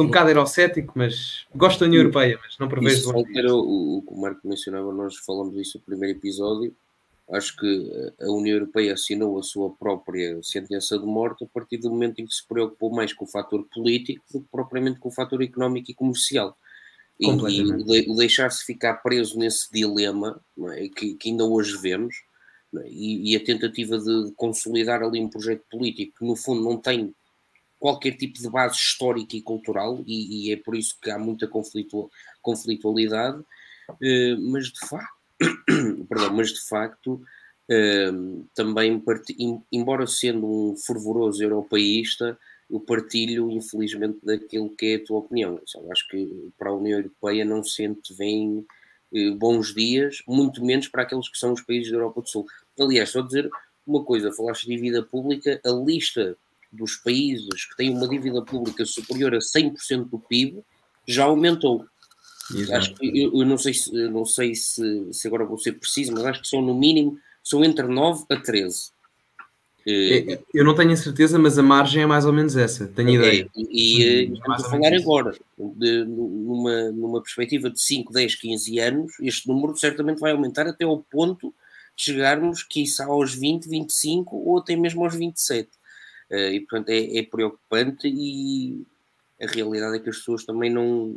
C: Sou um bocado eurocético, mas gosto da União Europeia, mas não prevejo.
D: Isso era o, o que o Marco mencionava, nós falamos disso no primeiro episódio. Acho que a União Europeia assinou a sua própria sentença de morte a partir do momento em que se preocupou mais com o fator político do que propriamente com o fator económico e comercial. E, e deixar-se ficar preso nesse dilema é, que, que, ainda hoje vemos, é, e, e, a tentativa de consolidar ali um projeto político que, no fundo, não tem qualquer tipo de base histórica e cultural, e, e é por isso que há muita conflitu, conflitualidade, eh, mas de facto, perdão, mas de facto eh, também, embora sendo um fervoroso europeísta, eu partilho, infelizmente, daquilo que é a tua opinião. Eu acho que para a União Europeia não sente bem eh, bons dias, muito menos para aqueles que são os países da Europa do Sul. Aliás, só dizer uma coisa, falaste de dívida pública, a lista dos países que têm uma dívida pública superior a 100% do PIB já aumentou. Exato. Acho que, eu, eu, não sei, se, não sei se, se, agora vou ser preciso, mas acho que são no mínimo são entre 9 a 13.
C: É, eu não tenho a certeza, mas a margem é mais ou menos essa, tenho é, ideia.
D: E, e hum, estamos a falar agora, de, numa, numa perspectiva de 5, 10, 15 anos, este número certamente vai aumentar até ao ponto de chegarmos, quiçá, aos 20, 25 ou até mesmo aos 27. Uh, e portanto é, é, preocupante e a realidade é que as pessoas também não,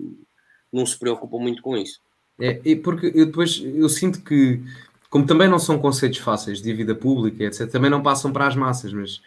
D: não se preocupam muito com isso.
C: É, e porque eu depois eu sinto que, como também não são conceitos fáceis de vida pública, etc., também não passam para as massas, mas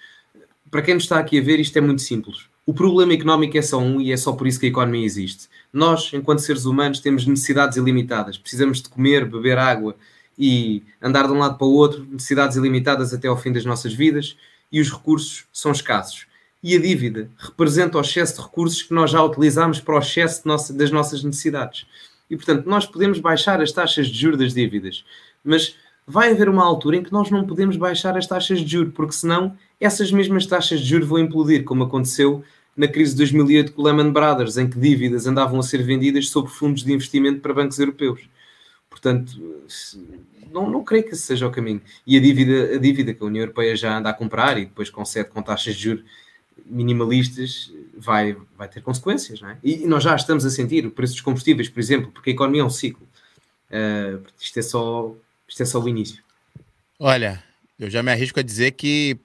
C: para quem nos está aqui a ver, isto é muito simples. O problema económico é só um e é só por isso que a economia existe. Nós, enquanto seres humanos, temos necessidades ilimitadas. Precisamos de comer, beber água e andar de um lado para o outro, necessidades ilimitadas até ao fim das nossas vidas e os recursos são escassos. E a dívida representa o excesso de recursos que nós já utilizamos para o excesso nossa, das nossas necessidades. E, portanto, nós podemos baixar as taxas de juros das dívidas, mas vai haver uma altura em que nós não podemos baixar as taxas de juros, porque senão essas mesmas taxas de juros vão implodir, como aconteceu na crise de 2008 com o Lehman Brothers, em que dívidas andavam a ser vendidas sob fundos de investimento para bancos europeus. Portanto, não, não creio que esse seja o caminho. E a dívida, a dívida que a União Europeia já anda a comprar e depois concede com taxas de juros minimalistas vai, vai ter consequências, não é? E nós já estamos a sentir o preço dos combustíveis, por exemplo, porque a economia é um ciclo. Uh, isto, é só, isto é só o início.
A: Olha, eu já me arrisco a dizer que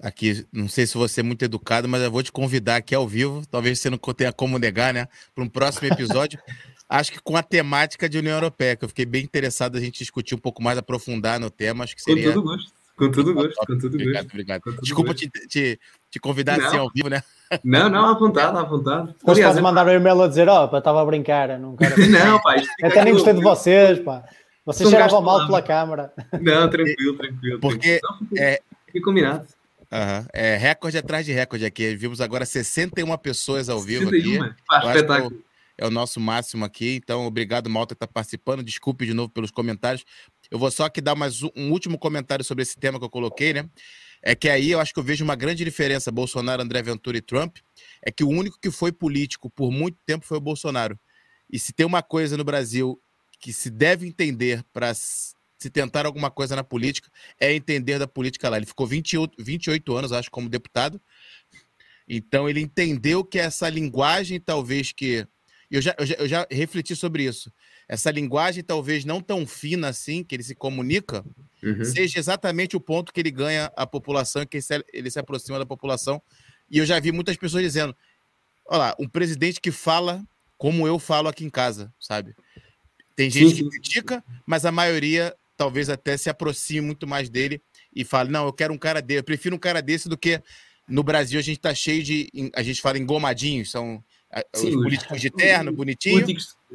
A: aqui, não sei se vou ser muito educado, mas eu vou te convidar aqui ao vivo, talvez você não tenha como negar, né? Para um próximo episódio. acho que com a temática de União Europeia, que eu fiquei bem interessado a gente discutir um pouco mais, aprofundar no tema, acho que seria...
C: Com todo gosto, com todo gosto, com todo
A: obrigado,
C: gosto.
A: Obrigado, obrigado. Desculpa te, te, te, convidar não. assim ao vivo, né?
C: Não, não, à vontade, à vontade.
B: Depois Aliás, mandar um e-mail a dizer, ó, oh, estava a brincar, não quero...
C: não, pá,
B: Até nem gostei de vocês, pá. Você cheirava mal pela câmara.
C: Não, tranquilo, tranquilo.
A: Porque
C: tranquilo. é. Combinado.
A: Uhum. É recorde atrás de recorde aqui. Vimos agora 61 pessoas ao vivo 61? aqui. Ah, espetáculo. É o nosso máximo aqui. Então, obrigado, Malta, que está participando. Desculpe de novo pelos comentários. Eu vou só aqui dar mais um último comentário sobre esse tema que eu coloquei, né? É que aí eu acho que eu vejo uma grande diferença, Bolsonaro, André Ventura e Trump, é que o único que foi político por muito tempo foi o Bolsonaro. E se tem uma coisa no Brasil que se deve entender para se tentar alguma coisa na política, é entender da política lá. Ele ficou 28, 28 anos, acho, como deputado. Então ele entendeu que essa linguagem, talvez que. Eu já, eu já, eu já refleti sobre isso. Essa linguagem, talvez não tão fina assim, que ele se comunica, uhum. seja exatamente o ponto que ele ganha a população, que ele se, ele se aproxima da população. E eu já vi muitas pessoas dizendo: olha lá, um presidente que fala como eu falo aqui em casa, sabe? Tem gente que critica, mas a maioria talvez até se aproxime muito mais dele e fale: não, eu quero um cara dele, eu prefiro um cara desse do que no Brasil a gente tá cheio de. A gente fala engomadinhos, são Sim, os políticos de terno, bonitinho.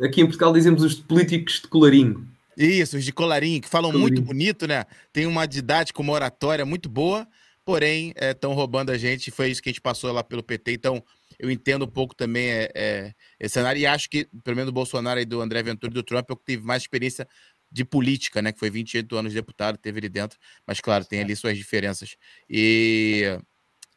C: Aqui em Portugal dizemos os políticos de colarinho.
A: Isso, os de colarinho, que falam colarinho. muito bonito, né? Tem uma didática, uma oratória muito boa, porém estão é, roubando a gente. Foi isso que a gente passou lá pelo PT. Então, eu entendo um pouco também é, é, esse cenário e acho que, pelo menos do Bolsonaro e do André Ventura e do Trump, eu tive mais experiência de política, né? Que foi 28 anos de deputado, teve ali dentro, mas claro, tem ali suas diferenças. E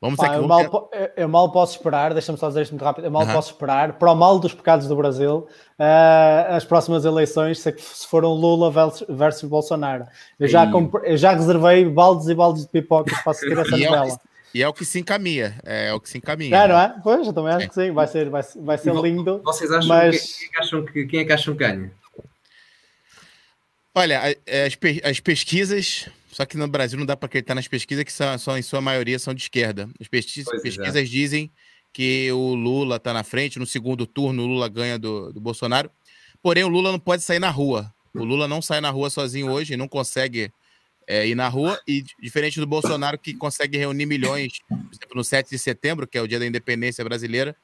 B: vamos Pá, aqui. Eu, mal, eu, mal, posso esperar, deixa-me só dizer isto muito rápido, eu mal posso esperar, para o mal dos pecados do Brasil, uh, as próximas eleições, se, se foram Lula versus, Bolsonaro. Eu já, eu já reservei baldes e baldes de pipocas para assistir essa novela.
A: É o, e é o que se encaminha, é, é o que se encaminha.
B: É, não é? Pois, eu também acho é. que sim, vai ser, vai, vai ser lindo.
C: Vocês acham, mas... quem, quem, acham que, quem é que acham que ganha?
A: Olha, as, as pesquisas, só que no Brasil não dá para acreditar nas pesquisas que são, são, em sua maioria são de esquerda. As pesquisas, é. pesquisas dizem que o Lula está na frente, no segundo turno o Lula ganha do, do Bolsonaro. Porém, o Lula não pode sair na rua. O Lula não sai na rua sozinho hoje, não consegue é, ir na rua, e diferente do Bolsonaro, que consegue reunir milhões, por exemplo, no 7 de setembro, que é o dia da independência brasileira,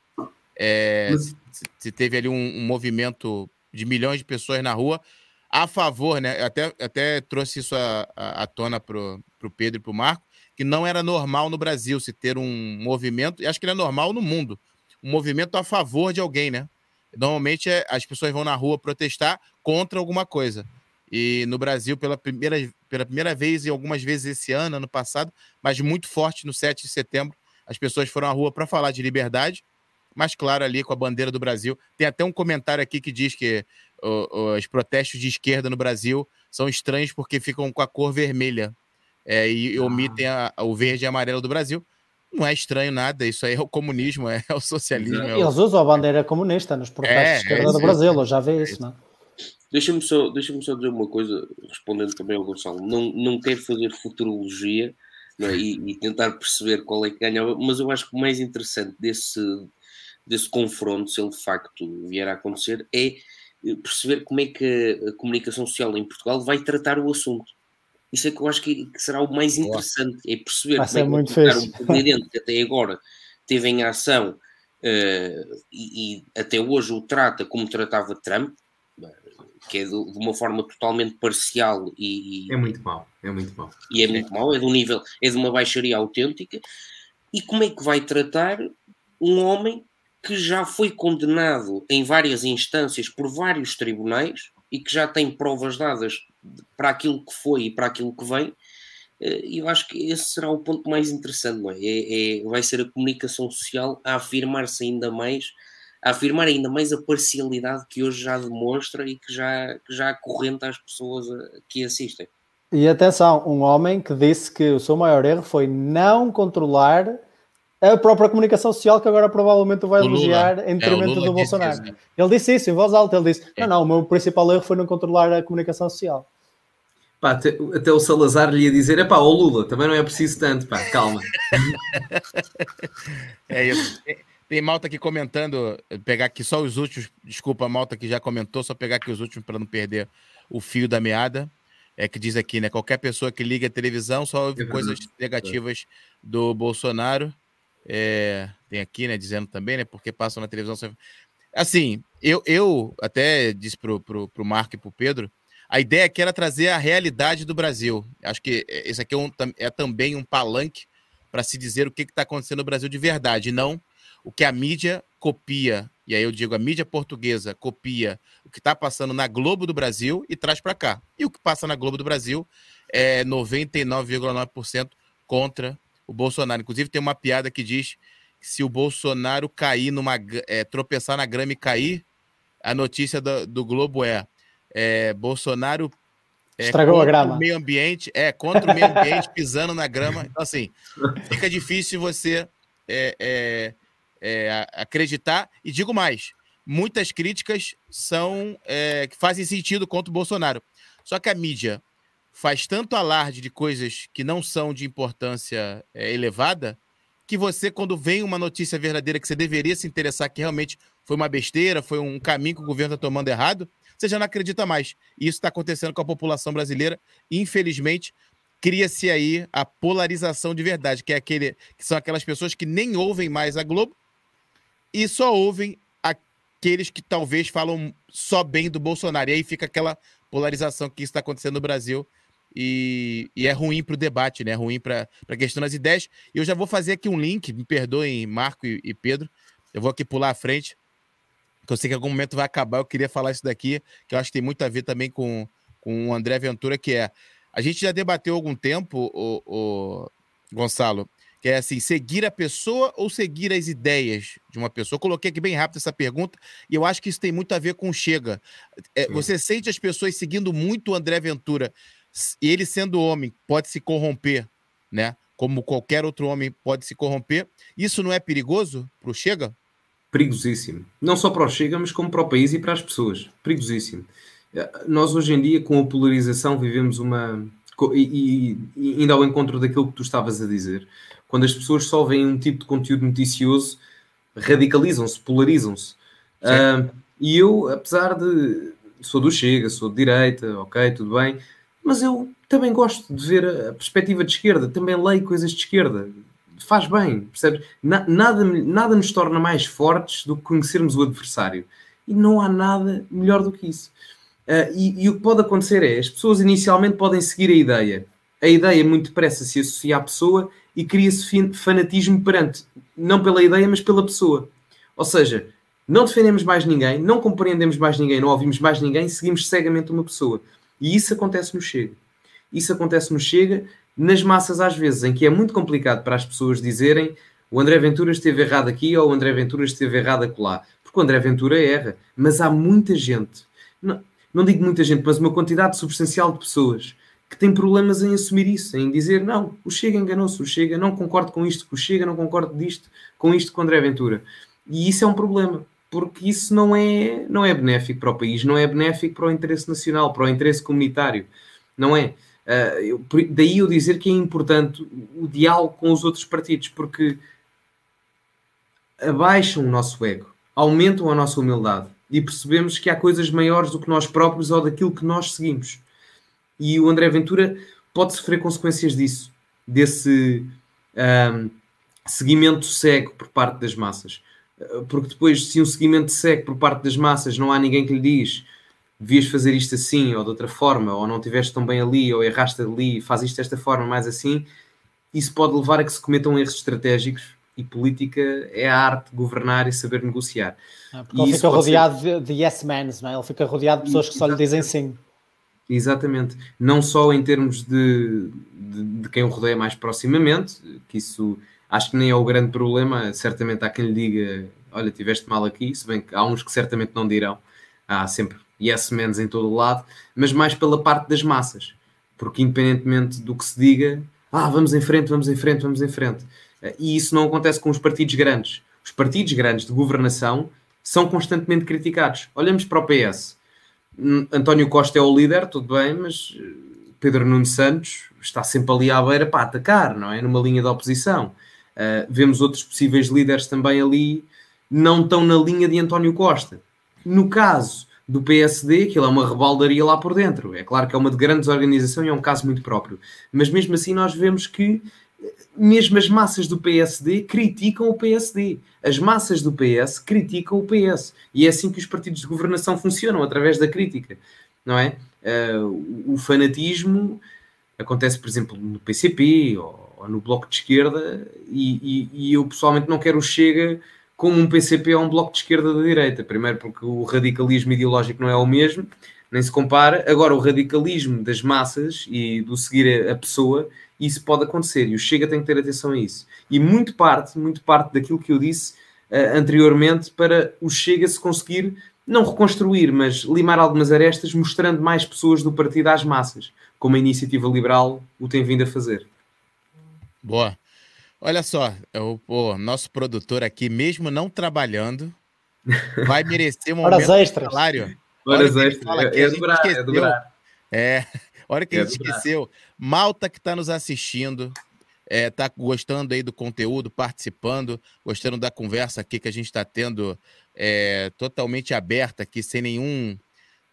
A: é, se, se, teve ali um, um movimento de milhões de pessoas na rua, a favor, né? Até, até trouxe isso à tona para o Pedro e para o Marco, que não era normal no Brasil se ter um movimento, e acho que ele é normal no mundo, um movimento a favor de alguém, né? Normalmente é, as pessoas vão na rua protestar contra alguma coisa. E no Brasil, pela primeira, pela primeira vez e algumas vezes esse ano, ano passado, mas muito forte no 7 de setembro, as pessoas foram à rua para falar de liberdade, mas claro, ali com a bandeira do Brasil. Tem até um comentário aqui que diz que os protestos de esquerda no Brasil são estranhos porque ficam com a cor vermelha é, e ah. omitem a, o verde e amarelo do Brasil. Não é estranho nada, isso aí é o comunismo, é o socialismo. É
B: o... Eles usam a bandeira comunista nos protestos é, de esquerda é do Brasil, eu já vi isso, não é?
D: Deixa-me só, deixa só dizer uma coisa, respondendo também ao Gonçalo. Não, não quero fazer futurologia é? e, e, tentar perceber qual é que ganhava, mas eu acho que o mais interessante desse, desse confronto, se ele de facto vier a acontecer, é perceber como é que a comunicação social em Portugal vai tratar o assunto. Isso é que eu acho que, que será o mais interessante, é perceber
B: vai
D: como é que vai um presidente que até agora teve em ação uh, e, e, até hoje o trata como tratava Trump, que é de, de uma forma totalmente parcial e,
C: e, É muito mau, é muito mau.
D: E é muito mau, é de um nível, é de uma baixaria autêntica. E como é que vai tratar um homem que já foi condenado em várias instâncias por vários tribunais e que já tem provas dadas para aquilo que foi e para aquilo que vem, eh, eu acho que esse será o ponto mais interessante, não é? é, é vai ser a comunicação social a afirmar-se ainda mais, a afirmar ainda mais a parcialidade que hoje já demonstra e que já, que já acorrenta às pessoas que assistem.
B: E atenção, um homem que disse que o seu maior erro foi não controlar a própria comunicação social que agora provavelmente o vai elogiar em é, detrimento é, do Bolsonaro. Isso, Ele disse isso em voz alta, ele disse, é. não, não, o meu principal erro foi não controlar a comunicação social.
C: Pá, até, até, o Salazar lhe ia dizer, é pá, o Lula, também não é preciso tanto, pá, calma.
A: é isso. Tem malta aqui comentando, pegar aqui só os últimos, desculpa, malta que já comentou, só pegar aqui os últimos para não perder o fio da meada. É que diz aqui, né? Qualquer pessoa que liga a televisão só ouve é coisas negativas do Bolsonaro. É, tem aqui, né, dizendo também, né, porque passam na televisão. Assim, eu, eu até disse pro, pro, pro Marco e pro Pedro, A ideia aqui era trazer a realidade do Brasil. Acho que esse aqui é, um, é também um palanque para se dizer o que está acontecendo no Brasil de verdade, não o que a mídia copia. E aí eu digo, a mídia portuguesa copia o que está passando na Globo do Brasil e traz para cá. E o que passa na Globo do Brasil é 99,9% contra o Bolsonaro. Inclusive tem uma piada que diz que se o Bolsonaro cair numa é, tropeçar na grama e cair, a notícia do, do Globo é é, Bolsonaro
B: é, estragou a grama.
A: O meio ambiente, é, contra o meio ambiente, pisando na grama. Então, assim, fica difícil você é, é, é acreditar. E digo mais: muitas críticas são é, que fazem sentido contra o Bolsonaro. Só que a mídia faz tanto alarde de coisas que não são de importância é, elevada que você, quando vem uma notícia verdadeira que você deveria se interessar, que realmente foi uma besteira, foi um caminho que o governo está tomando errado, você já não acredita mais. E isso está acontecendo com a população brasileira. Infelizmente, cria-se aí a polarização de verdade, que é aquele que são aquelas pessoas que nem ouvem mais a Globo e só ouvem aqueles que talvez falam só bem do Bolsonaro. E aí fica aquela polarização que está acontecendo no Brasil. E, e, é ruim para o debate, né? É ruim para a questão das ideias. E eu já vou fazer aqui um link, me perdoem, Marco e, e Pedro. Eu vou aqui pular à frente que eu sei que em algum momento vai acabar, eu queria falar isso daqui, que eu acho que tem muito a ver também com, com o André Ventura, que é. A gente já debateu há algum tempo, o, o Gonçalo, que é assim, seguir a pessoa ou seguir as ideias de uma pessoa? Eu coloquei aqui bem rápido essa pergunta, e eu acho que isso tem muito a ver com Chega. É, você sente as pessoas seguindo muito o André Ventura, ele sendo homem, pode se corromper, né? Como qualquer outro homem pode se corromper. Isso não é perigoso para o Chega?
C: perigosíssimo. Não só para o Chega, mas como para o país e para as pessoas. Perigosíssimo. Eh, nós hoje em dia, com a polarização, vivemos uma. E, e ainda ao encontro daquilo que tu estavas a dizer, quando as pessoas só veem um tipo de conteúdo noticioso, radicalizam-se, polarizam-se. Uh, e eu, apesar de. Sou do Chega, sou de direita, ok, tudo bem, mas eu também gosto de ver a perspectiva de esquerda, também leio coisas de esquerda, faz bem, percebes? Na, nada, nada nos torna mais fortes do que conhecermos o adversário. E não há nada melhor do que isso. Uh, e, e, o que pode acontecer é, as pessoas inicialmente podem seguir a ideia. A ideia muito depressa se associa à pessoa e cria-se fanatismo perante, não pela ideia, mas pela pessoa. Ou seja, não defendemos mais ninguém, não compreendemos mais ninguém, não ouvimos mais ninguém, seguimos cegamente uma pessoa. E isso acontece no Chega. Isso acontece no Chega nas massas às vezes, em que é muito complicado para as pessoas dizerem o André Ventura esteve errado aqui ou o André Ventura esteve errado acolá. Porque o André Ventura erra. Mas há muita gente, não, não digo muita gente, mas uma quantidade substancial de pessoas que tem problemas em assumir isso, em dizer não, o Chega enganou-se, o Chega não concordo com isto, o Chega não concordo disto, com isto com o André Ventura. E isso é um problema, porque isso não é, não é benéfico para o país, não é benéfico para o interesse nacional, para o interesse comunitário, não é? Uh, eu, daí eu dizer que é importante o diálogo com os outros partidos, porque abaixam o nosso ego, aumentam a nossa humildade e percebemos que há coisas maiores do que nós próprios ou daquilo que nós seguimos. E o André Ventura pode sofrer consequências disso, desse um, seguimento cego por parte das massas. Porque depois, se um seguimento cego por parte das massas não há ninguém que lhe diz devias fazer isto assim ou de outra forma, ou não estiveste tão bem ali, ou erraste ali, faz isto desta forma, mais assim, isso pode levar a que se cometam erros estratégicos e política é a arte de governar e saber negociar.
B: Ah, porque ele fica rodeado ser... de, de yes men, não é? Ele fica rodeado de pessoas que só lhe dizem sim.
C: Exatamente. Não só em termos de, de, de, quem o rodeia mais proximamente, que isso acho que nem é o grande problema. Certamente há quem lhe diga: Olha, tiveste mal aqui, se bem que há uns que certamente não dirão. Há sempre yes menos em todo o lado, mas mais pela parte das massas, porque independentemente do que se diga, ah, vamos em frente, vamos em frente, vamos em frente. E isso não acontece com os partidos grandes. Os partidos grandes de governação são constantemente criticados. Olhamos para o PS. António Costa é o líder, tudo bem, mas eh, Pedro Nuno Santos está sempre ali à beira para atacar, não é? Numa linha de oposição. Uh, vemos outros possíveis líderes também ali, não estão na linha de António Costa. No caso do PSD, ele é uma rebaldaria lá por dentro. É claro que é uma de grande organização e é um caso muito próprio. Mas mesmo assim nós vemos que mesmo as massas do PSD criticam o PSD. As massas do PS criticam o PS. E é assim que os partidos de governação funcionam, através da crítica. não é? Uh, o fanatismo acontece, por exemplo, no PCP ou, ou no Bloco de Esquerda, e, e, e, eu pessoalmente não quero o Chega como um PCP ou um Bloco de Esquerda da direita. Primeiro, porque o radicalismo ideológico não é o mesmo, nem se compara. Agora, o radicalismo das massas e do seguir a, pessoa, isso pode acontecer e o Chega tem que ter atenção a isso. E muito parte, muito parte daquilo que eu disse uh, anteriormente para o Chega se conseguir não reconstruir, mas limar algumas arestas, mostrando mais pessoas do partido às massas, como a iniciativa liberal o tem vindo a fazer.
A: Boa. Olha só, o, o nosso produtor aqui, mesmo não trabalhando, vai merecer um
B: Horas extras.
A: salário.
C: Horas extras. É, é, dobrar, é dobrar.
A: É, hora que é a gente esqueceu. Malta que está nos assistindo, é, tá gostando aí do conteúdo, participando, gostando da conversa aqui que a gente está tendo é, totalmente aberta aqui, sem nenhum,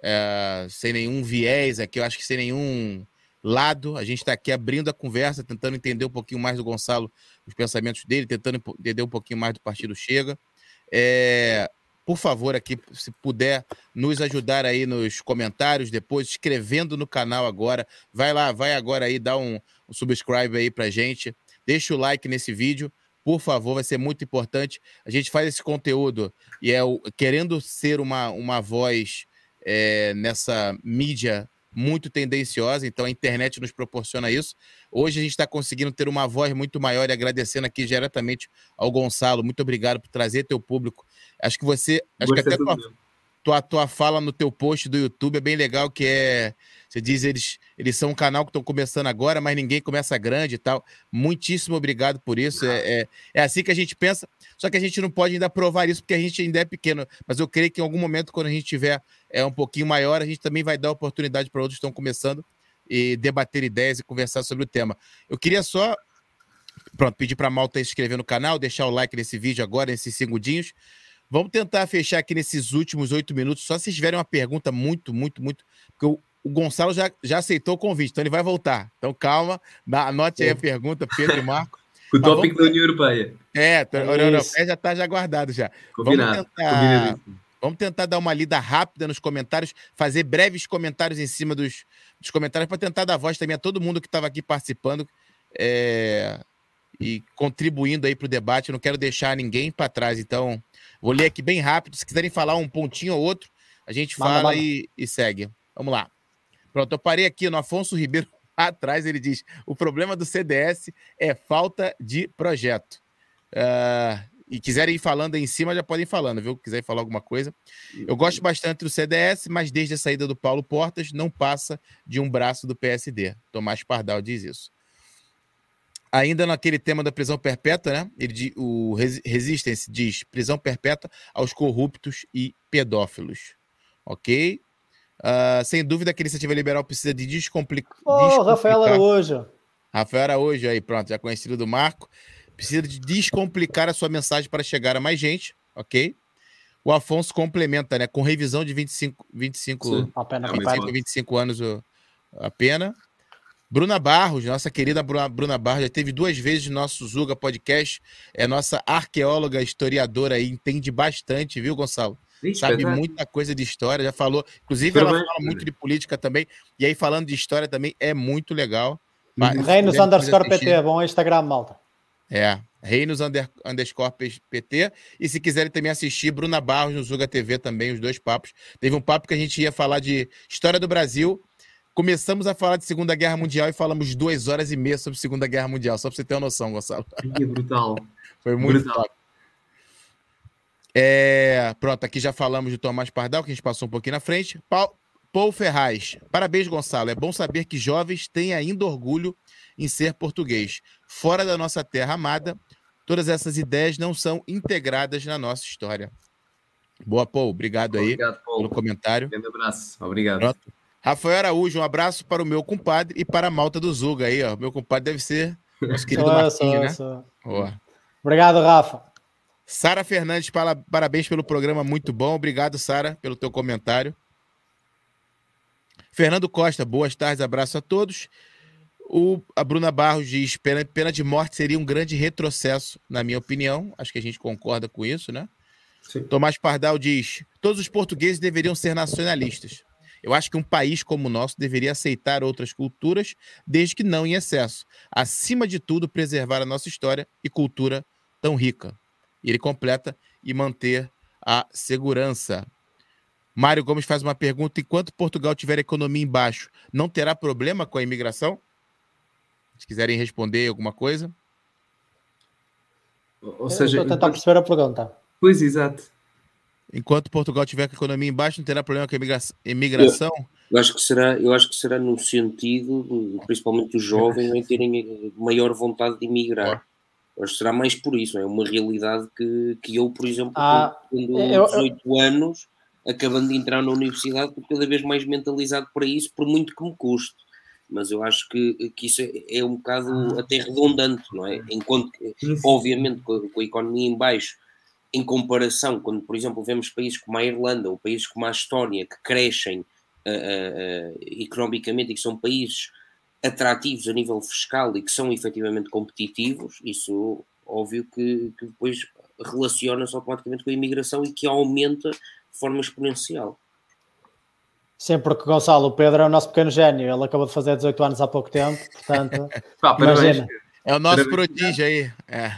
A: é, sem nenhum viés aqui, eu acho que sem nenhum lado. A gente está aqui abrindo a conversa, tentando entender um pouquinho mais do Gonçalo, os pensamentos dele, tentando entender um pouquinho mais do Partido Chega. É, por favor, aqui, se puder nos ajudar aí nos comentários, depois, escrevendo no canal agora. Vai lá, vai agora aí, dá um, um subscribe aí pra gente. Deixa o like nesse vídeo por favor, vai ser muito importante. A gente faz esse conteúdo e é o, querendo ser uma, uma voz é, nessa mídia muito tendenciosa, então a internet nos proporciona isso. Hoje a gente está conseguindo ter uma voz muito maior e agradecendo aqui diretamente ao Gonçalo. Muito obrigado por trazer teu público. Acho que você, acho que até tua, tua, tua fala no teu post do YouTube é bem legal, que é você diz eles eles são um canal que estão começando agora, mas ninguém começa grande e tal. Muitíssimo obrigado por isso. É, é, é, assim que a gente pensa. Só que a gente não pode ainda provar isso porque a gente ainda é pequeno. Mas eu creio que em algum momento, quando a gente tiver é, um pouquinho maior, a gente também vai dar oportunidade para outros que estão começando e debater ideias e conversar sobre o tema. Eu queria só pronto, pedir para a Malta se inscrever no canal, deixar o like nesse vídeo agora, nesses segundinhos. Vamos tentar fechar aqui nesses últimos oito minutos, só se tiverem uma pergunta muito, muito, muito. Porque o, o Gonçalo já, já aceitou o convite, então ele vai voltar. Então calma, dá, anote aí a pergunta, Pedro e Marco.
C: o tópico vamos... da União Europeia.
A: É, a União Europeia já está já guardado já. Combinado. Vamos tentar, vamos tentar dar uma lida rápida nos comentários, fazer breves comentários em cima dos, dos comentários para tentar dar voz também a todo mundo que estava aqui participando é, e contribuindo aí para o debate. Eu não quero deixar ninguém para trás, então vou ler aqui bem rápido. Se quiserem falar um pontinho ou outro, a gente manda, fala manda. E, e segue. Vamos lá. Pronto, eu parei aqui no Afonso Ribeiro atrás, ele diz: o problema do CDS é falta de projeto. Uh, e quiserem ir falando aí em cima, já podem ir falando, viu? Quiserem falar alguma coisa. Eu gosto bastante do CDS, mas desde a saída do Paulo Portas, não passa de um braço do PSD. Tomás Pardal diz isso. Ainda naquele tema da prisão perpétua, né? Ele, o Resistance diz prisão perpétua aos corruptos e pedófilos. Ok? Uh, sem dúvida que a iniciativa liberal precisa de descomplicar.
B: Oh, Rafael Araújo.
A: Rafael Araújo aí, pronto, já conhecido do Marco. Precisa de descomplicar a sua mensagem para chegar a mais gente, ok? O Afonso complementa, né? Com revisão de 25, 25, Sim, a pena 25, 25 anos a pena. Bruna Barros, nossa querida Bruna Barros, já teve duas vezes no nosso Zuga Podcast. É nossa arqueóloga, historiadora aí, entende bastante, viu, Gonçalo? Ixi, sabe verdade. muita coisa de história, já falou. Inclusive, ela fala muito de política também. E aí, falando de história também, é muito legal.
B: Uhum. Reinos underscore PT, é bom Instagram, malta.
A: É, Reinos under, underscore PT. E se quiserem também assistir, Bruna Barros no Zuga TV também, os dois papos. Teve um papo que a gente ia falar de história do Brasil. Começamos a falar de Segunda Guerra Mundial e falamos duas horas e meia sobre Segunda Guerra Mundial, só para você ter uma noção, Gonçalo.
C: Que brutal.
A: Foi muito brutal. top. É, pronto, aqui já falamos de Tomás Pardal, que a gente passou um pouquinho na frente. Paul Ferraz. Parabéns, Gonçalo. É bom saber que jovens têm ainda orgulho em ser português. Fora da nossa terra amada, todas essas ideias não são integradas na nossa história. Boa, Paul. Obrigado, Obrigado aí Paul. pelo comentário. Um
C: grande abraço. Obrigado. Pronto.
A: Rafael Araújo, um abraço para o meu compadre e para a malta do Zuga aí, ó. Meu compadre deve ser nosso querido Marquinhos, né? Só.
B: Obrigado, Rafa.
A: Sara Fernandes, parabéns pelo programa, muito bom. Obrigado, Sara, pelo teu comentário. Fernando Costa, boas tardes, abraço a todos. O, a Bruna Barros diz: pena, pena de morte seria um grande retrocesso, na minha opinião. Acho que a gente concorda com isso, né? Sim. Tomás Pardal diz: todos os portugueses deveriam ser nacionalistas. Eu acho que um país como o nosso deveria aceitar outras culturas, desde que não em excesso. Acima de tudo, preservar a nossa história e cultura tão rica. E ele completa e manter a segurança. Mário Gomes faz uma pergunta: enquanto Portugal tiver economia embaixo, não terá problema com a imigração? Se quiserem responder alguma coisa.
B: Ou seja, estou tentar perceber a pergunta.
C: Pois, exato.
A: Enquanto Portugal tiver com a economia embaixo, não terá problema com a imigração?
D: Eu, eu, acho que será, eu acho que será no sentido, principalmente os jovens, em terem maior vontade de emigrar. Acho que será mais por isso. É uma realidade que, que eu, por exemplo, ah, tendo eu, 18 anos, acabando de entrar na universidade, estou cada vez mais mentalizado para isso, por muito que me custe. Mas eu acho que, que isso é, é um bocado ah. até redundante, não é? Enquanto, obviamente, com a, com a economia em baixo, em comparação, quando, por exemplo, vemos países como a Irlanda ou países como a Estónia que crescem uh, uh, economicamente e que são países atrativos a nível fiscal e que são efetivamente competitivos, isso óbvio que, que depois relaciona-se automaticamente com a imigração e que aumenta de forma exponencial.
B: Sim, porque Gonçalo, o Pedro é o nosso pequeno gênio, ele acabou de fazer 18 anos há pouco tempo, portanto.
C: Pá, imagina.
A: É o nosso prodígio aí. É.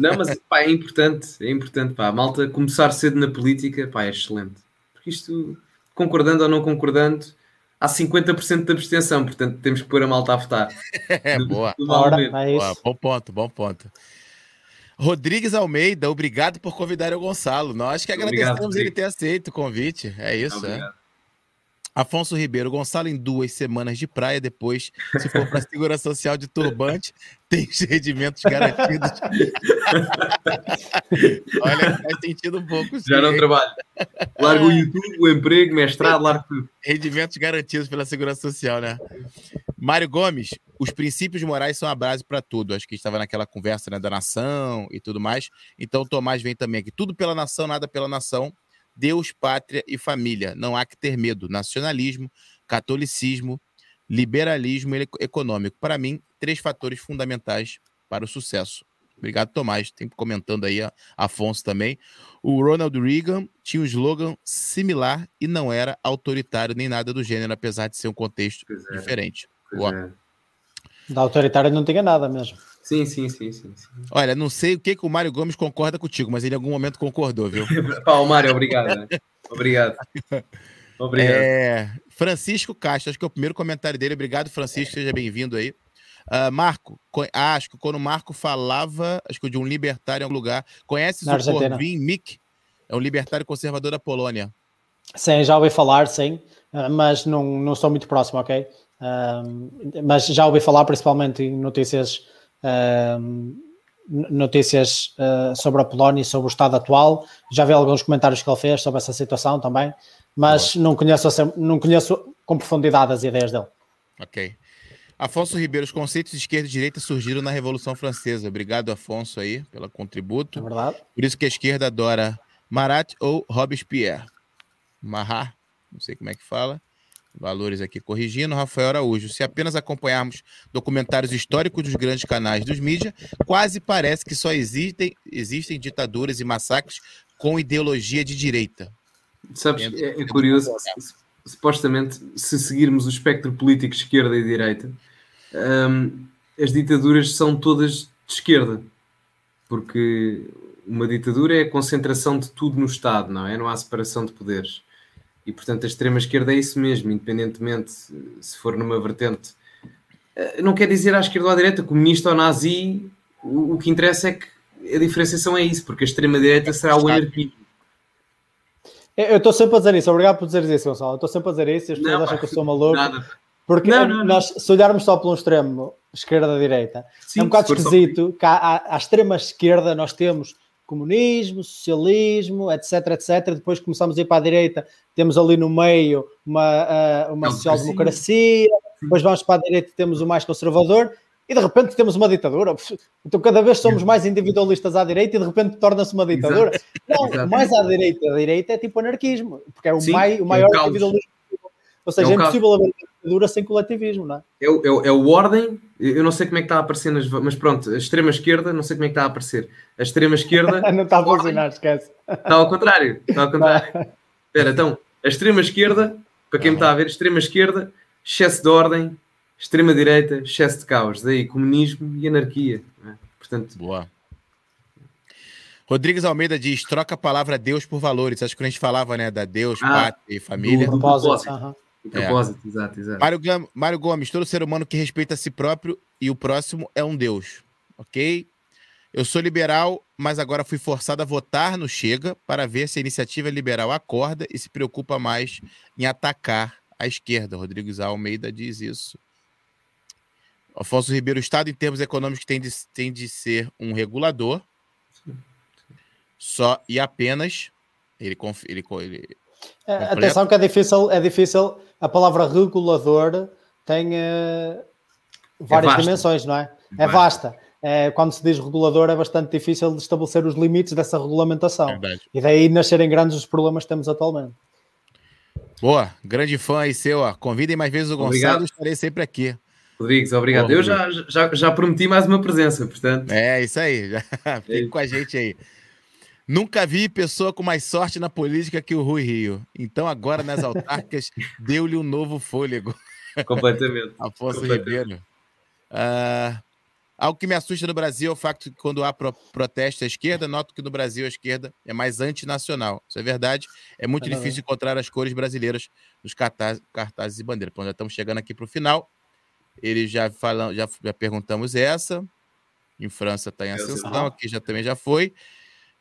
C: Não, mas pá, é importante, é importante, pá, a malta começar cedo na política, pá, é excelente. Porque isto, concordando ou não concordando, há 50% de abstenção, portanto temos que pôr a malta a votar.
A: É, boa. Ora, é boa. Bom ponto, bom ponto. Rodrigues Almeida, obrigado por convidar o Gonçalo. Nós que agradecemos obrigado, ele ter aceito o convite. É isso, é. Afonso Ribeiro, Gonçalo em duas semanas de praia, depois, se for para segurança social de turbante, tem os rendimentos garantidos. Olha, faz sentido um pouco.
C: Já não trabalho. Largo o YouTube, o emprego, mestrado, largo tudo.
A: Rendimentos garantidos pela segurança social, né? Mário Gomes, os princípios morais são a base para tudo. Acho que estava naquela conversa né, da nação e tudo mais. Então, o Tomás vem também aqui. Tudo pela nação, nada pela nação Deus, pátria e família. Não há que ter medo. Nacionalismo, catolicismo, liberalismo e econômico. Para mim, três fatores fundamentais para o sucesso. Obrigado, Tomás. Tem comentando aí, Afonso também. O Ronald Reagan tinha um slogan similar e não era autoritário nem nada do gênero, apesar de ser um contexto é. diferente. É.
B: Da autoritário não tinha nada mesmo.
C: Sim, sim, sim, sim, sim.
A: Olha, não sei o que, que o Mário Gomes concorda contigo, mas ele em algum momento concordou, viu?
C: Pau, Mário, obrigado. Né? Obrigado.
A: Obrigado. É, Francisco Castro, acho que é o primeiro comentário dele. Obrigado, Francisco, seja bem-vindo aí. Uh, Marco, ah, acho que quando o Marco falava, acho que de um libertário em algum lugar, conhece o Corvin Mick? É um libertário conservador da Polônia.
B: Sim, já ouvi falar, sim, ah, mas não, não sou muito próximo, ok? mas já ouvi falar, principalmente em notícias notícias uh, sobre a Polónia e sobre o estado atual. Já vi alguns comentários que ele fez sobre essa situação também, mas não conheço, não conheço com profundidade as ideias dele.
A: Ok. Afonso Ribeiro, os conceitos de esquerda e direita surgiram na Revolução Francesa. Obrigado, Afonso, aí, pelo contributo.
B: É verdade.
A: Por isso que a esquerda adora Marat ou Robespierre. Marat, não sei como é que fala valores aqui corrigindo, Rafael Araújo. Se apenas acompanharmos documentários históricos dos grandes canais dos mídias, quase parece que só existem, existem ditaduras e massacres com ideologia de direita.
C: Sabes, é, é curioso, supostamente, se seguirmos o espectro político esquerda e direita, hum, as ditaduras são todas de esquerda, porque uma ditadura é a concentração de tudo no Estado, não é? Não há separação de poderes. E portanto a extrema-esquerda é isso mesmo, independentemente se for numa vertente. Eh, não quer dizer à esquerda ou à direita, comunista ou nazi, o, o que interessa é que a diferenciação é isso, porque a extrema-direita será o anarquismo.
B: Eu estou sempre a dizer isso, obrigado por dizer isso, Gonçalo. Eu estou sempre a dizer isso e as pessoas acham que eu sou maluco. Nada. Porque não, não, nós, se olharmos só pelo extremo esquerda-direita, é um bocado esquisito que à, à, à extrema esquerda nós temos comunismo, socialismo, etc, etc. Depois começamos a ir para a direita, temos ali no meio uma, uh, uma social-democracia, depois vamos para a direita temos o mais conservador, e de repente temos uma ditadura. Então cada vez somos mais individualistas à direita e de repente torna-se uma ditadura. Exato. Não, Exato. mais à direita, a direita é tipo anarquismo, porque é o, Sim, mai, o é maior é o individualismo. Ou seja, é, é impossível haver ditadura sem coletivismo, não é?
C: É, o, é, é o ordem, eu não sei como é que está a aparecer, nas, mas pronto, a extrema esquerda, não sei como é que está a aparecer. A extrema esquerda.
B: não está a funcionar, esquece.
C: Está ao contrário, está ao contrário. Espera, então, a extrema esquerda, Para quem me está a ver, extrema esquerda, excesso de ordem, extrema direita, excesso de caos. Daí comunismo e anarquia. É? Portanto,
A: Boa. Rodrigues Almeida diz: troca a palavra Deus por valores. Acho que a gente falava, né, da Deus, ah, pátria e família.
C: Do, do propósito. Uhum. Do propósito, é. exato, exato.
A: Mário, Mário Gomes, todo ser humano que respeita a si próprio e o próximo é um Deus. Ok? Eu sou liberal, mas agora fui forçado a votar no Chega para ver se a iniciativa liberal acorda e se preocupa mais em atacar a esquerda. Rodrigues Almeida diz isso. Afonso Ribeiro, o Estado, em termos econômicos, tem de, tem de ser um regulador só e apenas. Ele, ele, ele
B: é, atenção que é difícil, é difícil. A palavra regulador tem uh, várias é dimensões, não é? É vasta. É, quando se diz regulador, é bastante difícil de estabelecer os limites dessa regulamentação. Verdade. E daí nascerem grandes os problemas que temos atualmente.
A: Boa, grande fã aí seu. Ó. Convidem mais vezes o Gonçalo, Obrigado. estarei sempre aqui.
C: Rodrigues, obrigado. Bom, eu já, já, já prometi mais uma presença, portanto.
A: É, isso aí. Fique com a gente aí. Nunca vi pessoa com mais sorte na política que o Rui Rio. Então, agora nas autárquicas, deu-lhe um novo fôlego.
C: Completamente.
A: Afonso. Ribeiro. Uh, algo que me assusta no Brasil é o facto de que quando há pro protesto à esquerda, noto que no Brasil a esquerda é mais antinacional. Isso é verdade. É muito é difícil encontrar as cores brasileiras nos cartazes, cartazes e bandeiras. Bom, já estamos chegando aqui para o final. Eles já falam, já, já perguntamos essa. Em França está em ascensão, aqui já também já foi.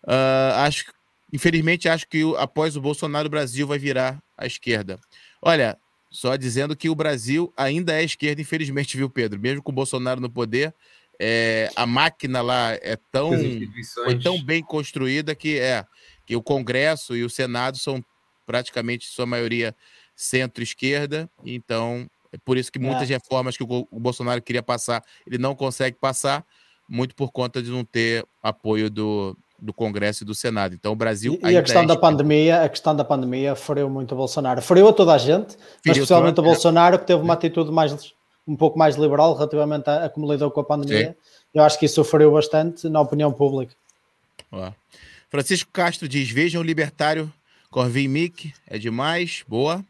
A: Uh, acho, infelizmente, acho que após o Bolsonaro, o Brasil vai virar à esquerda. Olha, só dizendo que o Brasil ainda é esquerda, infelizmente, viu, Pedro? Mesmo com o Bolsonaro no poder, é, a máquina lá é tão, foi tão bem construída que é que o Congresso e o Senado são praticamente sua maioria centro-esquerda, então é por isso que muitas é. reformas que o, o, Bolsonaro queria passar, ele não consegue passar, muito por conta de não ter apoio do, do Congresso e do Senado. Então o Brasil.
B: E, e a questão é da pandemia, a questão da pandemia feriu muito o Bolsonaro. Feriu a toda a gente, mas especialmente o Bolsonaro, que teve uma atitude mais um pouco mais liberal relativamente a, a como lidou com a pandemia. Sim. Eu acho que isso feriu bastante na opinião pública.
A: Francisco Castro diz: vejam o libertário Corvin Mick, é demais, boa.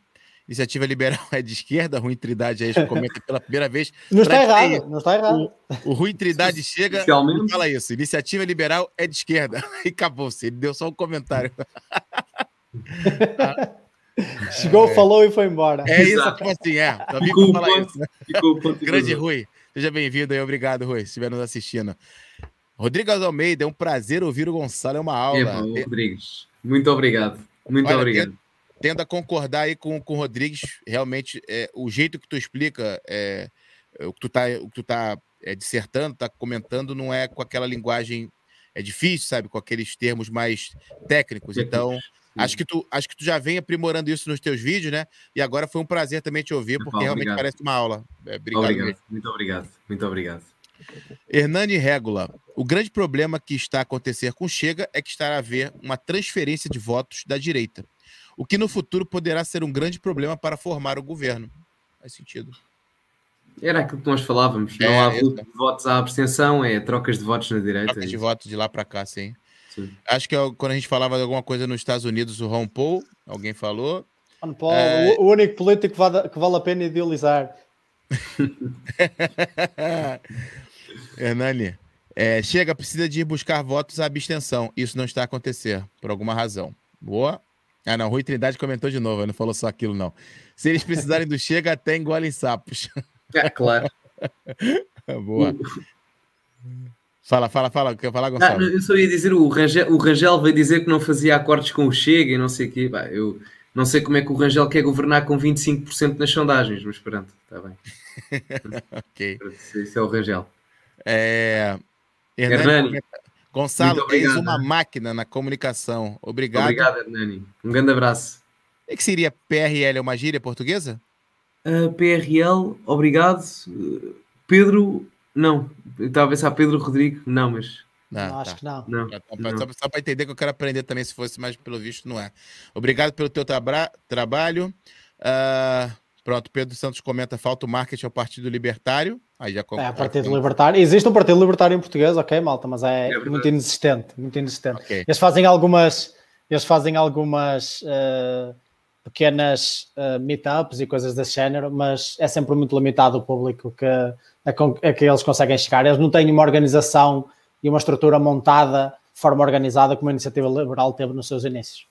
A: Iniciativa Liberal é de esquerda, Rui Trindade aí comenta pela primeira vez.
B: Não está errado, não está errado.
A: O, o Rui Trindade chega e fala isso. Iniciativa Liberal é de esquerda. E acabou-se, ele deu só um comentário.
B: Chegou, é. falou e foi embora.
A: É Exato. isso, assim, é. Ficou falar isso. Ficou Grande Rui, seja bem-vindo aí, obrigado, Rui, se estiver nos assistindo. Rodrigo Almeida, é um prazer ouvir o Gonçalo, é uma aula.
C: É, Rodrigues, muito obrigado. Muito Olha, obrigado
A: tendo a concordar aí com, com o Rodrigues, realmente é, o jeito que tu explica, é, o que tu tá, o que tu tá é, dissertando, tá comentando, não é com aquela linguagem, é difícil, sabe, com aqueles termos mais técnicos. Então, acho que tu, acho que tu já vem aprimorando isso nos teus vídeos, né? E agora foi um prazer também te ouvir, porque realmente parece uma aula.
C: É, obrigado. obrigado. Muito obrigado. Muito obrigado.
A: Hernani Régula. O grande problema que está a acontecer com Chega é que está a haver uma transferência de votos da direita o que no futuro poderá ser um grande problema para formar o governo. Faz sentido.
C: Era aquilo que nós falávamos. É, não há de votos à abstenção, é trocas de votos na direita. Trocas
A: é de votos de lá para cá, sim. sim. Acho que é quando a gente falava de alguma coisa nos Estados Unidos, o Ron Paul, alguém falou.
B: Ron Paul, é... o único político que vale, que vale a pena idealizar.
A: Hernani, é, chega, precisa de ir buscar votos à abstenção. Isso não está a acontecer, por alguma razão. Boa. Ah, não, Rui Trindade comentou de novo, ele não falou só aquilo, não. Se eles precisarem do Chega, até engolem sapos.
C: É, claro.
A: Boa. Fala, fala, fala, quer falar, Gonçalo?
C: Não, eu só ia dizer, o Rangel, o Rangel veio dizer que não fazia acordos com o Chega e não sei o quê. Bah, eu não sei como é que o Rangel quer governar com 25% nas sondagens, mas pronto, está bem. ok. Isso é o Rangel.
A: É... Hernani, Hernani. Gonçalo, és uma máquina na comunicação. Obrigado.
C: Obrigado, Hernani. Um grande abraço.
A: O que seria PRL? É uma gíria portuguesa?
C: Uh, PRL, obrigado. Pedro, não. Eu estava a pensar Pedro Rodrigo, não, mas.
B: Não, não acho tá. que não. não,
A: não. Só, só para entender que eu quero aprender também, se fosse, mas pelo visto não é. Obrigado pelo teu tra trabalho. Uh, pronto, Pedro Santos comenta: falta o marketing ao Partido Libertário. Aí já
B: é, Partido Libertário. Existe um Partido Libertário em português, ok, malta, mas é, é muito inexistente, muito inexistente. Okay. Eles fazem algumas, eles fazem algumas uh, pequenas uh, meetups e coisas desse género, mas é sempre muito limitado o público que, a, a que eles conseguem chegar. Eles não têm uma organização e uma estrutura montada de forma organizada como a Iniciativa Liberal teve nos seus inícios.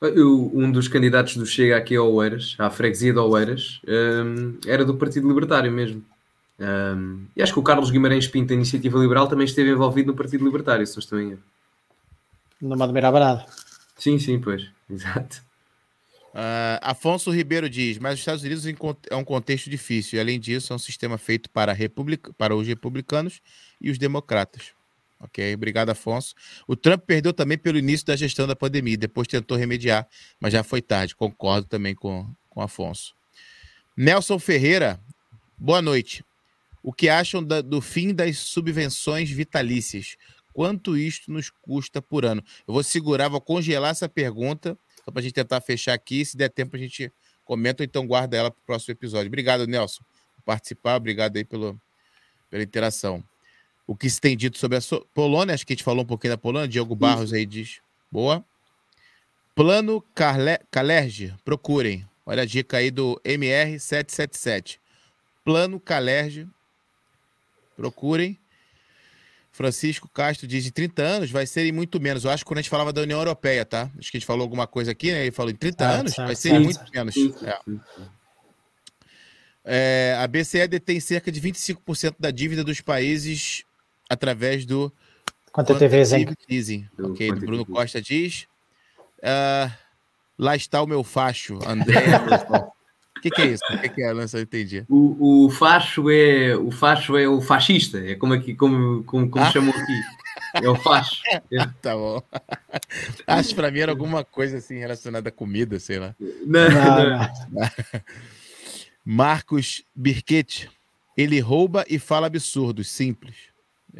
C: Eu, um dos candidatos do Chega aqui a Oeiras, à freguesia de Oeiras, um, era do Partido Libertário mesmo. Um, e acho que o Carlos Guimarães Pinto, da Iniciativa Liberal, também esteve envolvido no Partido Libertário, se não estou em erro.
B: Não me admirava nada.
C: Sim, sim, pois. Exato.
A: Uh, Afonso Ribeiro diz, mas os Estados Unidos é um contexto difícil. E, além disso, é um sistema feito para, republic... para os republicanos e os democratas. Ok, obrigado, Afonso. O Trump perdeu também pelo início da gestão da pandemia, depois tentou remediar, mas já foi tarde. Concordo também com, com Afonso. Nelson Ferreira, boa noite. O que acham da, do fim das subvenções vitalícias? Quanto isto nos custa por ano? Eu vou segurar, vou congelar essa pergunta, só para a gente tentar fechar aqui. Se der tempo, a gente comenta ou então guarda ela para o próximo episódio. Obrigado, Nelson, por participar. Obrigado aí pelo, pela interação o que se tem dito sobre a Polônia, acho que a gente falou um pouquinho da Polônia, Diogo Barros aí diz, boa. Plano Carle Calerge, procurem. Olha a dica aí do MR777. Plano Calerge, procurem. Francisco Castro diz de 30 anos vai ser em muito menos. Eu acho que quando a gente falava da União Europeia, tá? Acho que a gente falou alguma coisa aqui, né? Ele falou em 30 ah, anos vai ser em muito menos. É. É, a BCE detém cerca de 25% da dívida dos países através do
B: Quantitative
A: Easing. Ok, do Bruno Costa diz. Uh, lá está o meu facho, André. O que, que, é isso? O que, que é? Não entendi.
C: O, o, facho é o facho é o fascista, é como aqui como, como, como ah. chamam aqui. É o facho. É.
A: tá bom. Acho para mim era alguma coisa assim relacionada a comida, sei lá.
C: Não, não. não.
A: Marcos Birquete, ele rouba e fala absurdos, simples.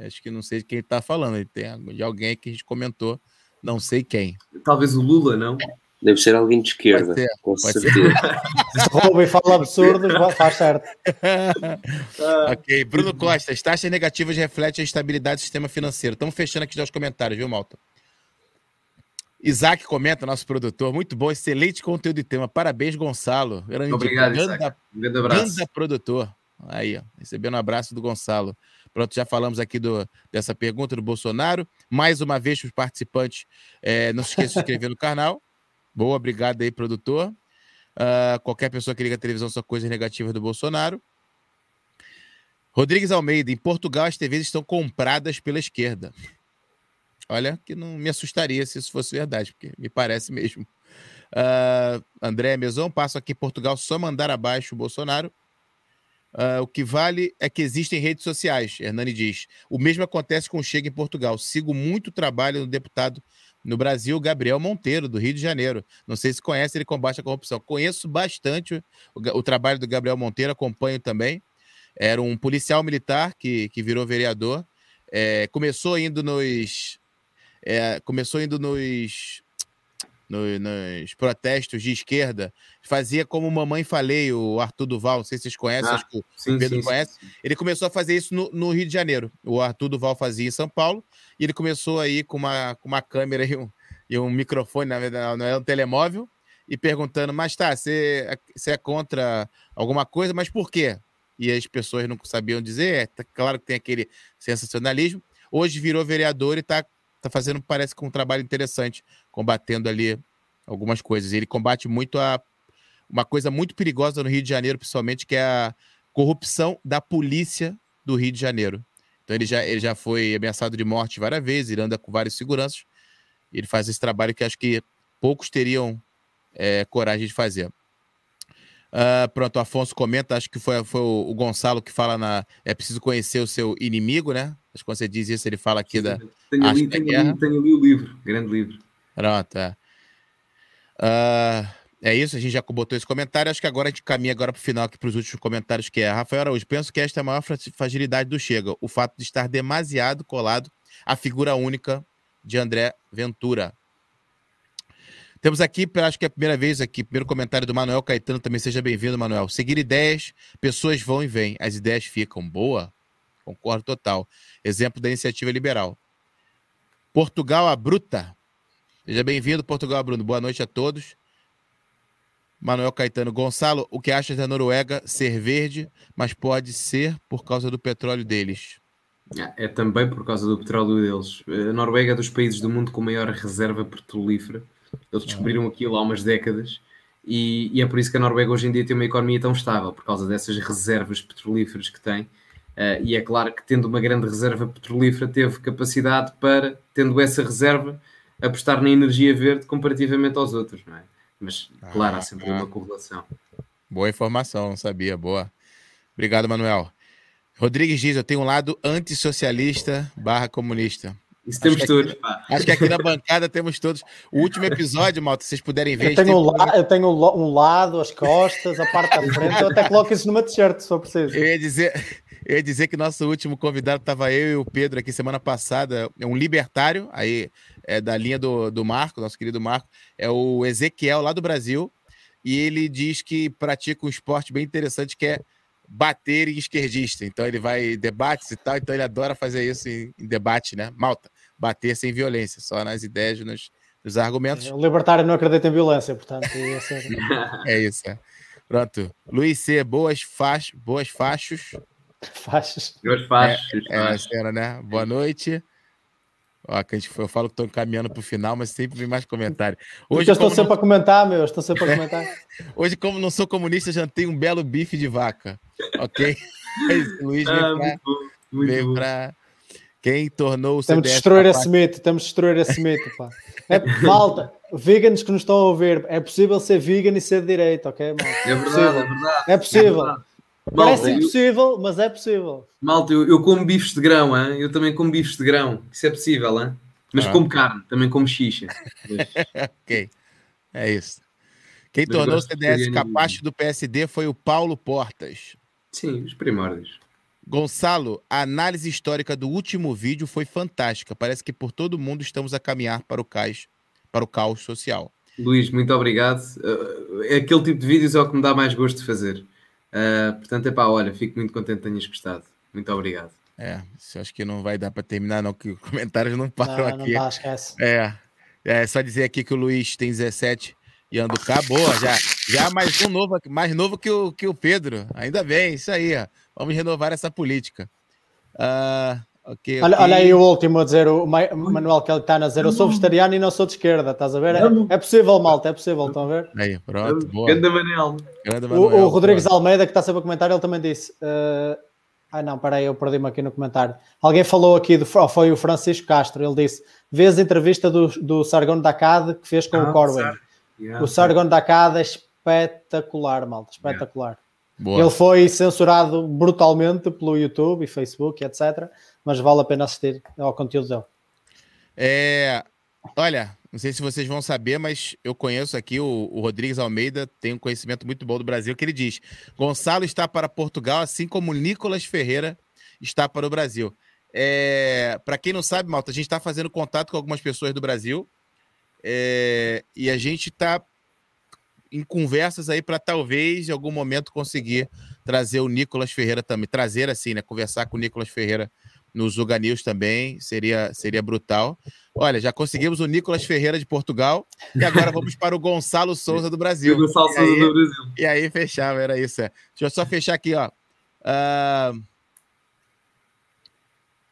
A: Acho que não sei de quem está falando. Ele tem de alguém que a gente comentou, não sei quem.
C: Talvez o Lula, não?
D: Deve ser alguém de esquerda, ser, com certeza.
B: Se rouba e fala absurdos, faz certo.
A: ok, Bruno Costa, as taxas negativas refletem a estabilidade do sistema financeiro. Estamos fechando aqui já os comentários, viu, Malta? Isaac comenta, nosso produtor. Muito bom, excelente conteúdo e tema. Parabéns, Gonçalo.
C: Grande, Obrigado, grande, Isaac. Um grande abraço. Grande
A: produtor. Aí, ó, recebendo um abraço do Gonçalo. Pronto, já falamos aqui do, dessa pergunta do Bolsonaro. Mais uma vez, os participantes, é, não se esqueça de se inscrever no canal. Boa, obrigado aí, produtor. Uh, qualquer pessoa que liga a televisão só coisas negativas do Bolsonaro. Rodrigues Almeida, em Portugal as TVs estão compradas pela esquerda. Olha, que não me assustaria se isso fosse verdade, porque me parece mesmo. Uh, André Meson, passo aqui Portugal só mandar abaixo o Bolsonaro. Uh, o que vale é que existem redes sociais, Hernani diz. O mesmo acontece com o Chega em Portugal. Sigo muito trabalho do deputado no Brasil, Gabriel Monteiro, do Rio de Janeiro. Não sei se conhece, ele combate a corrupção. Conheço bastante o, o trabalho do Gabriel Monteiro, acompanho também. Era um policial militar que, que virou vereador. É, começou indo nos. É, começou indo nos no, nos protestos de esquerda, fazia como Mamãe Falei, o Arthur Duval, não sei se vocês conhecem, ah, acho que sim, o Pedro sim, conhece. Sim. Ele começou a fazer isso no, no, Rio de Janeiro. O Arthur Duval fazia em São Paulo, e ele começou aí com uma, com uma câmera e um, e um microfone, na verdade, não é um telemóvel, e perguntando, mas tá, você, você é contra alguma coisa, mas por quê? E as pessoas não sabiam dizer, é, tá, claro que tem aquele sensacionalismo. Hoje virou vereador e está tá fazendo, parece que um trabalho interessante, combatendo ali algumas coisas. Ele combate muito a uma coisa muito perigosa no Rio de Janeiro, principalmente, que é a corrupção da polícia do Rio de Janeiro. Então ele já, ele já foi ameaçado de morte várias vezes, ele anda com vários seguranças. Ele faz esse trabalho que acho que poucos teriam é, coragem de fazer. Uh, pronto, o Afonso comenta, acho que foi, foi o, o, Gonçalo que fala na. É preciso conhecer o seu inimigo, né? Acho que quando você diz isso, ele fala aqui da.
C: Tenho ali, tenho, ali, tenho ali o livro, grande livro.
A: Pronto, é. Uh, é isso, a gente já botou esse comentário. Acho que agora a gente caminha agora para o final aqui para os últimos comentários, que é Rafael Araújo. Penso que esta é a maior fragilidade do Chega, o fato de estar demasiado colado à figura única de André Ventura. Temos aqui, acho que é a primeira vez aqui, primeiro comentário do Manuel Caetano, também seja bem-vindo, Manuel. Seguir ideias, pessoas vão e vêm, as ideias ficam. Boa? Concordo total. Exemplo da iniciativa liberal. Portugal a bruta. Seja bem-vindo, Portugal Bruno. Boa noite a todos. Manuel Caetano. Gonçalo, o que achas da Noruega ser verde, mas pode ser por causa do petróleo deles?
C: É, também por causa do petróleo deles. A Noruega é dos países do mundo com maior reserva petrolífera. Eles descobriram aquilo há umas décadas e, e, é por isso que a Noruega hoje em dia tem uma economia tão estável, por causa dessas reservas petrolíferas que tem. Uh, e é claro que, tendo uma grande reserva petrolífera, teve capacidade para, tendo essa reserva, apostar na energia verde comparativamente aos outros, não é? Mas, claro, há sempre ah, uma correlação.
A: Boa informação, não sabia, boa. Obrigado, Manuel. Rodrigues diz: eu tenho um lado antissocialista barra comunista.
C: Isso temos todos.
A: Aqui, acho que aqui na bancada temos todos. O último episódio, Malta, se vocês puderem ver.
B: Eu tenho, um, la eu tenho um lado, as costas, a parte da frente. Eu até coloco isso numa t-shirt, se for preciso.
A: Eu ia dizer. Eu ia dizer que nosso último convidado estava eu e o Pedro aqui semana passada, é um libertário, aí é da linha do, do Marco, nosso querido Marco, é o Ezequiel lá do Brasil, e ele diz que pratica um esporte bem interessante que é bater em esquerdista. Então ele vai debates e tal, então ele adora fazer isso em, em debate, né? Malta, bater sem violência, só nas ideias, nos, nos argumentos.
B: O libertário não acredita em violência, portanto.
A: é isso. É. Pronto. Luiz C, boas, fach, boas fachos.
B: Fachos.
C: Boas fachos.
A: É, é a cena, né? Boa noite. Ó, que a gente, eu falo que estou encaminhando para o final, mas sempre vem mais comentário.
B: Hoje, eu estou sempre não... a comentar, meu, estou sempre a comentar.
A: Hoje, como não sou comunista, já tenho um belo bife de vaca. Ok? Luiz veio para. Quem tornou o
B: Temos de destruir esse mito, temos de destruir esse mito, pá. É, malta, veganos que nos estão a ouvir, é possível ser vegan e ser de direito, ok? Malta?
C: É verdade, é, é verdade.
B: É possível. É verdade. Parece Malta, impossível, eu... mas é possível.
C: Malta, eu, eu, como bifes de grão, hein? eu também como bifes de grão. Isso é possível, hein? mas ah. como carne, também como xixa.
A: ok, é isso. Quem mas tornou o CDS capaz do PSD foi o Paulo Portas.
C: Sim, os primórdios.
A: Gonçalo, a análise histórica do último vídeo foi fantástica. Parece que por todo mundo estamos a caminhar para o caos, para o caos social.
C: Luís, muito obrigado. Uh, aquele tipo de vídeos é o que me dá mais gosto de fazer. Uh, portanto, é pá, olha, fico muito contente que tenhas gostado. Muito obrigado.
A: É, isso acho que não vai dar para terminar, não, que os comentários não param não, aqui.
B: Não dá, esquece.
A: É, é só dizer aqui que o Luiz tem 17 e ando cá, boa, já, já mais um novo, mais novo que o, que o Pedro. Ainda bem, isso aí, ó. Vamos renovar essa política. Uh, Okay,
B: olha, okay. olha, aí o último a dizer, o Manuel que está a dizer, eu sou vegetariano e não sou de esquerda, estás a ver? É, é possível, malta, é possível, estão a ver?
A: Aí, pronto, boa.
C: Grande Manel.
B: O, o Rodrigues boa. Almeida, que está sempre a comentar, ele também disse, uh... ah não, peraí, eu perdi-me aqui no comentário. Alguém falou aqui, do, foi o Francisco Castro, ele disse, vês a entrevista do, do Sargon da CAD que fez com ah, o Corwin. Yeah, o Sargon da CAD é espetacular, malta, espetacular. Yeah. Ele foi censurado brutalmente pelo YouTube e Facebook, etc mas vale a pena assistir ao conteúdo dele.
A: É, olha, não sei se vocês vão saber, mas eu conheço aqui o, o Rodrigues Almeida, tem um conhecimento muito bom do Brasil, que ele diz: Gonçalo está para Portugal, assim como Nicolas Ferreira está para o Brasil. É, para quem não sabe, Malta, a gente está fazendo contato com algumas pessoas do Brasil é, e a gente está em conversas aí para talvez em algum momento conseguir trazer o Nicolas Ferreira também, trazer assim, né, conversar com o Nicolas Ferreira no Zuga News também, seria, seria brutal. Olha, já conseguimos o Nicolas Ferreira de Portugal e agora vamos para o Gonçalo Souza do Brasil.
C: O Gonçalo Souza do Brasil.
A: E aí fechava, era isso. É. Deixa eu só fechar aqui, ó. Uh...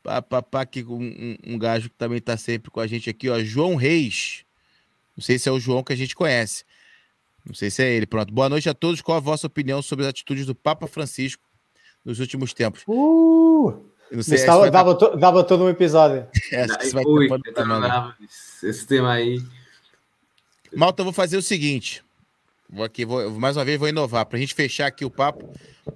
A: Pá, pá, pá, aqui um, um, um gajo que também está sempre com a gente aqui, ó. João Reis. Não sei se é o João que a gente conhece. Não sei se é ele. Pronto. Boa noite a todos. Qual a vossa opinião sobre as atitudes do Papa Francisco nos últimos tempos?
B: Uh! Não sei, dava, dava, to, dava, todo um episódio.
C: É, ui, esse tema aí.
A: Malta, eu vou fazer o seguinte. Vou aqui, vou, mais uma vez, vou inovar. Para a gente fechar aqui o papo,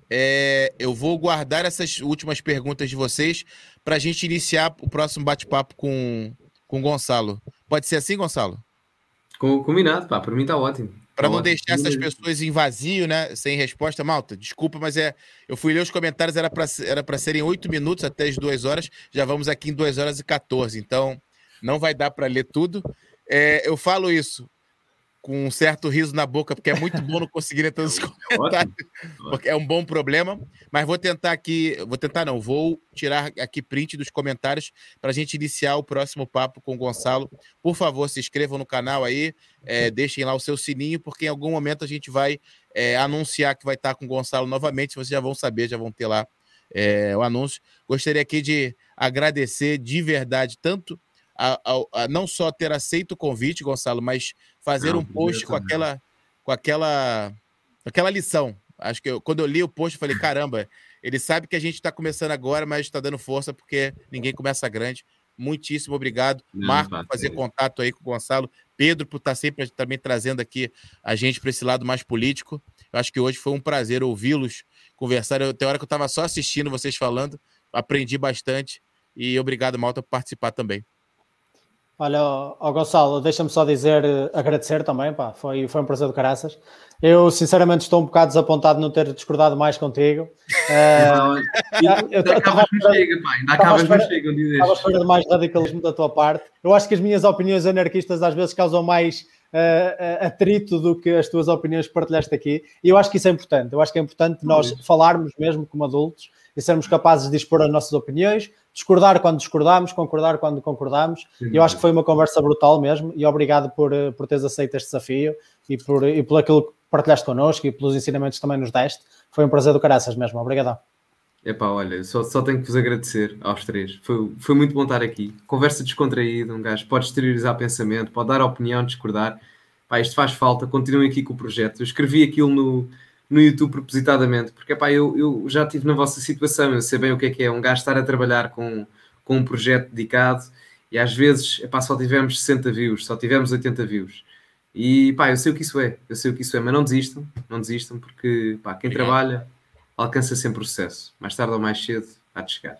A: é, eu vou guardar essas últimas perguntas de vocês para a gente iniciar o próximo bate-papo com, com o Gonçalo. Pode ser assim, Gonçalo?
C: Combinado, pá. Para mim tá ótimo.
A: Para não deixar essas pessoas em vazio, né? Sem resposta, malta, desculpa, mas é. Eu fui ler os comentários, era para era serem oito minutos até as duas horas. Já vamos aqui em duas horas e 14. Então, não vai dar para ler tudo. É, eu falo isso. Com um certo riso na boca, porque é muito bom não conseguir ler todos os é comentários, porque é um bom problema. Mas vou tentar aqui, vou tentar não, vou tirar aqui print dos comentários para a gente iniciar o próximo papo com o Gonçalo. Por favor, se inscrevam no canal aí, é, deixem lá o seu sininho, porque em algum momento a gente vai é, anunciar que vai estar com o Gonçalo novamente. Vocês já vão saber, já vão ter lá é, o anúncio. Gostaria aqui de agradecer de verdade tanto a, a, a, não só ter aceito o convite, Gonçalo, mas fazer não, um post com aquela, com aquela, aquela lição. Acho que eu, quando eu li o post, eu falei: caramba, ele sabe que a gente está começando agora, mas está dando força porque ninguém começa grande. Muitíssimo obrigado, não, Marco, por fazer contato aí com o Gonçalo, Pedro, por estar tá sempre também trazendo aqui a gente para esse lado mais político. Eu acho que hoje foi um prazer ouvi-los conversar. Eu, tem hora que eu estava só assistindo vocês falando, aprendi bastante e obrigado, Malta, por participar também.
B: Olha, ó, Gonçalo, deixa-me só dizer, eh, agradecer também, pá, foi, foi um prazer do caraças. Eu, sinceramente, estou um bocado desapontado de não ter discordado mais contigo.
C: Uh, eu estava a
B: espera de mais radicalismo da tua parte. Eu acho que as minhas opiniões anarquistas às vezes causam mais uh, atrito do que as tuas opiniões que partilhaste aqui. E eu acho que isso é importante. Eu acho que é importante nós falarmos mesmo como adultos e sermos capazes de expor as nossas opiniões, discordar quando discordamos, concordar quando concordamos. Sim, eu acho que foi uma conversa brutal mesmo e obrigado por, eh, por teres aceito este desafio e por, e por aquilo que partilhaste connosco e pelos ensinamentos que também nos deste. Foi um prazer do caraças mesmo. Obrigadão.
C: Epá, olha, só, só tenho que vos agradecer aos três. Foi, foi muito bom estar aqui. Conversa descontraída, um gajo pode exteriorizar pensamento, pode dar opinião, discordar. Pá, isto faz falta. Continuem aqui com o projeto. Eu escrevi aquilo no, no YouTube propositadamente, porque epá, eu, eu já estive na vossa situação, eu sei bem o que é que é um gajo estar a trabalhar com, com um projeto dedicado e às vezes epá, só tivemos 60 views, só tivemos 80 views. E pá, eu sei o que isso é, eu sei o que isso é, mas não desistam, não desistam, porque pá, quem Obrigado. trabalha alcança sempre o sucesso, mais tarde ou mais cedo há de chegar.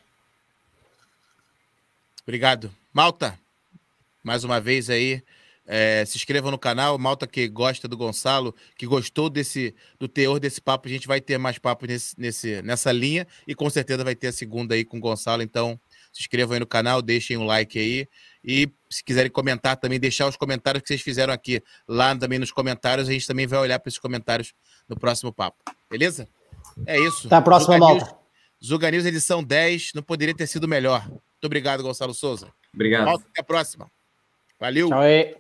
A: Obrigado. Malta, mais uma vez aí, é, se inscrevam no canal, malta que gosta do Gonçalo, que gostou desse do teor desse papo, a gente vai ter mais papo nesse, nesse, nessa linha e com certeza vai ter a segunda aí com o Gonçalo. Então, se inscrevam aí no canal, deixem um like aí e se quiserem comentar também, deixar os comentários que vocês fizeram aqui lá também nos comentários, a gente também vai olhar para esses comentários no próximo papo. Beleza? É isso.
B: Até a próxima, Zuga malta. News,
A: Zuga News edição 10, não poderia ter sido melhor. Muito obrigado, Gonçalo Souza.
C: Obrigado.
A: Malta, até a próxima. Valeu.
B: Tchau aí.